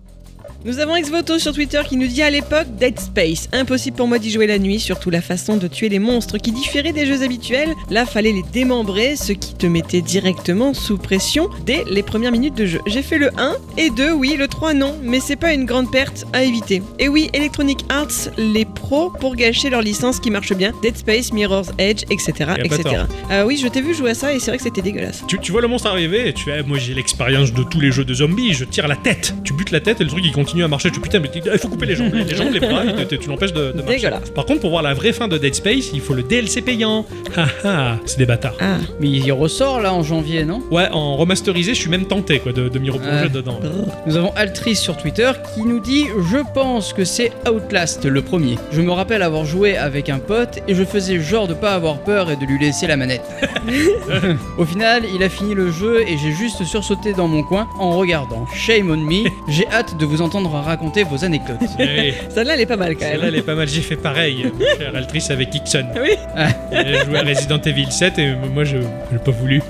[SPEAKER 3] Nous avons Exvoto sur Twitter qui nous dit à l'époque Dead Space. Impossible pour moi d'y jouer la nuit, surtout la façon de tuer les monstres qui différait des jeux habituels. Là, fallait les démembrer, ce qui te mettait directement sous pression dès les premières minutes de jeu. J'ai fait le 1 et 2, oui, le 3 non, mais c'est pas une grande perte à éviter. Et oui, Electronic Arts, les pros pour gâcher leur licence qui marche bien. Dead Space, Mirror's Edge, etc. Etc. Euh, oui, je t'ai vu jouer à ça et c'est vrai que c'était dégueulasse.
[SPEAKER 1] Tu, tu vois le monstre arriver et tu fais, moi j'ai l'expérience de tous les jeux de zombies, je tire la tête. Tu butes la tête et le truc il continue à marcher. Tu putain, mais il faut couper les jambes, les jambes, les bras, et tu- tu l'empêches de, de marcher.
[SPEAKER 3] Dégueulasse.
[SPEAKER 1] Par contre, pour voir la vraie fin de Dead Space, il faut le DLC payant. Ah ah, c'est des bâtards.
[SPEAKER 3] Ah,
[SPEAKER 2] Mais il ressort là en janvier, non?
[SPEAKER 1] Ouais, en remasterisé, je suis même tenté quoi de, de m'y replonger
[SPEAKER 2] Ouais.
[SPEAKER 1] dedans.
[SPEAKER 2] Nous avons Altrice sur Twitter qui nous dit Je pense que c'est Outlast le premier. Je me rappelle avoir joué avec un pote et je faisais genre de pas avoir peur et de lui laisser la manette. Au final, il a fini le jeu et j'ai juste sursauté dans mon coin en regardant. Shame on me. J'ai hâte de vous entendre raconter vos anecdotes.
[SPEAKER 1] Eh,
[SPEAKER 3] celle-là elle est pas mal quand
[SPEAKER 1] Celle-là,
[SPEAKER 3] même.
[SPEAKER 1] elle est pas mal. J'ai fait pareil, mon cher Altrice, avec Ixon.
[SPEAKER 3] Oui.
[SPEAKER 1] J'ai joué à Resident Evil 7 et moi, je j'ai pas voulu.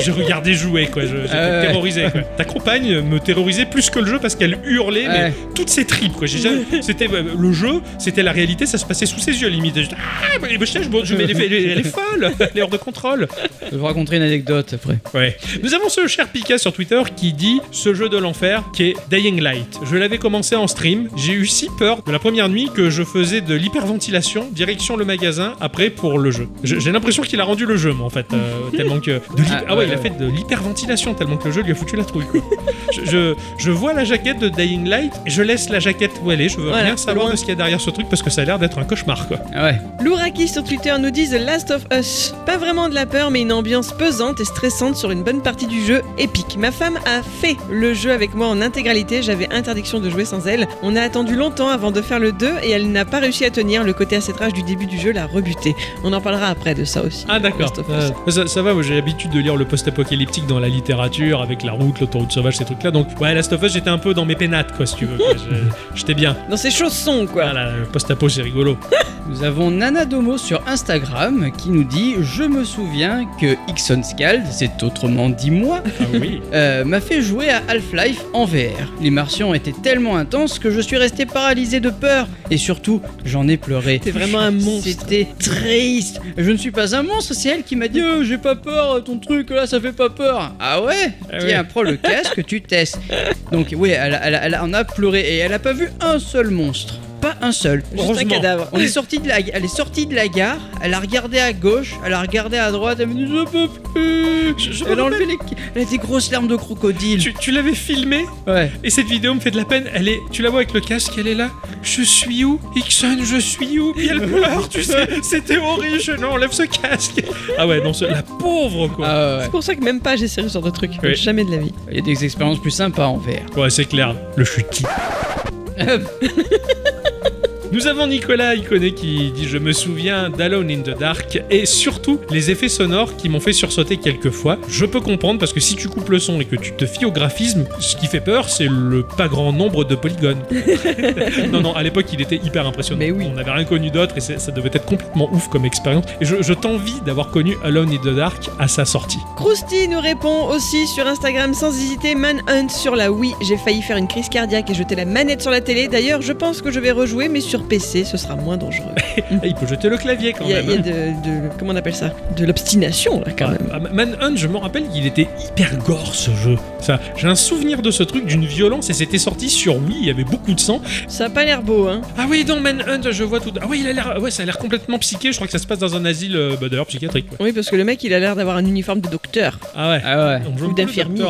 [SPEAKER 1] Je regardais jouer, quoi. Je- J'étais
[SPEAKER 2] Ah ouais.
[SPEAKER 1] terrorisé. quoi. Ta compagne me terrorisait plus que le jeu parce qu'elle hurlait, mais toutes ses tripes, quoi. Jamais- C'était euh, le jeu, c'était la réalité, ça se passait sous ses yeux, limite. J'étais, ah, mais, je, je, je- elle, est, elle folle, elle est hors de contrôle.
[SPEAKER 2] Je vous raconterai une anecdote après.
[SPEAKER 1] Ouais. Nous avons ce cher Pika sur Twitter qui dit ce jeu de l'enfer qui est Dying Light. Je l'avais commencé en stream. J'ai eu si peur de la première nuit que je faisais de l'hyperventilation direction le magasin après pour le jeu. Je- J'ai l'impression qu'il a rendu le jeu, moi, en fait, euh, tellement que de
[SPEAKER 2] Ah,
[SPEAKER 1] ah, ouais,
[SPEAKER 2] ouais,
[SPEAKER 1] il a
[SPEAKER 2] ouais.
[SPEAKER 1] fait de l'hyperventilation tellement que le jeu lui a foutu la trouille. quoi. je, je, je vois la jaquette de Dying Light, je laisse la jaquette où elle est. Je veux
[SPEAKER 3] Voilà,
[SPEAKER 1] rien savoir
[SPEAKER 3] loin.
[SPEAKER 1] de ce qu'il y a derrière ce truc parce que ça a l'air d'être un cauchemar, quoi.
[SPEAKER 2] Ah ouais.
[SPEAKER 3] Louraki sur Twitter nous dit The Last of Us. Pas vraiment de la peur, mais une ambiance pesante et stressante sur une bonne partie du jeu, épique. Ma femme a fait le jeu avec moi en intégralité, j'avais interdiction de jouer sans elle. On a attendu longtemps avant de faire le 2 et elle n'a pas réussi à tenir. Le côté acétrage du début du jeu l'a rebuté. On en parlera après de ça aussi.
[SPEAKER 1] Ah d'accord. Euh, ça, ça va, j'ai l'habitude de lire le post-apocalyptique dans la littérature avec la route, l'autoroute sauvage, ces trucs-là. Donc ouais, Last of Us, j'étais un peu dans mes pénates, quoi, si tu veux. J'étais bien.
[SPEAKER 3] Dans ses chaussons, quoi.
[SPEAKER 1] Voilà, le post-apo, c'est rigolo.
[SPEAKER 2] Nous avons Nana Domo sur Instagram qui nous dit Je me souviens que Ixon Scald, c'est autrement dit moi,
[SPEAKER 1] Ah oui.
[SPEAKER 2] euh, m'a fait jouer à Half-Life en VR. L'immersion était tellement intense que je suis resté paralysé de peur et surtout j'en ai pleuré.
[SPEAKER 3] T'es vraiment un monstre.
[SPEAKER 2] C'était triste. Je ne suis pas un monstre, c'est elle qui m'a dit Oh, j'ai pas peur, ton truc là ça fait pas peur. Ah ouais
[SPEAKER 1] Ah
[SPEAKER 2] Tiens,
[SPEAKER 1] ouais.
[SPEAKER 2] prends le casque, tu testes. Donc oui, elle, elle en a pleuré et elle a pas vu un seul monstre. Pas un seul.
[SPEAKER 3] Juste un cadavre.
[SPEAKER 2] On est sorti de la, elle est sortie de la gare, elle a regardé à gauche, elle a regardé à droite, elle m'a dit je peux plus.
[SPEAKER 1] Je- je me
[SPEAKER 2] elle a enlevé les, elle a des grosses larmes de crocodile.
[SPEAKER 1] Tu, tu l'avais filmé
[SPEAKER 2] Ouais.
[SPEAKER 1] et cette vidéo me fait de la peine. Elle est, tu la vois avec le casque, elle est là. Je suis où? Ixon, je suis où? Puis elle pleure, tu sais. C'était horrible. Je- Non, enlève ce casque. Ah ouais, non, ce- la pauvre quoi.
[SPEAKER 2] Ah ouais.
[SPEAKER 3] C'est pour ça que même pas j'essaie ce genre de truc.
[SPEAKER 1] Oui.
[SPEAKER 3] Jamais de la vie.
[SPEAKER 2] Il y a des expériences plus sympas en VR.
[SPEAKER 1] Ouais, c'est clair. Le chutis. Yeah. Nous avons Nicolas Iconé qui dit Je me souviens d'Alone in the Dark et surtout les effets sonores qui m'ont fait sursauter quelques fois. Je peux comprendre parce que si tu coupes le son et que tu te fies au graphisme, ce qui fait peur, c'est le pas grand nombre de polygones. non, non, à l'époque, il était hyper impressionnant.
[SPEAKER 3] Mais oui.
[SPEAKER 1] On n'avait rien connu d'autre et ça devait être complètement ouf comme expérience. Et je, je t'envie d'avoir connu Alone in the Dark à sa sortie.
[SPEAKER 3] Krusty nous répond aussi sur Instagram sans hésiter Manhunt sur la Wii. J'ai failli faire une crise cardiaque et jeter la manette sur la télé. D'ailleurs, je pense que je vais rejouer, mais sur PC, ce sera moins dangereux.
[SPEAKER 1] Il peut jeter le clavier quand
[SPEAKER 3] Il y a,
[SPEAKER 1] même.
[SPEAKER 3] il y a de, de- comment on appelle ça? De l'obstination là quand même.
[SPEAKER 1] Ah, Manhunt, je me rappelle qu'il était hyper gore ce jeu. Ça, j'ai un souvenir de ce truc d'une violence et c'était sorti sur Wii, il y avait beaucoup de sang.
[SPEAKER 3] Ça a pas l'air beau, hein
[SPEAKER 1] Ah oui, dans Manhunt, je vois tout. Ah oui, il a l'air, ouais, ça a l'air complètement psyché. Je crois que ça se passe dans un asile, euh, bah, d'ailleurs psychiatrique. quoi.
[SPEAKER 3] Oui, parce que le mec, il a l'air d'avoir un uniforme de docteur.
[SPEAKER 1] Ah ouais.
[SPEAKER 2] Ah ouais.
[SPEAKER 1] On
[SPEAKER 3] Ou d'infirmier.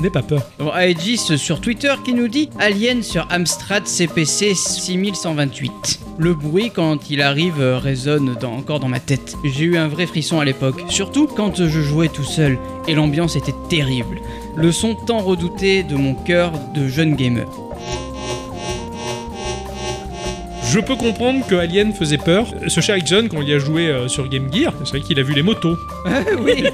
[SPEAKER 1] n'aie pas peur.
[SPEAKER 2] Bon, Aegis sur Twitter qui nous dit Alien sur Amstrad CPC 6128. Le bruit quand il arrive euh, résonne encore dans ma tête. J'ai eu un vrai frisson à l'époque, surtout quand je jouais tout seul et l'ambiance était terrible. Le son tant redouté de mon cœur de jeune gamer.
[SPEAKER 1] Je peux comprendre que Alien faisait peur. Ce cher John, quand y a joué euh, sur Game Gear, c'est vrai qu'il a vu les motos.
[SPEAKER 2] oui,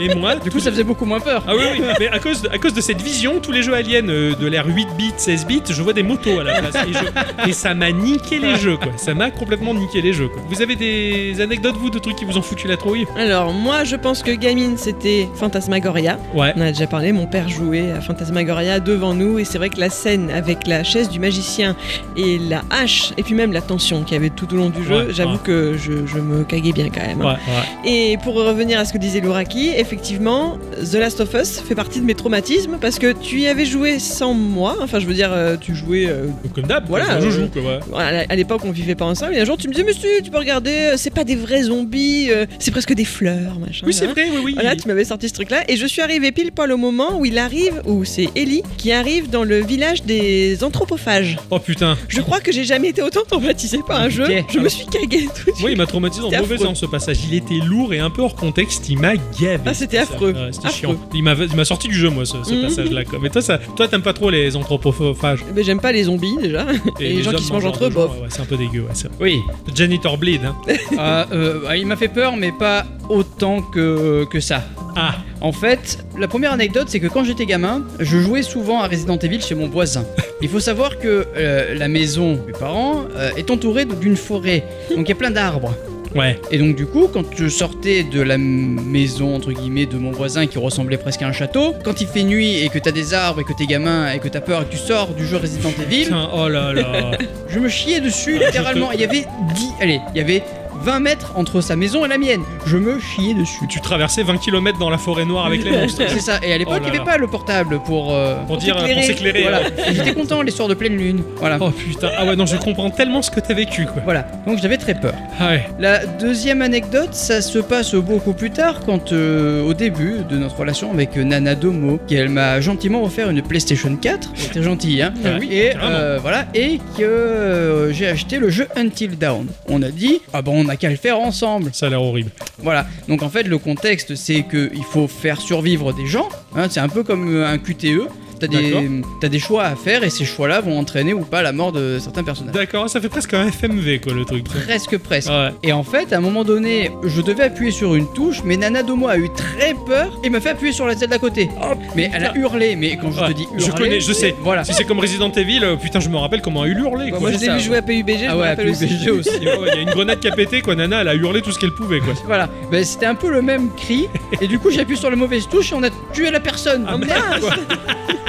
[SPEAKER 1] Et moi,
[SPEAKER 2] du coup ça faisait beaucoup moins peur.
[SPEAKER 1] Ah oui, oui, mais à cause, de, à cause de cette vision, tous les jeux aliens euh, de l'ère 8 bits, 16 bits, je vois des motos à la place. Et, je- et ça m'a niqué les jeux, quoi. Ça m'a complètement niqué les jeux, quoi. Vous avez des anecdotes, vous, de trucs qui vous ont foutu la trouille?
[SPEAKER 3] Alors, moi, je pense que gamine, c'était Fantasmagoria.
[SPEAKER 1] Ouais.
[SPEAKER 3] On en a déjà parlé, mon père jouait à Fantasmagoria devant nous, et c'est vrai que la scène avec la chaise du magicien et la hache, et puis même la tension qu'il y avait tout au long du jeu,
[SPEAKER 1] Ouais,
[SPEAKER 3] j'avoue
[SPEAKER 1] ouais.
[SPEAKER 3] que je, je me caguais bien quand même. hein.
[SPEAKER 1] Ouais.
[SPEAKER 3] Et pour revenir à ce que disait Louraki, effectivement, The Last of Us fait partie de mes traumatismes parce que tu y avais joué sans moi. Enfin, je veux dire, euh, tu jouais. euh,
[SPEAKER 1] Comme d'hab,
[SPEAKER 3] Voilà, euh,
[SPEAKER 1] joue, quoi.
[SPEAKER 3] à l'époque, on vivait pas ensemble. Et un jour, tu me disais, mais si, tu peux regarder, euh, c'est pas des vrais zombies, euh, c'est presque des fleurs, machin.
[SPEAKER 1] Oui, c'est
[SPEAKER 3] hein.
[SPEAKER 1] vrai, oui, oui.
[SPEAKER 3] Voilà, tu m'avais sorti ce truc-là, et je suis arrivé pile poil au moment où il arrive, où c'est Ellie qui arrive dans le village des anthropophages.
[SPEAKER 1] Oh putain.
[SPEAKER 3] Je crois que j'ai jamais été autant traumatisé par un jeu. Je me suis cagué tout de suite.
[SPEAKER 1] Moi, il m'a traumatisé en mauvais sens ce passage. Il était lourd et un peu hors contexte. Il m'a gavé.
[SPEAKER 3] Ah, c'était affreux.
[SPEAKER 1] c'était chiant. Il m'a, il m'a sorti du jeu, moi, ce, ce
[SPEAKER 3] Mhm.
[SPEAKER 1] passage-là. Mais toi, ça, toi, t'aimes pas trop les anthropophages.
[SPEAKER 3] Mais j'aime pas les zombies déjà. Et, les gens qui se mangent entre eux, bof.
[SPEAKER 1] ouais, c'est un peu dégueu. Ouais.
[SPEAKER 2] Oui,
[SPEAKER 1] Janitor Bleed. Hein.
[SPEAKER 2] Euh, euh, il m'a fait peur, mais pas autant que, que ça.
[SPEAKER 1] Ah,
[SPEAKER 2] En fait, la première anecdote, c'est que quand j'étais gamin, je jouais souvent à Resident Evil chez mon voisin. Il faut savoir que euh, la maison de mes parents euh, est entourée d'une forêt, donc il y a plein d'arbres.
[SPEAKER 1] ouais.
[SPEAKER 2] Et donc du coup, quand je sortais de la maison entre guillemets de mon voisin qui ressemblait presque à un château, quand il fait nuit et que t'as des arbres et que t'es gamin et que t'as peur et que tu sors du jeu Resident Evil,
[SPEAKER 1] Putain, oh là là.
[SPEAKER 2] je me chiais dessus littéralement. Il y avait 10, allez, il y avait 20 mètres entre sa maison et la mienne. Je me chiais dessus.
[SPEAKER 1] tu traversais 20 km dans la forêt noire avec les monstres.
[SPEAKER 2] C'est ça. Et à l'époque,
[SPEAKER 1] Oh
[SPEAKER 2] il n'y avait pas le portable pour. euh,
[SPEAKER 1] Pour dire, pour
[SPEAKER 3] s'éclairer.
[SPEAKER 2] Voilà.
[SPEAKER 1] ouais.
[SPEAKER 2] J'étais content les soirs de pleine lune. Voilà.
[SPEAKER 1] Oh putain. Ah ouais, non, je comprends tellement ce que t'as vécu, quoi.
[SPEAKER 2] Voilà. Donc j'avais très peur.
[SPEAKER 1] Ah ouais.
[SPEAKER 2] La deuxième anecdote, ça se passe beaucoup plus tard, quand euh, au début de notre relation avec euh, Nana Domo, qui elle m'a gentiment offert une PlayStation 4, c'était gentil, hein.
[SPEAKER 1] Ah oui,
[SPEAKER 2] et euh, voilà, et que j'ai acheté le jeu Until Dawn. On a dit, ah bon, on n'a qu'à le faire ensemble.
[SPEAKER 1] Ça a l'air horrible.
[SPEAKER 2] Voilà. Donc en fait, le contexte, c'est que il faut faire survivre des gens. hein. c'est un peu comme euh, un QTE. T'as des, des choix à faire et ces choix-là vont entraîner ou pas la mort de certains personnages.
[SPEAKER 1] D'accord, ça fait presque un FMV, quoi, le truc.
[SPEAKER 2] Presque, presque.
[SPEAKER 1] Ouais.
[SPEAKER 2] Et en fait, à un moment donné, je devais appuyer sur une touche, mais Nana Domo a eu très peur et m'a fait appuyer sur la tête d'à côté. mais elle a hurlé, mais quand je
[SPEAKER 1] Ouais,
[SPEAKER 2] te dis hurler,
[SPEAKER 1] je connais, je sais.
[SPEAKER 2] Voilà.
[SPEAKER 1] Si c'est comme Resident Evil, euh, putain, je me rappelle comment elle hurlé, quoi.
[SPEAKER 3] Moi, je l'ai vu jouer à PUBG, je
[SPEAKER 2] Ah
[SPEAKER 3] me
[SPEAKER 2] ouais,
[SPEAKER 3] rappelle
[SPEAKER 2] puis
[SPEAKER 3] aussi.
[SPEAKER 1] Il y a- ouais, il y a une grenade qui a pété, quoi. Nana, elle a hurlé tout ce qu'elle pouvait, quoi.
[SPEAKER 2] Voilà, ben, c'était un peu le même cri, et du coup j'ai appuyé sur la mauvaise touche et on a tué la personne.
[SPEAKER 1] Ah merde, quoi.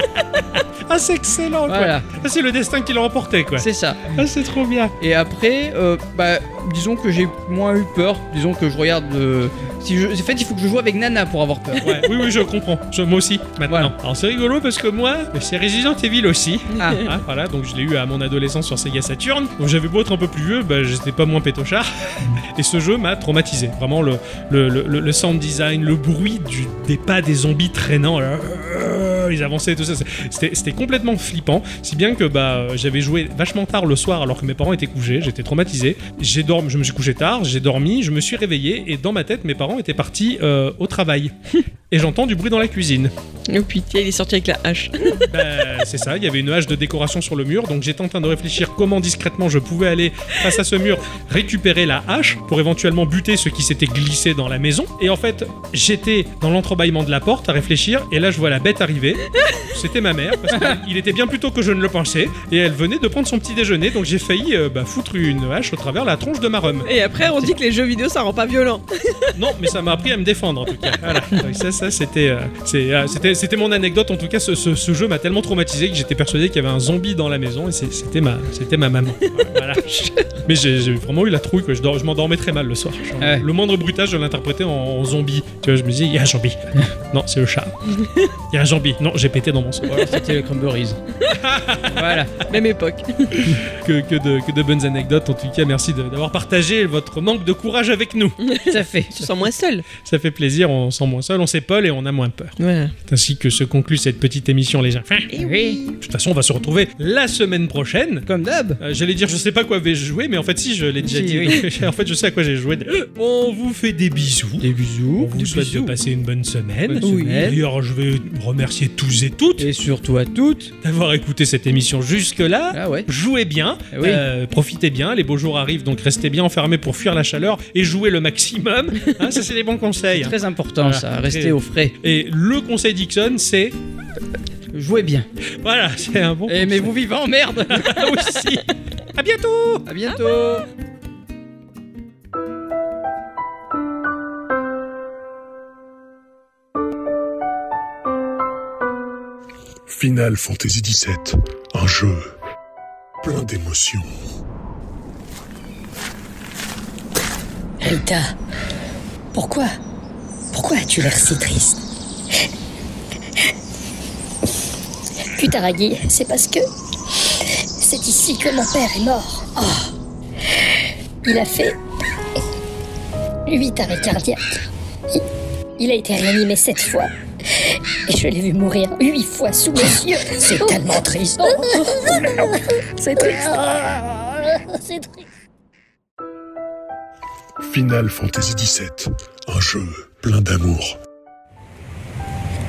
[SPEAKER 1] Ah, c'est excellent, quoi.
[SPEAKER 2] Voilà,
[SPEAKER 1] Ah, c'est le destin qui l'a remporté, quoi.
[SPEAKER 2] c'est ça.
[SPEAKER 1] Ah, c'est trop bien.
[SPEAKER 2] Et après, euh, bah, disons que j'ai moins eu peur. Disons que je regarde. euh, si je, en fait, il faut que je joue avec Nana pour avoir peur.
[SPEAKER 1] Ouais, oui, oui, je comprends. Je- moi aussi, maintenant.
[SPEAKER 2] Voilà.
[SPEAKER 1] Alors, c'est rigolo parce que moi, c'est Resident Evil aussi.
[SPEAKER 2] Ah,
[SPEAKER 1] Ah, voilà, donc je l'ai eu à mon adolescence sur Sega Saturn. Donc j'avais beau être un peu plus vieux, bah, j'étais pas moins pétochard. Et ce jeu m'a traumatisé. Vraiment, le, le, le, le sound design, le bruit du, des pas des zombies traînant, là, euh, ils avançaient et tout ça. c'était complètement flippant. Si bien que bah, j'avais joué vachement tard le soir alors que mes parents étaient couchés. J'étais traumatisé. J'ai je me suis couché tard, j'ai dormi, je me suis réveillé et dans ma tête, mes parents étaient partis euh, au travail. et j'entends du bruit dans la cuisine.
[SPEAKER 3] Oh putain, il est sorti avec la hache.
[SPEAKER 1] Bah, c'est ça, il y avait une hache de décoration sur le mur, donc j'étais en train de réfléchir comment discrètement je pouvais aller face à ce mur, récupérer la hache pour éventuellement buter ceux qui s'étaient glissés dans la maison. Et en fait, j'étais dans l'entrebâillement de la porte à réfléchir, et là je vois la bête arriver. C'était ma mère, parce qu'il était bien plus tôt que je ne le pensais, et elle venait de prendre son petit déjeuner, donc j'ai failli euh, bah, foutre une hache au travers la tronche de ma rhum.
[SPEAKER 3] Et après, on dit que les jeux vidéo, ça rend pas violent.
[SPEAKER 1] Non, mais ça m'a appris à me défendre en tout cas. Voilà. Donc ça, ça c'était, euh, euh, c'était, c'était mon anecdote. En tout cas, ce, ce- ce jeu m'a tellement traumatisé que j'étais persuadé qu'il y avait un zombie dans la maison et c'était ma, c'était ma maman. Voilà. Mais j'ai, vraiment eu la trouille. Quoi. Je, m'endormais très mal le soir. Genre,
[SPEAKER 2] Ouais.
[SPEAKER 1] Le moindre bruitage, je l'interprétais en, en zombie. Tu vois, je me disais, il y a un zombie. non, c'est le chat. Il y a un zombie. Non, j'ai pété dans mon
[SPEAKER 2] voilà, c'était le Cranberries. voilà.
[SPEAKER 3] Même époque.
[SPEAKER 1] Que, que, de, que de bonnes anecdotes. En tout cas, merci d'avoir partagé votre manque de courage avec nous.
[SPEAKER 2] À fait.
[SPEAKER 3] Tu sens moins seul.
[SPEAKER 1] Ça fait plaisir, on se sent moins seul. On sait Et on a moins peur. C'est ainsi que se conclut cette petite émission, les gens.
[SPEAKER 3] Et oui.
[SPEAKER 1] De toute façon, on va se retrouver la semaine prochaine.
[SPEAKER 2] Comme d'hab.
[SPEAKER 1] Euh, J'allais dire, je sais pas quoi vais-je jouer, mais en fait, si, je l'ai déjà dit.
[SPEAKER 2] oui.
[SPEAKER 1] En fait, je sais à quoi j'ai joué. On vous fait des bisous.
[SPEAKER 2] Des
[SPEAKER 1] On
[SPEAKER 2] bisous.
[SPEAKER 1] vous
[SPEAKER 2] des
[SPEAKER 1] souhaite
[SPEAKER 2] bisous.
[SPEAKER 1] de passer une bonne semaine.
[SPEAKER 2] Bonne semaine.
[SPEAKER 1] D'ailleurs, je vais remercier tous et toutes
[SPEAKER 2] Et surtout à toutes.
[SPEAKER 1] d'avoir écouté cette émission jusque-là.
[SPEAKER 2] Ah ouais.
[SPEAKER 1] Jouez bien,
[SPEAKER 2] Eh oui.
[SPEAKER 1] euh, profitez bien, les beaux jours arrivent, donc restez bien enfermés pour fuir la chaleur et jouez le maximum. Hein, ça, c'est des bons conseils. hein.
[SPEAKER 2] Très important
[SPEAKER 1] Voilà.
[SPEAKER 2] ça, rester
[SPEAKER 1] Très-
[SPEAKER 2] au frais.
[SPEAKER 1] Et le conseil Dixon, c'est.
[SPEAKER 2] Jouez bien.
[SPEAKER 1] Voilà, c'est un bon.
[SPEAKER 2] Et mais vous vivant, merde
[SPEAKER 1] aussi. À bientôt
[SPEAKER 2] À bientôt
[SPEAKER 7] Final Fantasy XVII, un jeu plein d'émotions.
[SPEAKER 8] Rita, pourquoi Pourquoi as-tu l'air si triste
[SPEAKER 9] Kutaragi, c'est parce que c'est ici que mon père est mort. Oh. Il a fait huit arrêts cardiaques. Il, il a été réanimé sept fois. Et je l'ai vu mourir huit fois sous mes yeux.
[SPEAKER 8] C'est tellement triste.
[SPEAKER 9] C'est triste. C'est triste.
[SPEAKER 7] Final Fantasy XVII, un jeu plein d'amour.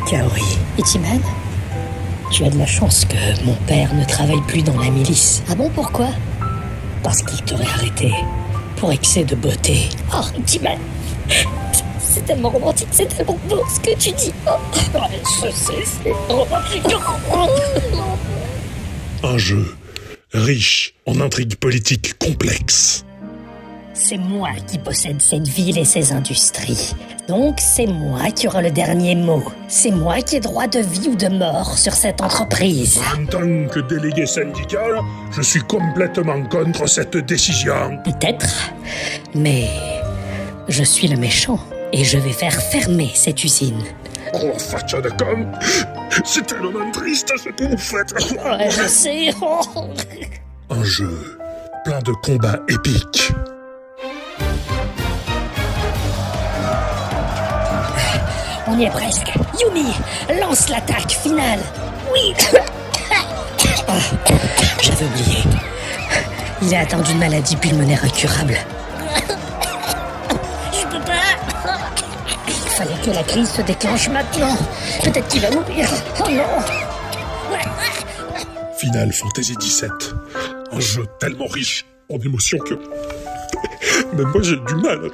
[SPEAKER 8] Kaori,
[SPEAKER 9] Ichiman
[SPEAKER 8] tu as de la chance que mon père ne travaille plus dans la milice.
[SPEAKER 9] Ah bon, pourquoi?
[SPEAKER 8] Parce qu'il t'aurait arrêté pour excès de beauté.
[SPEAKER 9] Oh, Ichiman C'est tellement romantique, c'est tellement beau ce que tu dis. Oh.
[SPEAKER 8] Je sais, c'est romantique.
[SPEAKER 7] Un jeu riche en intrigues politiques complexes.
[SPEAKER 8] C'est moi qui possède cette ville et ses industries. Donc c'est moi qui aura le dernier mot. C'est moi qui ai droit de vie ou de mort sur cette entreprise.
[SPEAKER 7] En tant que délégué syndical, je suis complètement contre cette décision.
[SPEAKER 8] Peut-être. Mais je suis le méchant et je vais faire fermer cette usine.
[SPEAKER 7] Oh, faccia de com C'est tellement triste ce que vous faites
[SPEAKER 8] Ouais, je sais.
[SPEAKER 7] Un jeu plein de combats épiques.
[SPEAKER 8] On y est presque. Yumi, lance l'attaque finale. Oui. J'avais oublié. Il est atteint d'une maladie pulmonaire incurable.
[SPEAKER 9] Je peux pas.
[SPEAKER 8] Il fallait que la crise se déclenche maintenant. Peut-être qu'il va mourir. Oh non.
[SPEAKER 7] Final Fantasy XVII. Un jeu tellement riche en émotions que... Même moi j'ai du mal.